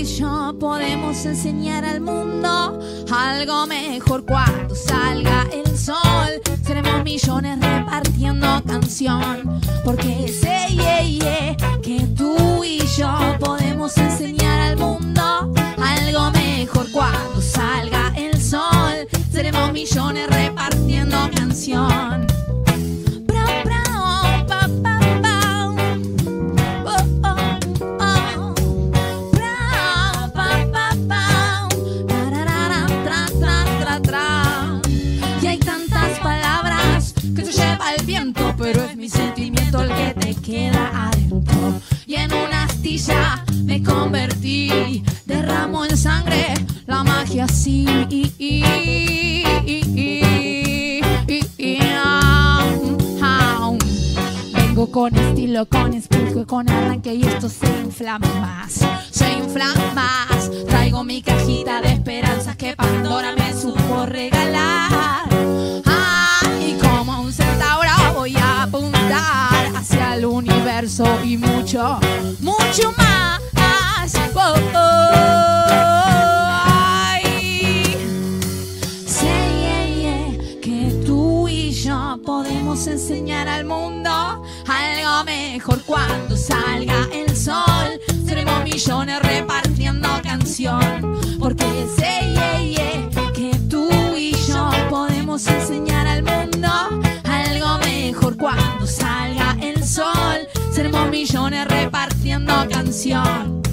y yo podemos enseñar al mundo algo mejor cuando salga el sol. Seremos millones repartiendo canción. Porque sé yeah, que tú y yo podemos enseñar al mundo algo mejor cuando salga el sol. Seremos millones repartiendo canción. Mi sentimiento el que te queda adentro. Y en una astilla me convertí, derramo en sangre la magia así. Vengo con estilo, con espíritu, con arranque y esto se inflama más, se inflama más. Traigo mi cajita de esperanzas que Pandora me supo regalar. Hacia el universo y mucho, mucho más. Oh, oh. Sé, que tú y yo podemos enseñar al mundo algo mejor cuando salga el sol. Seremos millones repartiendo canción. Porque sé, que tú y yo podemos enseñar al mundo algo mejor cuando. Millones repartiendo canción.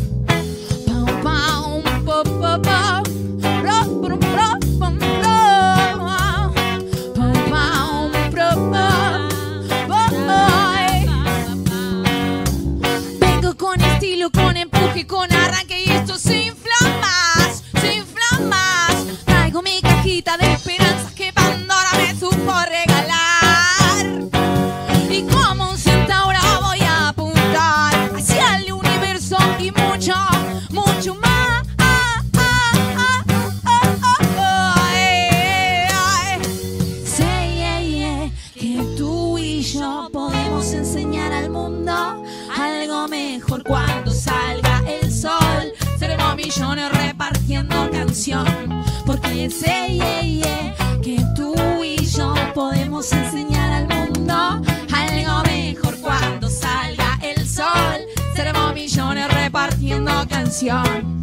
Canción.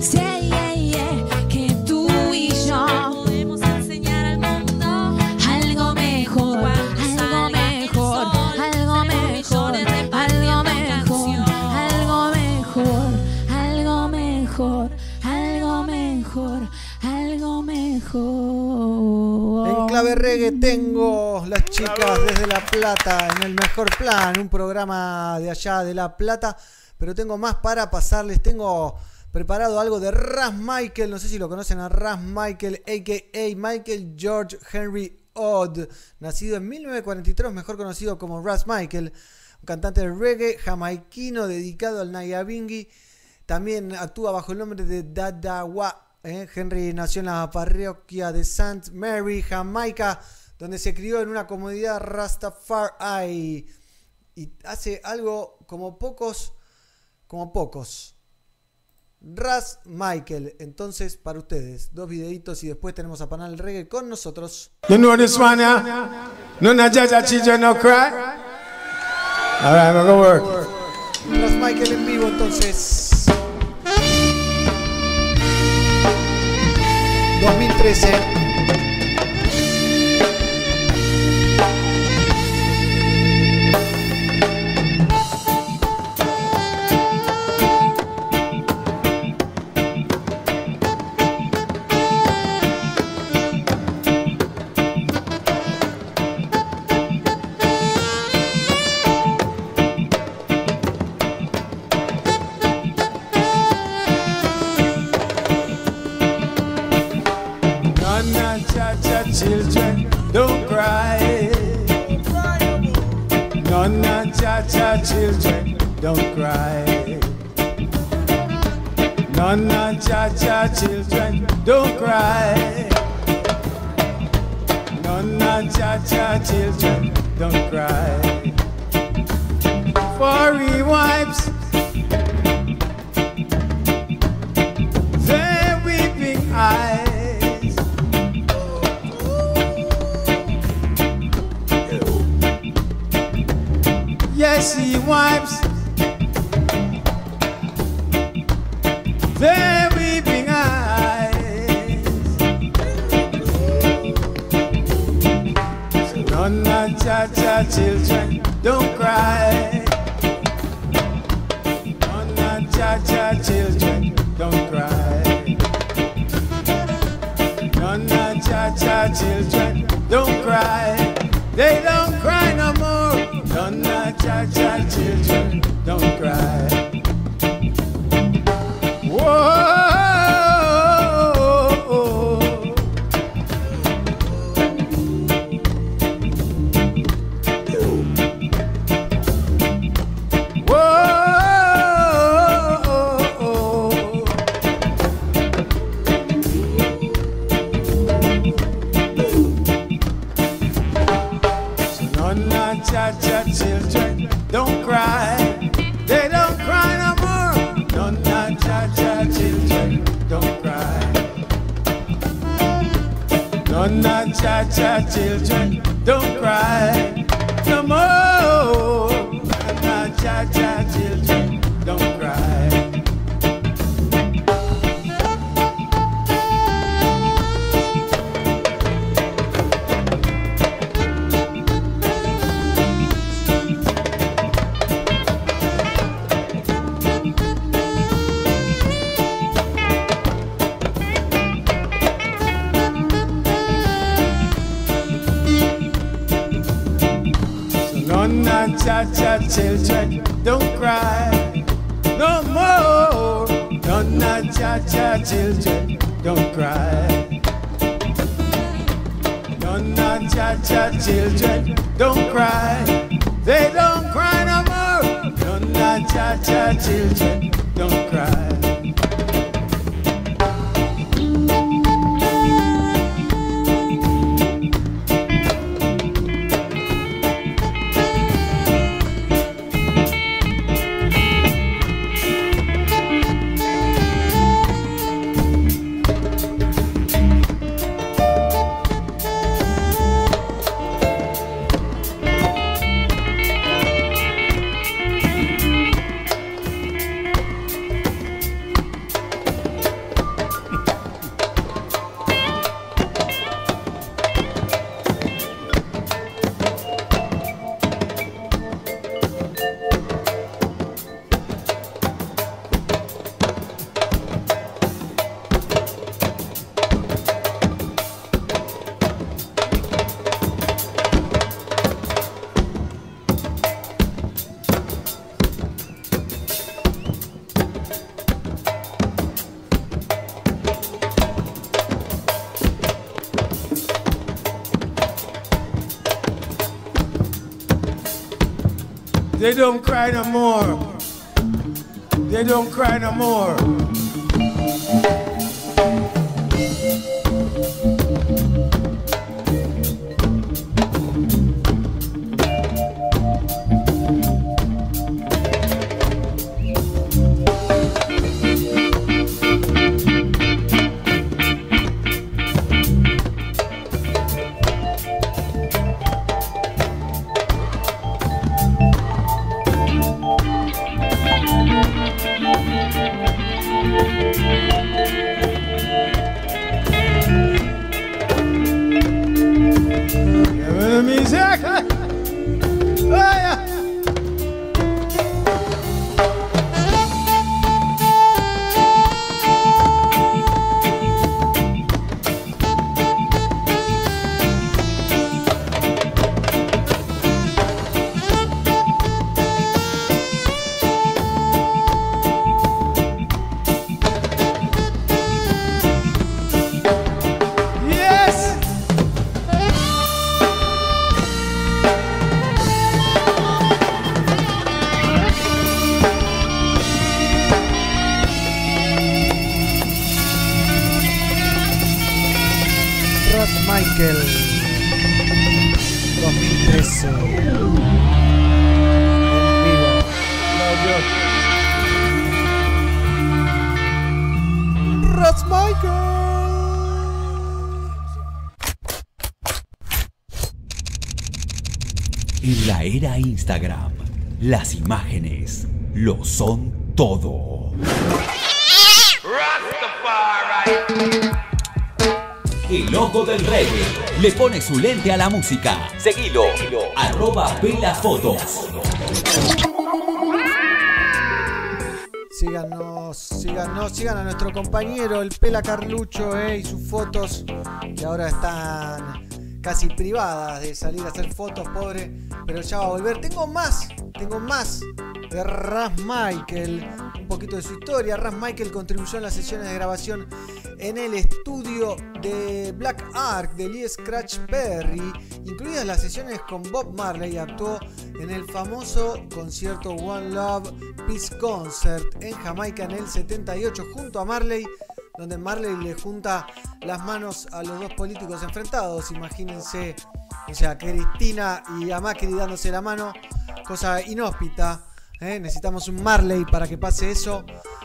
Say, yeah, yeah, que tú y yo podemos enseñar al mundo algo mejor, algo mejor, algo mejor, algo mejor, algo mejor, algo mejor, algo mejor, algo mejor. En clave reggae tengo las chicas desde La Plata en el mejor plan, un programa de allá de La Plata, pero tengo más para pasarles. Tengo preparado algo de Ras Michael, no sé si lo conocen a Ras Michael, a.k.a. Michael George Henry Odd, nacido en 1943, mejor conocido como Ras Michael, un cantante de reggae jamaiquino dedicado al Nyabingi. También actúa bajo el nombre de Dadawa. ¿eh? Henry nació en la parroquia de St. Mary, Jamaica, donde se crió en una comunidad Rastafari. Y hace algo como pocos, como pocos. Ras Michael. Entonces, para ustedes, dos videitos y después tenemos a Panal Reggae con nosotros. You know this one, yeah? No, no, children, no cry. All right, I'm gonna work. Ras Michael en vivo, entonces. 2013. No, cha cha children, don't cry. No, no, cha cha children, don't cry. No, no, cha cha children, don't cry. For he wipes Yes, he wipes their weeping eyes. So no, no, cha cha children, don't cry. No, no, cha cha children, don't cry. No, no, cha cha children, don't cry. They don't cry no more. No, cha cha children, don't cry. Don't cry no more. They don't cry no more. Todo. El ojo del reggae le pone su lente a la música. Seguilo, arroba Fotos. Síganos, síganos, sigan a nuestro compañero el Pela Carlucho eh, y sus fotos que ahora están casi privadas de salir a hacer fotos, pobre, pero ya va a volver. Tengo más, tengo más Ras Michael, un poquito de su historia. Ras Michael contribuyó en las sesiones de grabación en el estudio de Black Ark de Lee Scratch Perry, incluidas las sesiones con Bob Marley, actuó en el famoso concierto One Love Peace Concert en Jamaica en el 78 junto a Marley, donde Marley le junta las manos a los dos políticos enfrentados. Imagínense, o sea, Cristina y a Macri dándose la mano, cosa inhóspita. ¿Eh? Necesitamos un Marley para que pase eso.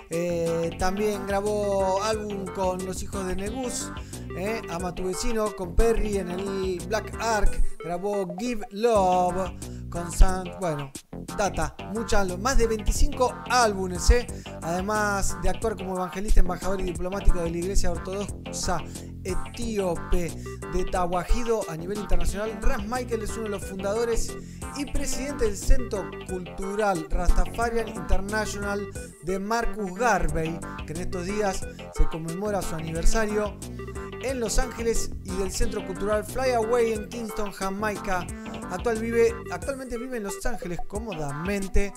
Eh, también grabó álbum con los hijos de Negus. ¿eh? Ama tu vecino con Perry en el Black Ark. Grabó Give Love con San. Bueno, data, muchas, más de 25 álbumes. ¿eh? Además de actuar como evangelista, embajador y diplomático de la Iglesia Ortodoxa etíope de Tawajido a nivel internacional. Ras Michael es uno de los fundadores y presidente del Centro Cultural Rastafarian International de Marcus Garvey, que en estos días se conmemora su aniversario en Los Ángeles y del Centro Cultural Flyaway en Kingston, Jamaica. Actual vive, actualmente vive en Los Ángeles cómodamente.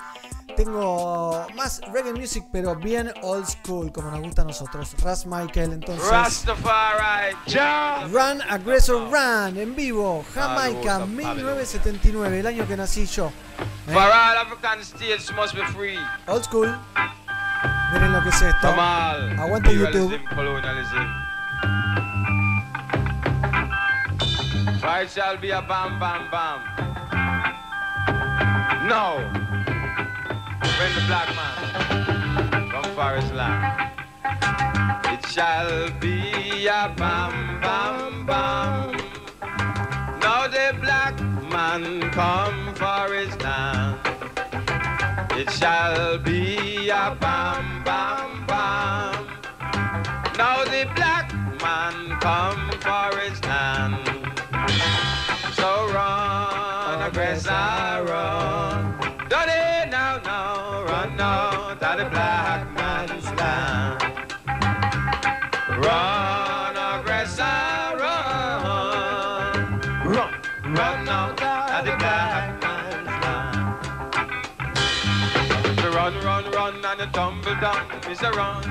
Tengo más reggae music, pero bien old school, como nos gusta a nosotros. Ras Michael, entonces. Rastafari, Jah. Run Aggressor Run en vivo, Jamaica, 1979, el año que nací yo. ¿Eh? For all African states must be free. Old school. Miren lo que es esto. Aguante YouTube. For it shall be a bam, bam, bam. No. When the black man from forest land. It shall be a bam, bam, bam. Now the black man come for his land. It shall be a bam, bam, bam. Now the black man come for his land. Run, aggressor, run. Don't it now, now, run now to the black man's land. Run, aggressor, run. Run, run now to the black man's land. So run, run, run, and you tumble down, is a run.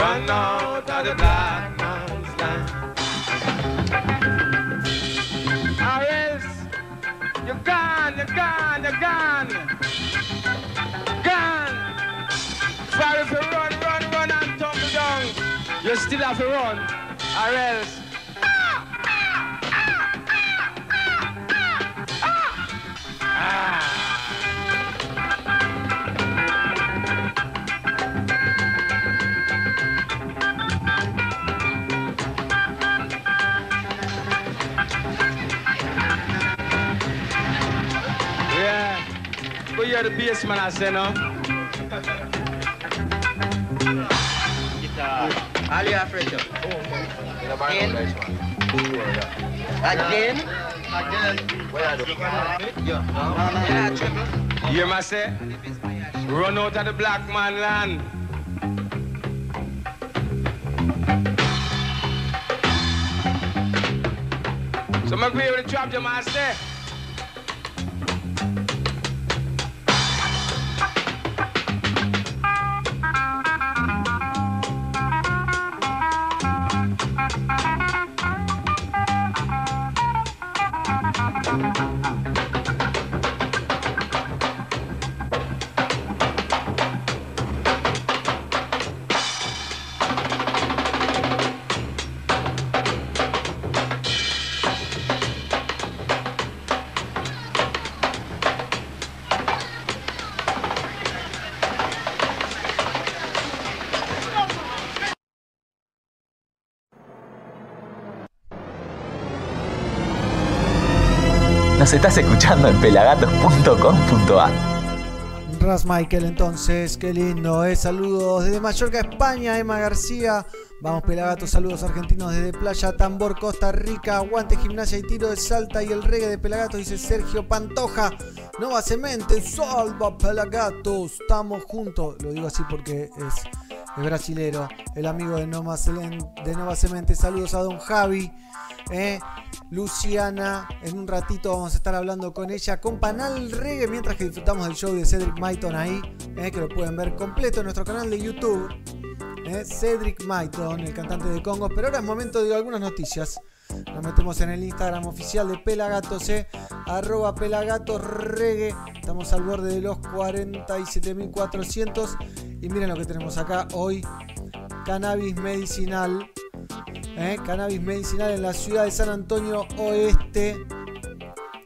Run now to the black have to run, or else. Ah. Yeah. Go hear the bass man I say no. Ali Africa. Again? Again? Again. You hear me say? Run out of the black man land. So I'm with the trap jam I Nos estás escuchando en pelagatos.com.ar. Ras Michael, entonces, qué lindo, ¿eh? Saludos desde Mallorca, España, Emma García. Vamos, Pelagatos, saludos argentinos desde Playa Tambor, Costa Rica. Aguante, gimnasia y tiro de salta y el reggae de Pelagatos, dice Sergio Pantoja. Nova Cemente, salva Pelagatos, estamos juntos. Lo digo así porque es, brasilero, el amigo de Nova, Celen- de Nova Cemente. Saludos a don Javi. ¿eh? Luciana, en un ratito vamos a estar hablando con ella con Panal Reggae mientras que disfrutamos del show de Cedric Maiton ahí, ¿eh? que lo pueden ver completo en nuestro canal de YouTube. ¿eh? Cedric Maiton, el cantante de Congo. Pero ahora es momento de algunas noticias. Nos metemos en el Instagram oficial de Pelagatos, ¿eh? arroba Pelagatos Reggae. Estamos al borde de los 47.400. Y miren lo que tenemos acá hoy. Cannabis medicinal. ¿Eh? Cannabis medicinal en la ciudad de San Antonio Oeste.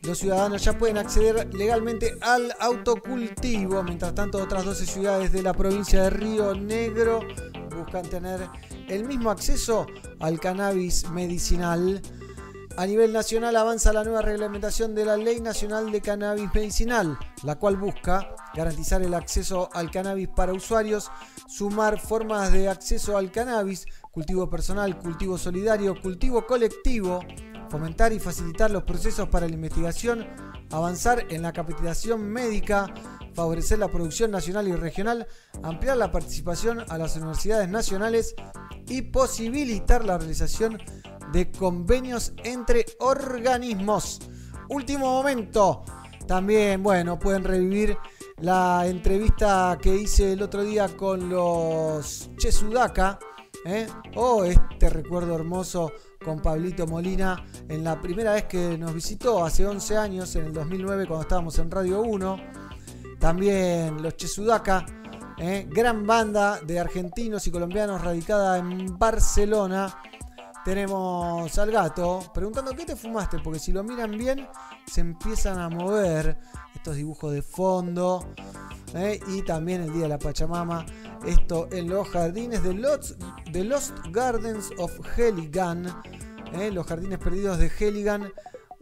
Los ciudadanos ya pueden acceder legalmente al autocultivo. Mientras tanto, otras 12 ciudades de la provincia de Río Negro buscan tener el mismo acceso al cannabis medicinal. A nivel nacional avanza la nueva reglamentación de la Ley Nacional de Cannabis Medicinal, la cual busca garantizar el acceso al cannabis para usuarios, sumar formas de acceso al cannabis, cultivo personal, cultivo solidario, cultivo colectivo, fomentar y facilitar los procesos para la investigación, avanzar en la capacitación médica, favorecer la producción nacional y regional, ampliar la participación a las universidades nacionales y posibilitar la realización de convenios entre organismos. Último momento. También, bueno, pueden revivir la entrevista que hice el otro día con los Chesudaka. ¿Eh? O este recuerdo hermoso con Pablito Molina en la primera vez que nos visitó hace 11 años, en el 2009, cuando estábamos en Radio 1. También los Chesudaka, ¿eh? gran banda de argentinos y colombianos radicada en Barcelona. Tenemos al gato preguntando qué te fumaste, porque si lo miran bien se empiezan a mover estos dibujos de fondo. ¿Eh? Y también el Día de la Pachamama. Esto en los jardines de Lost, de Lost Gardens of Heligan. ¿eh? Los jardines perdidos de Heligan.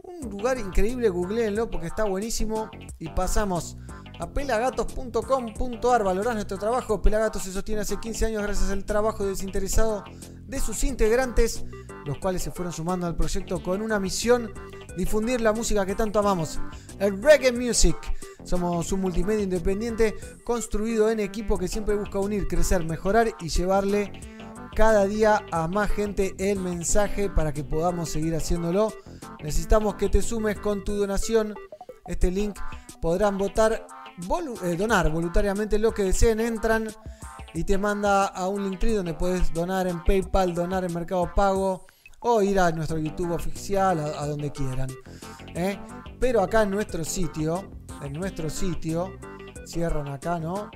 Un lugar increíble, googleenlo porque está buenísimo. Y pasamos a pelagatos.com.ar. Valorás nuestro trabajo. Pelagatos se sostiene hace 15 años gracias al trabajo desinteresado de sus integrantes, los cuales se fueron sumando al proyecto con una misión, difundir la música que tanto amamos, el reggae music. Somos un multimedia independiente construido en equipo que siempre busca unir, crecer, mejorar y llevarle cada día a más gente el mensaje para que podamos seguir haciéndolo. Necesitamos que te sumes con tu donación. Este link podrán votar, eh, donar voluntariamente lo que deseen. Entran y te manda a un link donde puedes donar en PayPal, donar en Mercado Pago o ir a nuestro YouTube oficial, a, a donde quieran. ¿eh? Pero acá en nuestro sitio, en nuestro sitio, cierran acá, ¿no?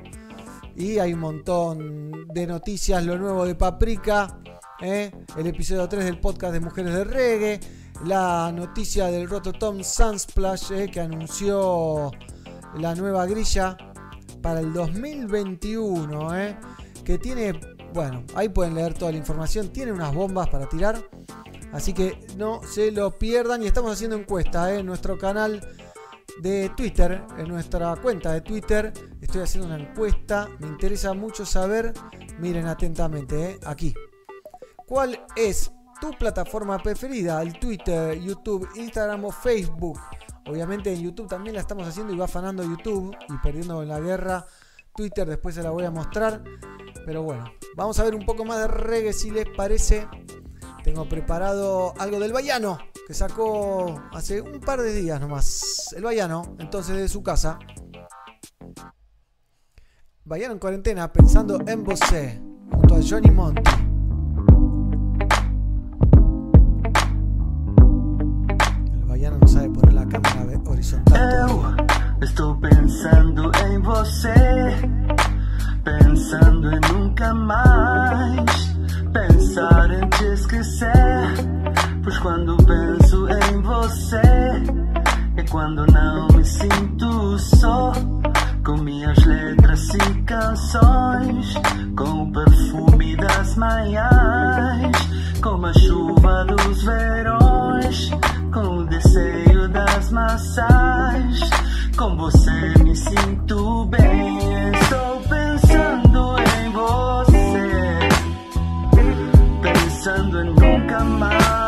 Y hay un montón de noticias, lo nuevo de Paprika, ¿eh? el episodio 3 del podcast de Mujeres de Reggae, la noticia del Rototom Sunsplash ¿eh? que anunció la nueva grilla para el 2021, ¿eh? que tiene, bueno, ahí pueden leer toda la información, tiene unas bombas para tirar, así que no se lo pierdan y estamos haciendo encuesta ¿eh? en nuestro canal de Twitter, en nuestra cuenta de Twitter, estoy haciendo una encuesta, me interesa mucho saber, miren atentamente, ¿eh? aquí, ¿cuál es tu plataforma preferida? El Twitter, YouTube, Instagram o Facebook. Obviamente en YouTube también la estamos haciendo y va afanando YouTube y perdiendo en la guerra. Twitter después se la voy a mostrar. Pero bueno, vamos a ver un poco más de reggae si les parece. Tengo preparado algo del Bayano que sacó hace un par de días nomás. El Bayano, entonces de su casa. Bayano en cuarentena pensando en vos junto a Johnny Monty. El Bayano no sabe poner la cámara horizontal. Eu estou pensando em você, pensando em nunca mais pensar em te esquecer. Pois quando penso em você, é quando não me sinto só. Com minhas letras e canções, com o perfume das manhãs, com a chuva dos verões, com o desejo maçãs. Com você me sinto bem. Estou pensando em você, pensando em nunca mais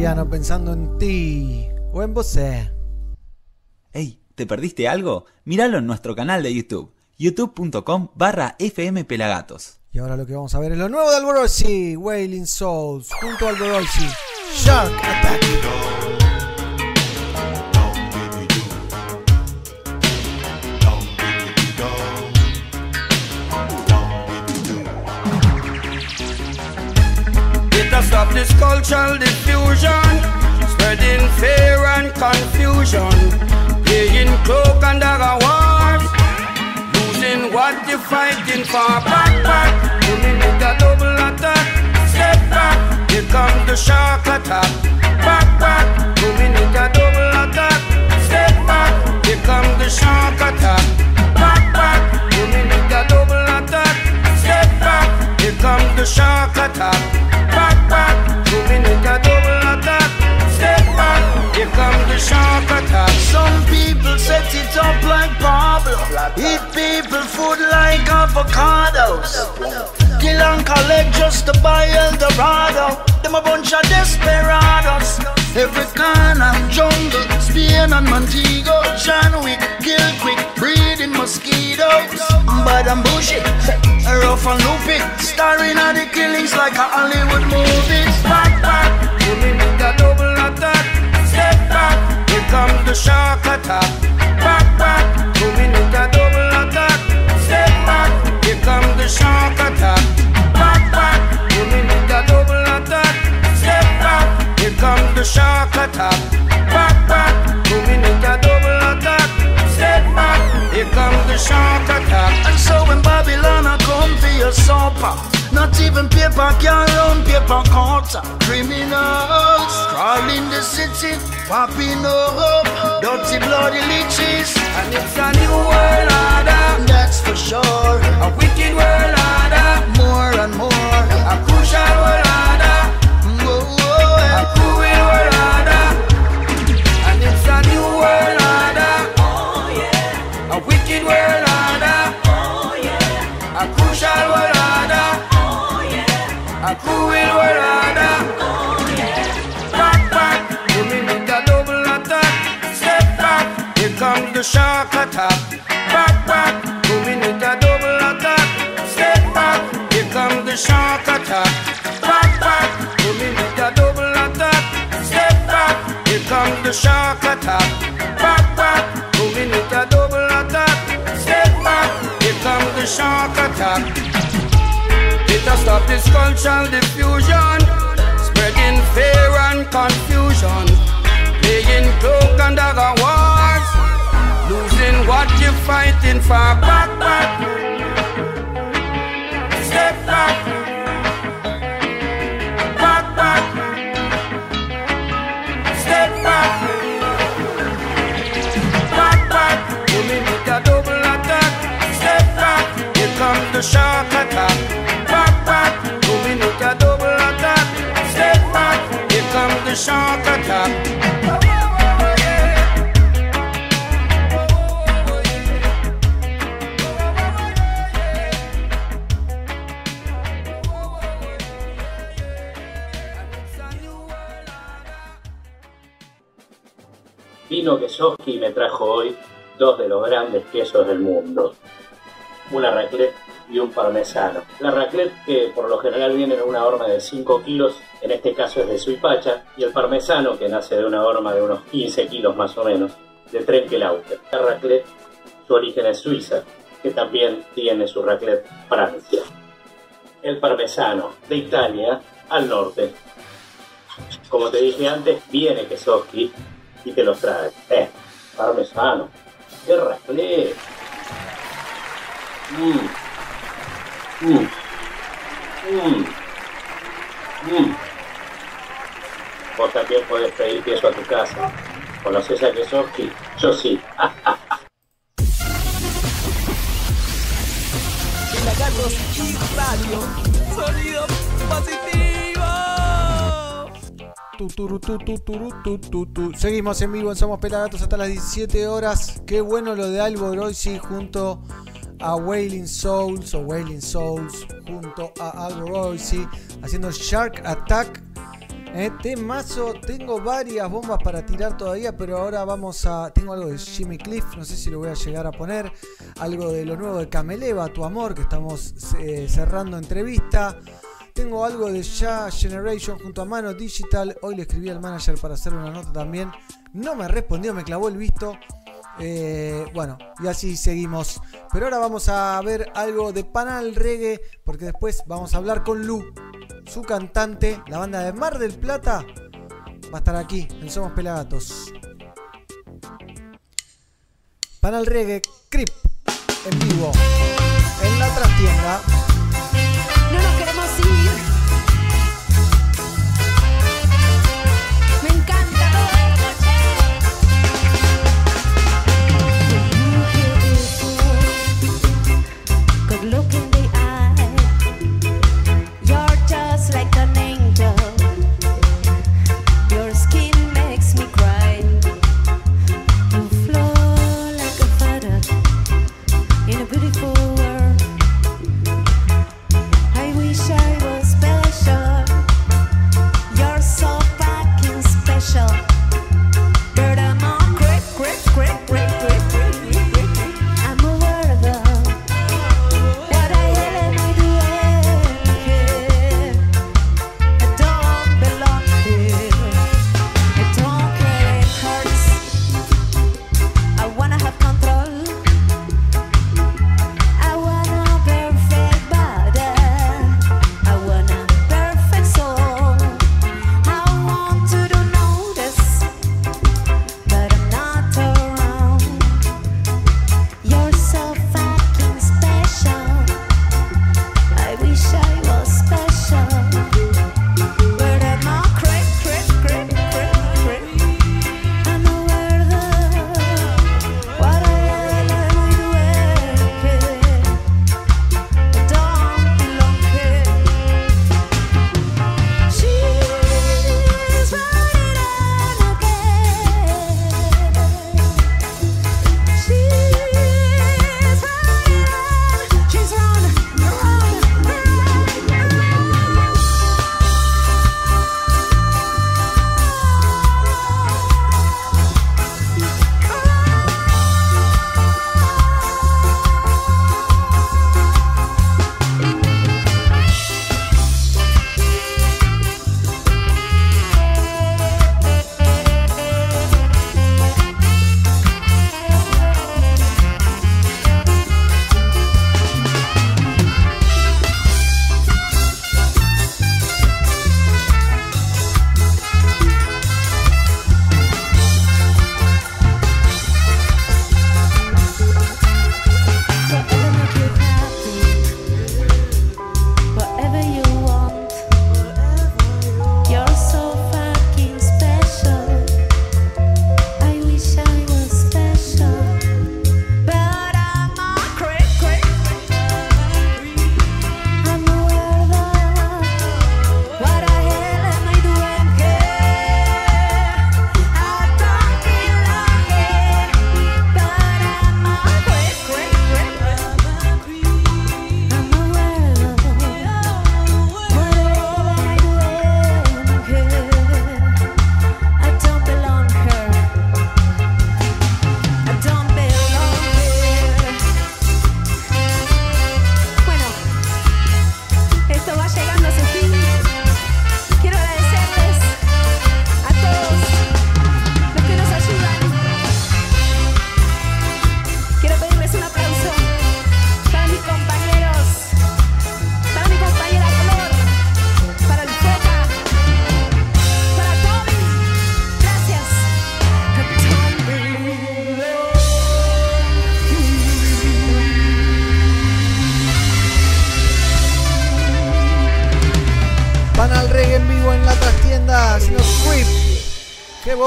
Pensando en ti o en vos. Hey, ¿te perdiste algo? Míralo en nuestro canal de YouTube, youtube.com barra fmpelagatos. Y ahora lo que vamos a ver es lo nuevo de Alborosi, Wailing Souls, junto a Alborosi, Shark Attack. This cultural diffusion, spreading fear and confusion, playing cloak and dagger wars, losing what you're fighting for. Back, back, coming with a double attack. Step back, here comes the shark attack. Back, back, coming with a double attack. Step back, here comes the shark attack. Back, back, coming with a here comes the shark attack. Back, back, moving with a double attack. Step back, here comes the shark attack. Some people set it up like Pablo. Eat people food like avocados. Kill and collect just to buy Eldorado. Them a bunch of desperados. Every corner, jungle, Spain and Montego. John Wick, kill quick, breeding mosquitoes. Bad and bushy, rough and loopy. Starring at the killings like a Hollywood movies. Back, back, moving with a double attack. Step back, here comes the shark attack. Back, back, moving with a double attack. Step back, here comes the shark attack. Back, back, double attack come the shark attack. Back, back, two minute a double attack. Step back, here come the shark attack. And so when Babylon a come for your supper, not even paper can run paper cutter. Criminals crawling the city, popping no up dirty bloody leeches, and it's a new world order. That's for sure, a wicked world order. More and more, a crucial world. The shark attack. Back, back, the double attack. Step back, here comes the shark attack. Back, back, give me the double attack. Step back, here comes the shark attack. Back, back, give me the double attack. Step back, here comes the shark attack. It has stopped this cultural diffusion, spreading fear and confusion, playing cloak and dagger losing what you're fighting for. Back, back, step back, back, back, step back, back, back. You may need a double attack. Step back, here comes the shark attack. Back, back, you may need a double attack. Step back, here comes the shark attack. Vino Kesoski me trajo hoy dos de los grandes quesos del mundo. Una raclette y un parmesano. La raclette que por lo general viene en una horma de 5 kilos, en este caso es de Suipacha, y el parmesano que nace de una horma de unos 15 kilos más o menos, de Trenkelauter. La raclette, su origen es Suiza, que también tiene su raclette Francia. El parmesano, de Italia al norte. Como te dije antes, viene Kesoski y te los trae. Eh, parmesano. ¡Qué raclette! Mmm. Mmm. Mmm. Mmm. Vos también podés pedir queso a tu casa. ¿Conoces a Kesoski? Yo sí. Sonido positivo. Seguimos en vivo Somos Pelagatos hasta las 17 horas. Qué bueno lo de Albo Groisi junto a Wailing Souls o Wailing Souls junto a Albo haciendo Shark Attack. Eh, temazo, tengo varias bombas para tirar todavía, pero ahora vamos a. Tengo algo de Jimmy Cliff, no sé si lo voy a llegar a poner. Algo de lo nuevo de Cameleva, Tu Amor, que estamos eh, cerrando entrevista. Tengo algo de Ya Generation junto a Mano Digital. Hoy le escribí al manager para hacer una nota también. No me respondió, me clavó el visto. Eh, bueno, y así seguimos. Pero ahora vamos a ver algo de Panal Reggae, porque después vamos a hablar con Lu, su cantante. La banda de Mar del Plata va a estar aquí en Somos Pelagatos. Panal Reggae, Crip, en vivo, en la trastienda.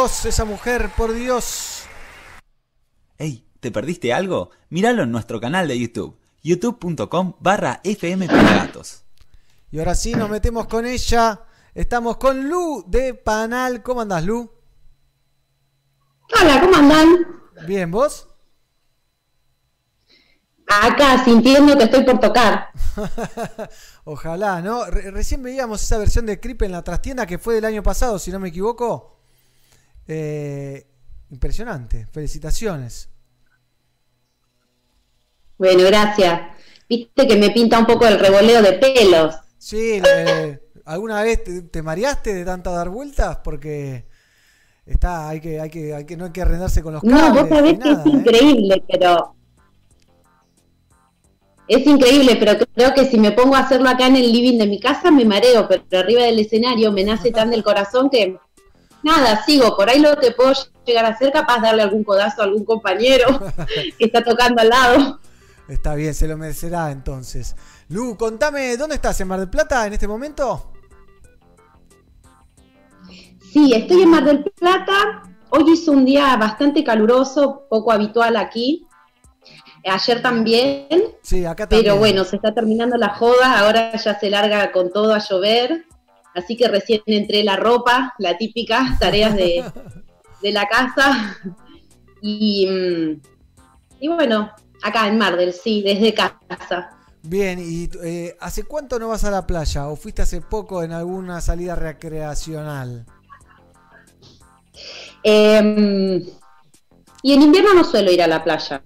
Voz esa mujer, por Dios. Ey, ¿te perdiste algo? Míralo en nuestro canal de YouTube, youtube.com barra FM Pelagatos. Y ahora sí, nos metemos con ella. Estamos con Lu de Panal. ¿Cómo andás, Lu? Hola, ¿cómo andan? Bien, ¿vos? Acá, sintiendo que estoy por tocar. Ojalá, ¿no? Re- recién veíamos esa versión de Creep en la trastienda que fue del año pasado, si no me equivoco. Eh, impresionante. Felicitaciones. Bueno, gracias. Viste que me pinta un poco el revoleo de pelos. Sí, eh, ¿alguna vez te, te mareaste de tanto dar vueltas? Porque está, hay que, hay que, hay que, no hay que arrendarse con los No, cables. vos sabés que nada, es ¿eh? increíble, pero. Es increíble, pero creo que si me pongo a hacerlo acá en el living de mi casa me mareo, pero arriba del escenario me nace tan del corazón que. Nada, sigo. Por ahí lo que puedo llegar a hacer, capaz darle algún codazo a algún compañero que está tocando al lado. Está bien, se lo merecerá entonces. Lu, contame, ¿dónde estás? ¿En Mar del Plata en este momento? Sí, estoy en Mar del Plata. Hoy hizo un día bastante caluroso, poco habitual aquí. Ayer también, Sí, acá también. pero bueno, se está terminando la joda, ahora ya se larga con todo a llover. Así que recién entré la ropa, la típica, tareas de, de la casa. Y, mm, y bueno, acá en Mar del, sí, desde casa. Bien, ¿y eh, hace cuánto no vas a la playa? ¿O fuiste hace poco en alguna salida recreacional? Em, y en invierno no suelo ir a la playa,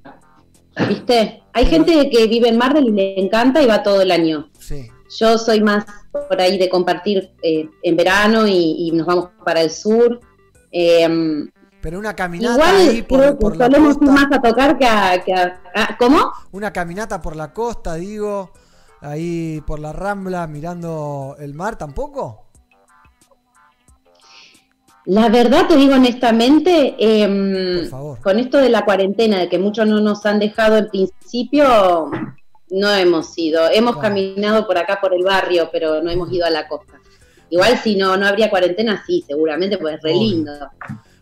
¿viste? Hay gente que vive en Mar del y le encanta y va todo el año. Sí. Yo soy más por ahí de compartir eh, en verano y, y nos vamos para el sur. Em, Pero una caminata igual ahí por, creo que por la costa. más a tocar que a... que a- ¿Cómo? Una caminata por la costa, digo. Ahí por la rambla mirando el mar, ¿tampoco? La verdad te digo honestamente, favor. con esto de la cuarentena, de que muchos no nos han dejado en principio, no hemos ido. Hemos caminado por acá por el barrio, pero no hemos ido a la costa. Igual si no, no habría cuarentena, sí, seguramente, pues es re lindo.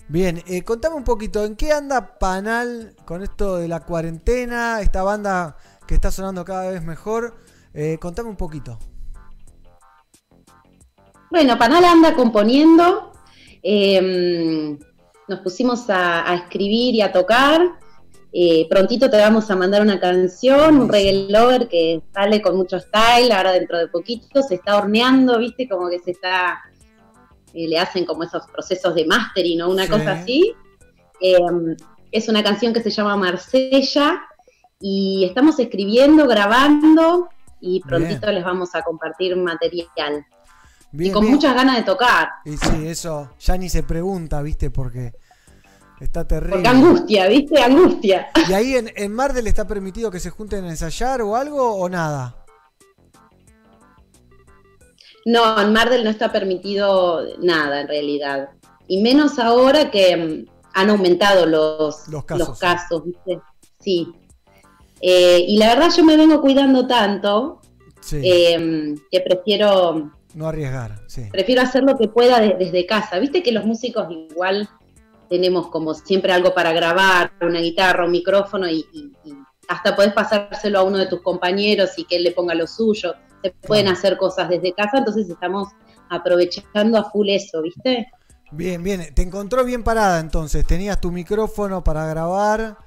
Bien, eh, contame un poquito, ¿en qué anda Panal con esto de la cuarentena? Esta banda que está sonando cada vez mejor. Eh, contame un poquito. Bueno, Panal anda componiendo. em, nos pusimos a, a escribir y a tocar. Eh, prontito te vamos a mandar una canción, un reggae lover que sale con mucho style. Ahora dentro de poquito se está horneando, viste, como que se está. eh, le hacen como esos procesos de mastering o una Sí. cosa así. Em, es una canción que se llama Marsella y estamos escribiendo, grabando y prontito les vamos a compartir material. Bien, y con bien. muchas ganas de tocar. Y sí, eso ya ni se pregunta, ¿viste? Porque está terrible. Porque angustia, ¿viste? Angustia. ¿Y ahí en, en Mar del está permitido que se junten a ensayar o algo o nada? No, en Mar del no está permitido nada en realidad. Y menos ahora que mm, han aumentado los, Los casos. los casos, ¿viste? Sí. Eh, y la verdad yo me vengo cuidando tanto Sí. eh, que prefiero, No arriesgar, sí. prefiero hacer lo que pueda de- desde casa. Viste que los músicos igual tenemos como siempre algo para grabar, una guitarra, un micrófono y, y- y hasta podés pasárselo a uno de tus compañeros y que él le ponga lo suyo. Se pueden hacer cosas desde casa, entonces estamos aprovechando a full eso, ¿viste? Bien, bien. Te encontró bien parada entonces. Tenías tu micrófono para grabar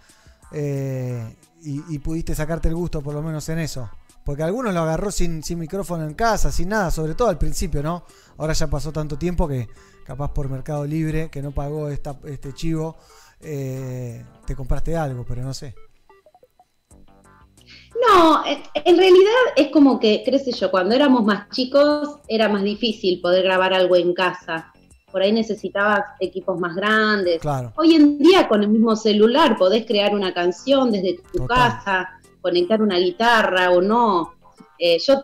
eh, y, y pudiste sacarte el gusto por lo menos en eso. Porque algunos lo agarró sin, sin micrófono en casa, sin nada, sobre todo al principio, ¿no? Ahora ya pasó tanto tiempo que capaz por Mercado Libre, que no pagó esta, este chivo, eh, te compraste algo, pero no sé. No, en, realidad es como que, qué sé yo, cuando éramos más chicos era más difícil poder grabar algo en casa. Por ahí necesitabas equipos más grandes. Claro. Hoy en día con el mismo celular podés crear una canción desde tu Total. casa, conectar una guitarra o no. Eh, yo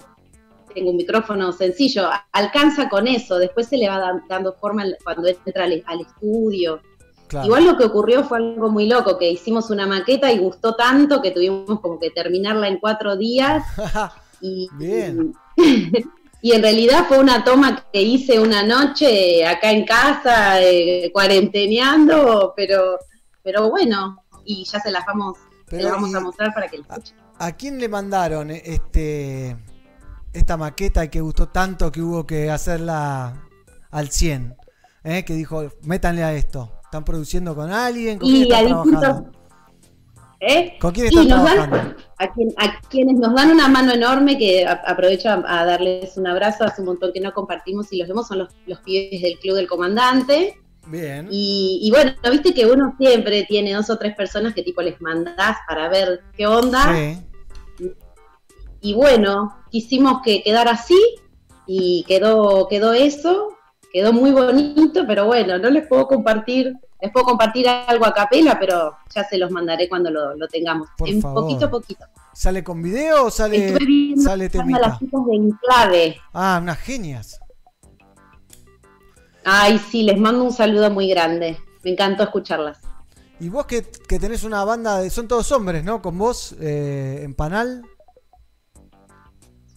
tengo un micrófono sencillo, alcanza con eso, después se le va dan- dando forma cuando entra al, al estudio. Claro. Igual lo que ocurrió fue algo muy loco, que hicimos una maqueta y gustó tanto que tuvimos como que terminarla en cuatro días y, Bien. Y en realidad fue una toma que hice una noche acá en casa, eh, cuarenteneando, pero, pero bueno, y ya se las vamos, se las vamos a mostrar para que la escuchen. ¿A quién le mandaron este esta maqueta y que gustó tanto que hubo que hacerla al 100? ¿Eh? Que dijo, métanle a esto. ¿Están produciendo con alguien? ¿Con quién Y a están trabajando? ¿eh? ¿Con quién Y están nos dan- a, quien- a quienes nos dan una mano enorme, que a- aprovecho a, a darles un abrazo, hace un montón que no compartimos y los vemos, son los, los pibes del Club del Comandante. Bien. Y, y bueno, viste que uno siempre tiene dos o tres personas que tipo les mandás para ver qué onda. Sí. Y bueno, quisimos que quedara así y quedó, quedó eso, quedó muy bonito, pero bueno, no les puedo compartir, les puedo compartir algo a capela, pero ya se los mandaré cuando lo, lo tengamos. Por en favor. poquito a poquito. ¿Sale con video o sale, sale a las temita? chicas de Enclave. Ah, unas genias. Ay, sí, les mando un saludo muy grande. Me encantó escucharlas. Y vos que, que tenés una banda de. Son todos hombres, ¿no? Con vos eh, en Panal.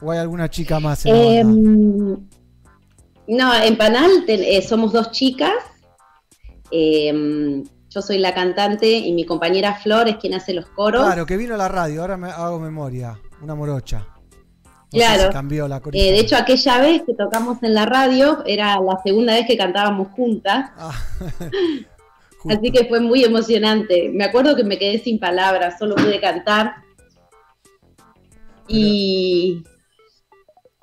¿O hay alguna chica más en Eh, no, en Panal ten- eh, somos dos chicas. Eh, yo soy la cantante y mi compañera Flor es quien hace los coros. Claro, que vino a la radio, ahora me hago memoria. Una morocha. No Claro. si cambió la Eh, de hecho, aquella vez que tocamos en la radio era la segunda vez que cantábamos juntas. Ah, Así que fue muy emocionante. Me acuerdo que me quedé sin palabras, solo pude cantar. Y,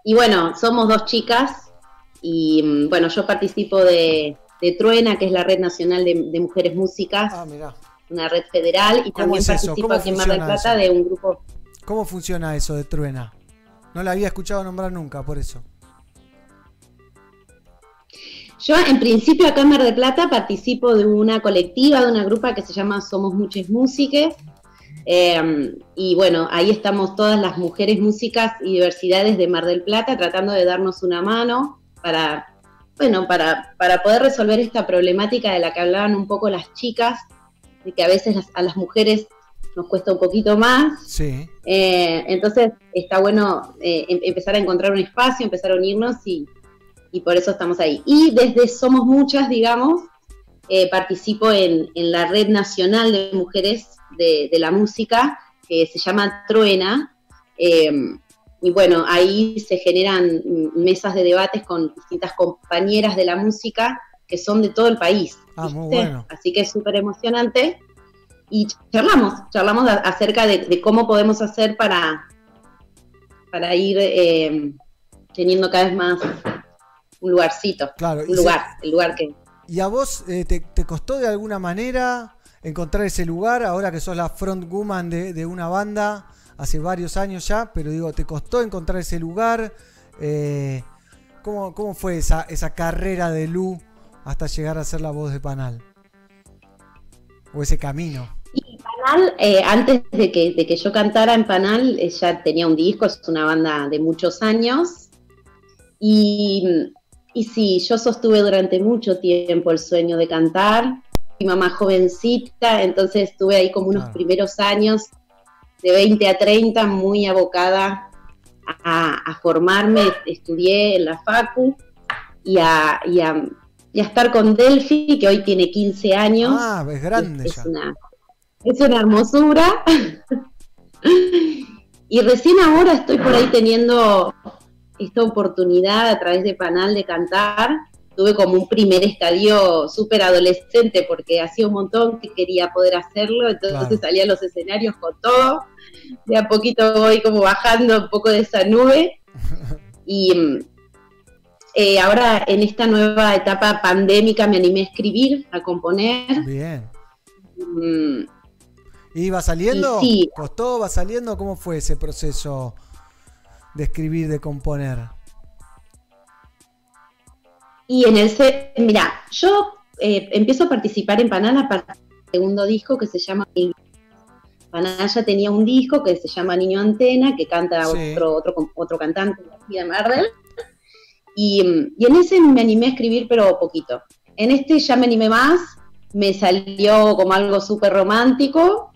y bueno, somos dos chicas. Y mm, bueno, yo participo de, de Truena, que es la Red Nacional de, de Mujeres Músicas. Una red federal. Y Ah, ¿Cómo también es participo ¿Cómo aquí en Mar del Plata eso? de un grupo ¿Cómo funciona eso de truena? No la había escuchado nombrar nunca, por eso. Yo, en principio, acá en Mar del Plata participo de una colectiva, de una grupa que se llama Somos Muchas Músicas. Eh, y bueno, ahí estamos todas las mujeres músicas y diversidades de Mar del Plata tratando de darnos una mano para, bueno, para, para poder resolver esta problemática de la que hablaban un poco las chicas, de que a veces las- a las mujeres nos cuesta un poquito más. Sí. Eh, entonces está bueno eh, em- empezar a encontrar un espacio, empezar a unirnos y, y por eso estamos ahí. Y desde Somos Muchas, digamos, eh, participo en, en la Red Nacional de Mujeres de, de la Música, que se llama Truena. eh, y bueno, ahí se generan mesas de debates con distintas compañeras de la música que son de todo el país. Ah, muy ¿viste? bueno. Así que es súper emocionante. Y charlamos, charlamos acerca de, de cómo podemos hacer para, para ir eh, teniendo cada vez más un lugarcito. Claro, un se- lugar, el lugar que... ¿Y a vos eh, te, te costó de alguna manera encontrar ese lugar ahora que sos la frontwoman de, de una banda hace varios años ya? Pero digo, ¿te costó encontrar ese lugar? Eh, ¿cómo, cómo fue esa, esa carrera de Lu hasta llegar a ser la voz de Panal? ¿O ese camino? Panal, eh, antes de que, de que yo cantara en Panal, eh, ya tenía un disco, es una banda de muchos años. Y, y sí, yo sostuve durante mucho tiempo el sueño de cantar. Mi mamá jovencita, entonces estuve ahí como unos primeros años, de 20 a 30, muy abocada a, a formarme. Estudié en la FACU y a, y a- y a estar con Delphi, que hoy tiene 15 años. Ah, es grande Es ya. una, es una hermosura. y recién ahora estoy por ahí teniendo esta oportunidad a través de Panal de cantar. Tuve como un primer estadio súper adolescente porque hacía un montón que quería poder hacerlo, entonces Claro. salía a los escenarios con todo. De a poquito voy como bajando un poco de esa nube. Y mm, eh, ahora en esta nueva etapa pandémica me animé a escribir, a componer. Bien. Mm, ¿Y va saliendo? Y sí. ¿Costó? ¿Va saliendo? ¿Cómo fue ese proceso de escribir, de componer? Y en el mira, yo eh, empiezo a participar en Panal a partir del segundo disco que se llama Panal ya tenía un disco que se llama Niño Antena, que canta Sí. otro, otro, otro cantante de Marvel. Y, mm, y en ese me animé a escribir, pero poquito. En este ya me animé más, me salió como algo súper romántico.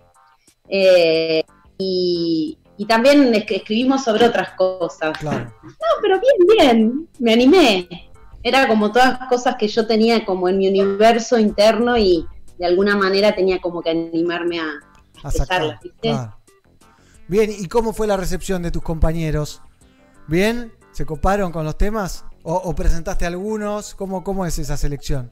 eh, y, y también escribimos sobre otras cosas. Claro. No, pero bien, bien, me animé. Era como todas cosas que yo tenía como en mi universo interno y de alguna manera tenía como que animarme a, A sacar. expresarlas, ¿viste? claro. Bien, ¿y cómo fue la recepción de tus compañeros? ¿Bien? ¿Se coparon con los temas? ¿O, o presentaste algunos? ¿Cómo, ¿Cómo es esa selección?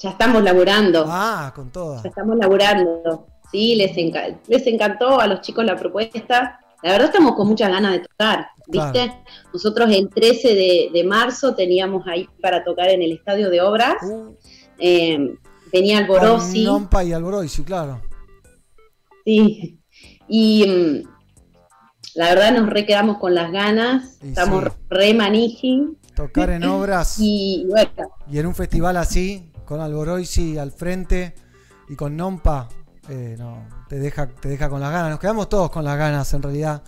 Ya estamos laburando. Ah, con todas. Ya estamos laburando. Sí, les, enca- les encantó a los chicos la propuesta. La verdad estamos con muchas ganas de tocar, ¿viste? Claro. Nosotros el 13 de, de marzo teníamos ahí para tocar en el Estadio de Obras. Eh, venía Alborosi. Con Nompa y Alborosi, claro. Sí. Y mm, la verdad nos re quedamos con las ganas. Y Estamos sí. re maniji. Tocar en obras Y bueno, y en un festival así, con Alborosi al frente y con Nompa, eh, no, te deja, te deja con las ganas. Nos quedamos todos con las ganas, en realidad,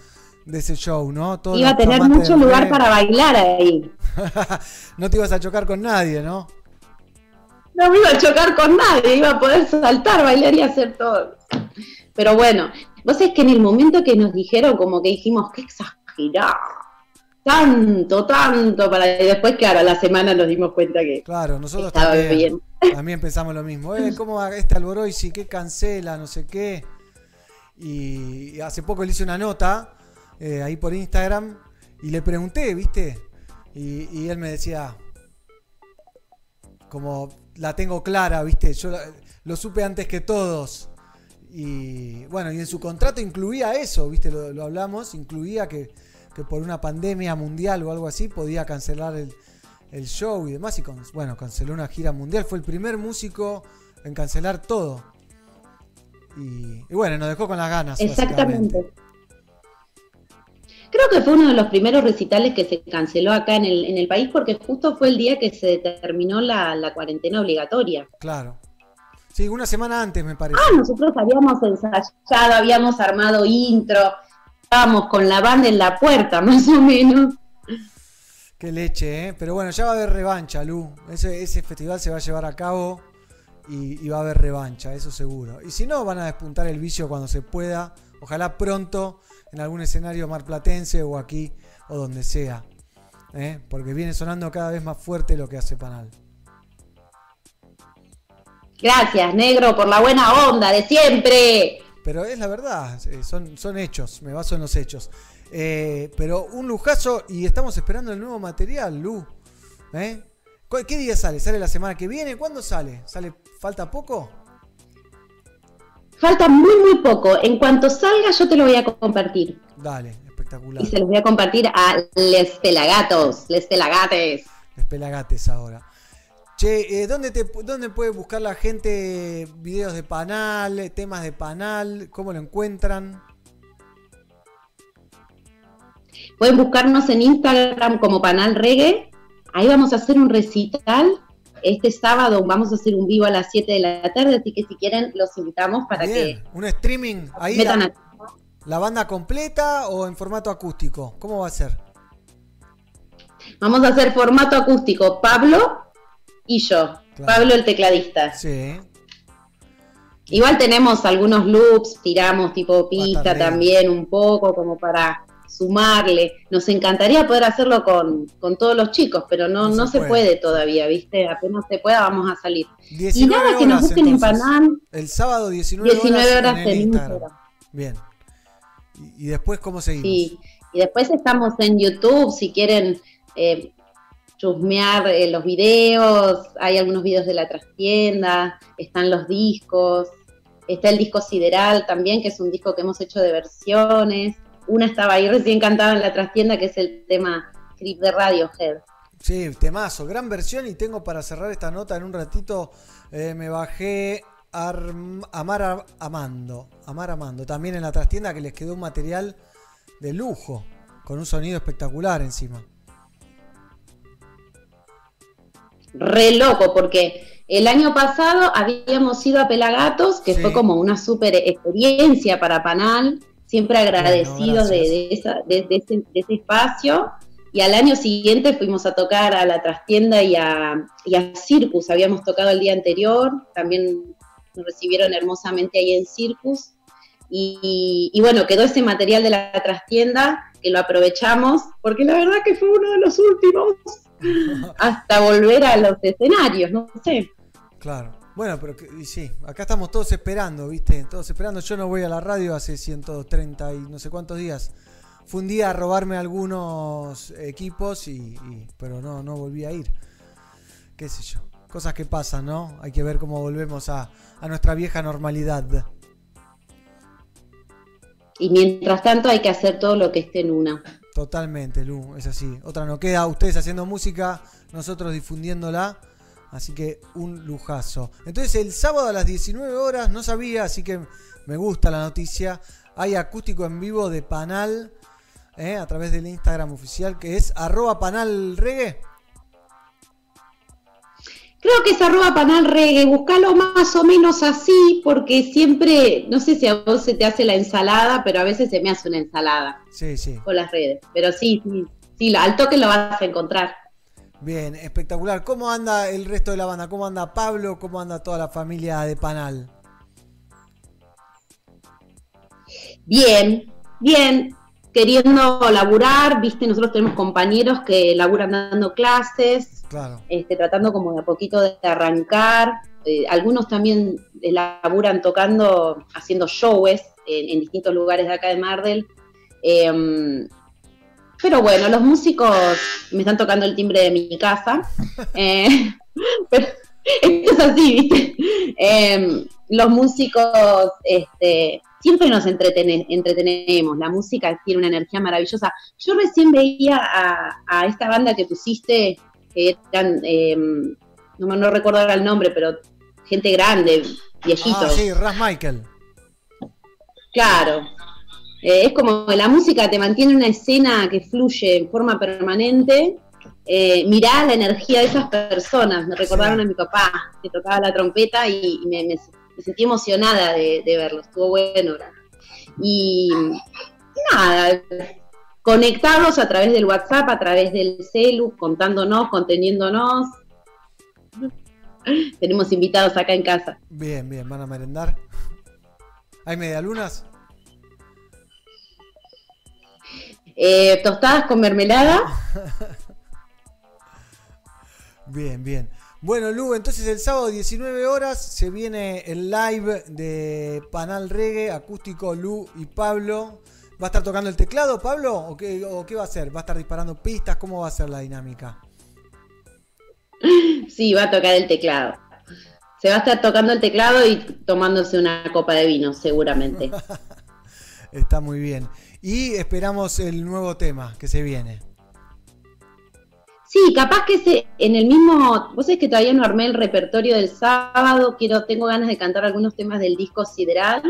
de ese show, ¿no? Todos iba a tener mucho lugar para bailar ahí. no te ibas a chocar con nadie, ¿no? No me iba a chocar con nadie, iba a poder saltar, bailar y hacer todo. Pero bueno, vos es que en el momento que nos dijeron, como que dijimos, qué exagerado. Tanto, tanto, para y después, claro, a la semana nos dimos cuenta que Claro, nosotros estaba también, bien. también pensamos lo mismo. Eh, ¿Cómo va este Alborosi? ¿Qué cancela? No sé qué. Y, hace poco le hice una nota eh, ahí por Instagram y le pregunté, ¿viste? Y, y él me decía, como la tengo clara, ¿viste? Yo lo supe antes que todos. Y bueno, y en su contrato incluía eso, ¿viste? Lo, lo hablamos, incluía que, que por una pandemia mundial o algo así podía cancelar el, el show y demás. Y con- bueno, canceló una gira mundial. Fue el primer músico en cancelar todo. Y, y bueno, nos dejó con las ganas. Exactamente. Creo que fue uno de los primeros recitales que se canceló acá en el, en el país porque justo fue el día que se terminó la, la cuarentena obligatoria. Claro. Sí, una semana antes me parece. Ah, nosotros habíamos ensayado, habíamos armado intro, estábamos con la banda en la puerta, más o menos. Qué leche, ¿eh? Pero bueno, ya va a haber revancha, Lu. Ese, ese festival se va a llevar a cabo y, y va a haber revancha, eso seguro. Y si no, van a despuntar el vicio cuando se pueda. Ojalá pronto en algún escenario marplatense o aquí o donde sea. ¿eh? Porque viene sonando cada vez más fuerte lo que hace Panal. Gracias, negro, por la buena onda de siempre. Pero es la verdad, eh, son, son hechos, me baso en los hechos. Eh, pero un lujazo y estamos esperando el nuevo material, Lu. ¿Eh? ¿Cu- ¿Qué día sale? ¿Sale la semana que viene? ¿Cuándo sale? ¿Sale? ¿Falta poco? Falta muy, muy poco. En cuanto salga, yo te lo voy a compartir. Dale, espectacular. Y se los voy a compartir a Les Pelagatos, Les Pelagates. Les pelagates ahora. Che, eh, ¿dónde, te, ¿dónde puede buscar la gente videos de Panal, temas de Panal? ¿Cómo lo encuentran? Pueden buscarnos en Instagram como Panal Reggae. Ahí vamos a hacer un recital. Este sábado vamos a hacer un vivo a las 7 de la tarde, así que si quieren los invitamos para Bien, un streaming ahí. metan La, a- la banda completa o en formato acústico? ¿Cómo va a ser? que vamos a hacer formato acústico. Pablo y yo. Claro. Pablo el tecladista. Sí. Igual tenemos algunos loops, tiramos tipo pista también un poco como para sumarle. Nos encantaría poder hacerlo con, con todos los chicos, pero no, No no, se puede. puede. todavía, ¿viste? Apenas se pueda vamos a salir. Y 19 nada, que nos horas, busquen entonces. en Panal. El sábado 19, 19 horas en el en Instagram. Instagram. Bien. Y, y después, ¿cómo seguimos? Sí, y después estamos en YouTube si quieren eh, chusmear eh, los videos, hay algunos videos de la trastienda, están los discos, está el disco Sideral también, que es un disco que hemos hecho de versiones. Una estaba ahí recién cantada en la trastienda, que es el tema Creep de Radiohead. Sí, temazo, gran versión y tengo para cerrar esta nota en un ratito, eh, me bajé Arm- Amar Amando, Amar Amando, también en la trastienda que les quedó un material de lujo, con un sonido espectacular encima. Re loco, porque el año pasado habíamos ido a Pelagatos, que Sí. fue como una súper experiencia para Panal, siempre agradecidos de, esa- de- de ese, de ese espacio. Y al año siguiente fuimos a tocar a la trastienda y a, y a Circus, habíamos tocado el día anterior, también nos recibieron hermosamente ahí en Circus. Y, y bueno, quedó ese material de la trastienda que lo aprovechamos, porque la verdad que fue uno de los últimos hasta volver a los escenarios, no sé. Claro. Bueno, pero y sí, acá estamos todos esperando, ¿viste? Todos esperando. Yo no voy a la radio hace 130 y no sé cuántos días. Fue un día a robarme algunos equipos y, y- pero no, no volví a ir. Qué sé yo. Cosas que pasan, ¿no? Hay que ver cómo volvemos a, a nuestra vieja normalidad. Y mientras tanto hay que hacer todo lo que esté en una. Totalmente, Lu, es así. Otra no queda, ustedes haciendo música, nosotros difundiéndola. Así que un lujazo. Entonces el sábado a las 19 horas, no sabía, así que me gusta la noticia. Hay acústico en vivo de Panal eh, a través del Instagram oficial que es arroba panal reggae. Creo que es arroba panal reggae, buscalo más o menos así, porque siempre, no sé si a vos se te hace la ensalada, pero a veces se me hace una ensalada Sí, sí. con las redes. Pero sí, sí, sí, al toque lo vas a encontrar. Bien, espectacular. ¿Cómo anda el resto de la banda? ¿Cómo anda Pablo? ¿Cómo anda toda la familia de Panal? Bien, bien, queriendo laburar, viste, nosotros tenemos compañeros que laburan dando clases, Claro. este, tratando como de a poquito de arrancar. Eh, algunos también laburan tocando, haciendo shows en, en distintos lugares de acá de Mardel. Em, pero bueno, los músicos me están tocando el timbre de mi casa. Eh, pero esto es así, ¿viste? Em, los músicos este, siempre nos entretene- entretenemos. La música tiene una energía maravillosa. Yo recién veía a, a esta banda que pusiste, que eran, em, no, me- no recuerdo ahora el nombre, pero gente grande, viejitos. Ah, sí, Ras Michael. Claro. Eh, es como la música te mantiene una escena que fluye en forma permanente. Eh, mirá la energía de esas personas. Me recordaron a mi papá que tocaba la trompeta y, y me, me- me sentí emocionada de, de verlo. Estuvo bueno. Y nada, conectarlos a través del WhatsApp, a través del celu, contándonos, conteniéndonos. Tenemos invitados acá en casa. Bien, bien, van a merendar. ¿Hay medialunas? Eh, tostadas con mermelada. Bien, bien. Bueno, Lu, entonces el sábado 19 horas se viene el live de Panal Reggae, acústico Lu y Pablo. ¿Va a estar tocando el teclado, Pablo? ¿O qué, o qué va a hacer? ¿Va a estar disparando pistas? ¿Cómo va a ser la dinámica? Sí, va a tocar el teclado. Se va a estar tocando el teclado y tomándose una copa de vino, seguramente. Está muy bien. Y esperamos el nuevo tema que se viene. Sí, capaz que se, en el mismo, vos sabés que todavía no armé el repertorio del sábado, quiero, tengo ganas de cantar algunos temas del disco Sideral,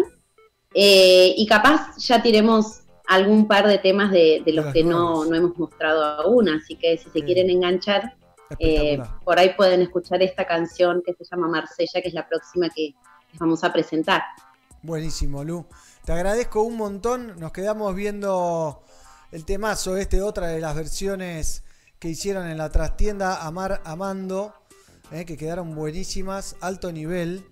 eh, y capaz ya tiremos algún par de temas de, de los que no, no hemos mostrado aún, así que si se quieren enganchar, eh, por ahí pueden escuchar esta canción que se llama Marsella, que es la próxima que les vamos a presentar. Buenísimo, Lu. Te agradezco un montón. Nos quedamos viendo el temazo este, otra de las versiones que hicieron en la trastienda Amar Amando, eh, que quedaron buenísimas, alto nivel.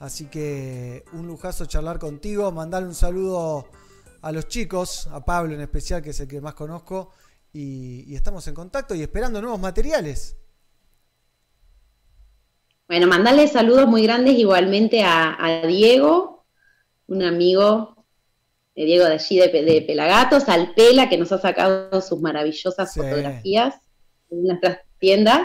Así que un lujazo charlar contigo. Mandarle un saludo a los chicos, a Pablo en especial, que es el que más conozco. Y, y estamos en contacto y esperando nuevos materiales. Bueno, mandarle saludos muy grandes igualmente a, a Diego, un amigo de Diego de allí de, Pe- de Pelagatos, al Pela, que nos ha sacado sus maravillosas Sí. fotografías en nuestras tiendas.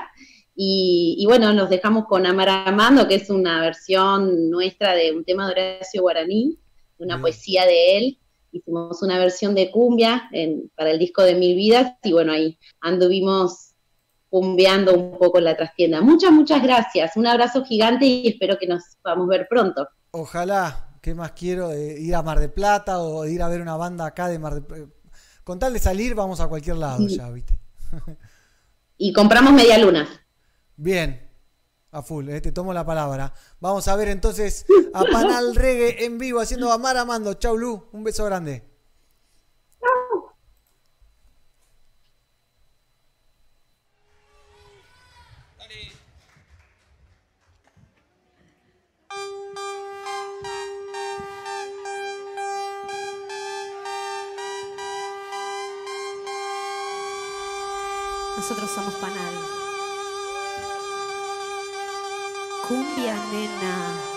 Y, y bueno, nos dejamos con Amar Amando, que es una versión nuestra de un tema de Horacio Guaraní, de una poesía de él. Hicimos una versión de cumbia en- para el disco de Mil Vidas y bueno, ahí anduvimos cumbiando un poco en la trastienda. Muchas, muchas gracias. Un abrazo gigante y espero que nos podamos ver pronto. Ojalá, ¿qué más quiero? De ir a Mar de Plata o ir a ver una banda acá de Mar de Plata. Con tal de salir, vamos a cualquier lado Sí. ya, ¿viste? Y compramos media lunas. Bien, a full, eh, te tomo la palabra. Vamos a ver entonces a Panal Reggae en vivo haciendo Amar Amando. Chau, Lu, un beso grande. Nosotros somos panal. Cumbia nena.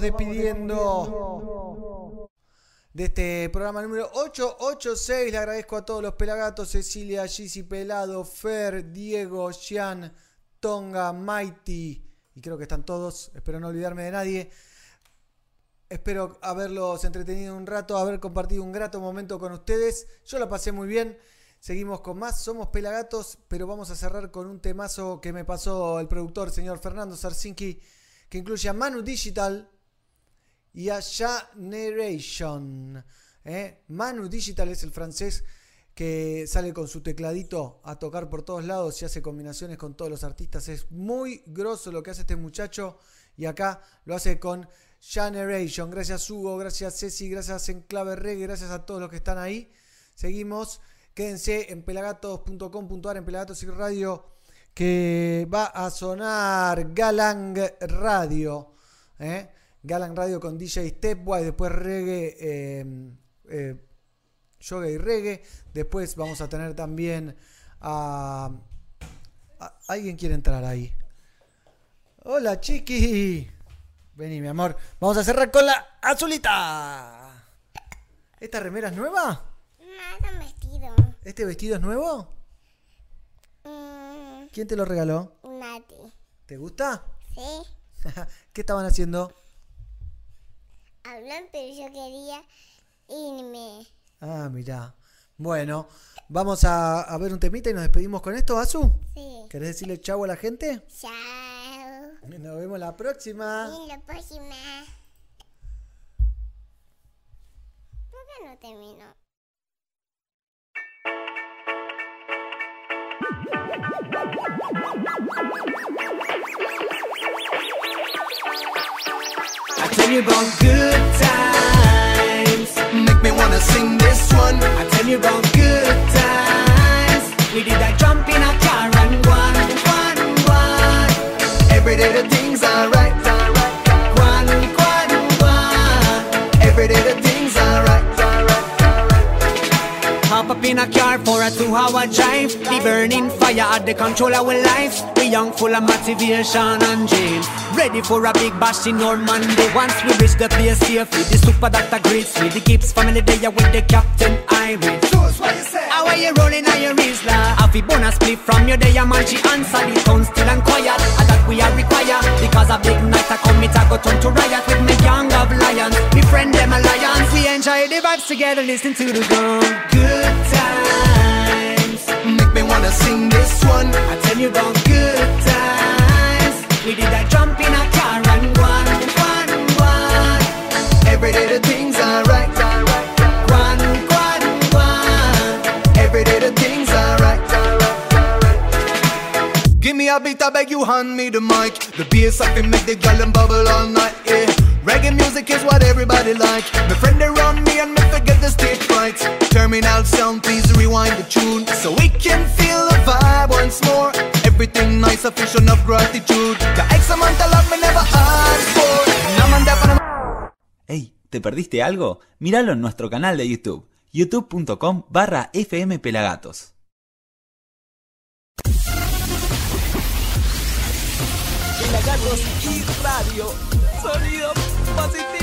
Despidiendo de este programa número 886. Le agradezco a todos los pelagatos, Cecilia, Gisi Pelado, Fer, Diego, Jean, Tonga, Mighty. Y creo que están todos, espero no olvidarme de nadie. Espero haberlos entretenido un rato, haber compartido un grato momento con ustedes. Yo la pasé muy bien. Seguimos con más, somos Pelagatos, pero vamos a cerrar con un temazo que me pasó el productor, señor Fernando Sarsinki, que incluye a Manu Digital y a Generation. ¿eh? Manu Digital es el francés que sale con su tecladito a tocar por todos lados y hace combinaciones con todos los artistas. Es muy grosso lo que hace este muchacho y acá lo hace con Generation. Gracias Hugo, gracias Ceci, gracias Enclave Reggae, gracias a todos los que están ahí. Seguimos. Quédense en pelagatos.com.ar, en Pelagatos y Radio, que va a sonar Galang Radio. ¿eh? Galang Radio con DJ Stepwise, después reggae, eh, eh, yoga y reggae. Después vamos a tener también a, a- ¿Alguien quiere entrar ahí? Hola, chiqui. Vení, mi amor. Vamos a cerrar con la azulita. ¿Esta remera es nueva? No, es un vestido. ¿Este vestido es nuevo? Mm, ¿Quién te lo regaló? Nati. ¿Te gusta? Sí. ¿Qué estaban haciendo? Hablan, pero yo quería irme. Ah, mirá. Bueno, vamos a, a ver un temita y nos despedimos con esto, Azu. Sí. ¿Querés decirle chau a la gente? Chao. Nos vemos la próxima. Y la próxima. ¿Por qué no terminó? I tell you about good times. Make me wanna sing this one. I tell you about good times. We did a jump in a car and. Every day the things. Every day the up in a car for a two-hour drive. The burning fire at the control our lives. We young, full of motivation and dreams. Ready for a big bash in Normandy. Once we reach the place safely, the super doctor greets me. The Gibbs family there with the captain Irene. How are you rolling on your Isla? Happy bonus split from your day, man. She answer the tone still and quiet. And that we are required. Because a big night I come, it I go turn to riot with me young of lions. Me friend them alliance. We enjoy the vibes together, listen to the gun. Good times. Make me wanna sing this one. I tell you about good times. We did a jump in a car and one, one, one. Every day the things are right. Me a beat, I beg you, hand me the mic. The bass I can make the gal and bubble all night. Yeah. Reggae music is what everybody like. My friend around me and me forget the stage fright. Terminal sound, please rewind the tune so we can feel the vibe once more. Everything nice, fish of gratitude. The X amount of love me never asked for. Hey, ¿te perdiste algo? Míralo en nuestro canal de YouTube, youtube.com barra fmpelagatos. Pelagatos y radio. Sonido positivo.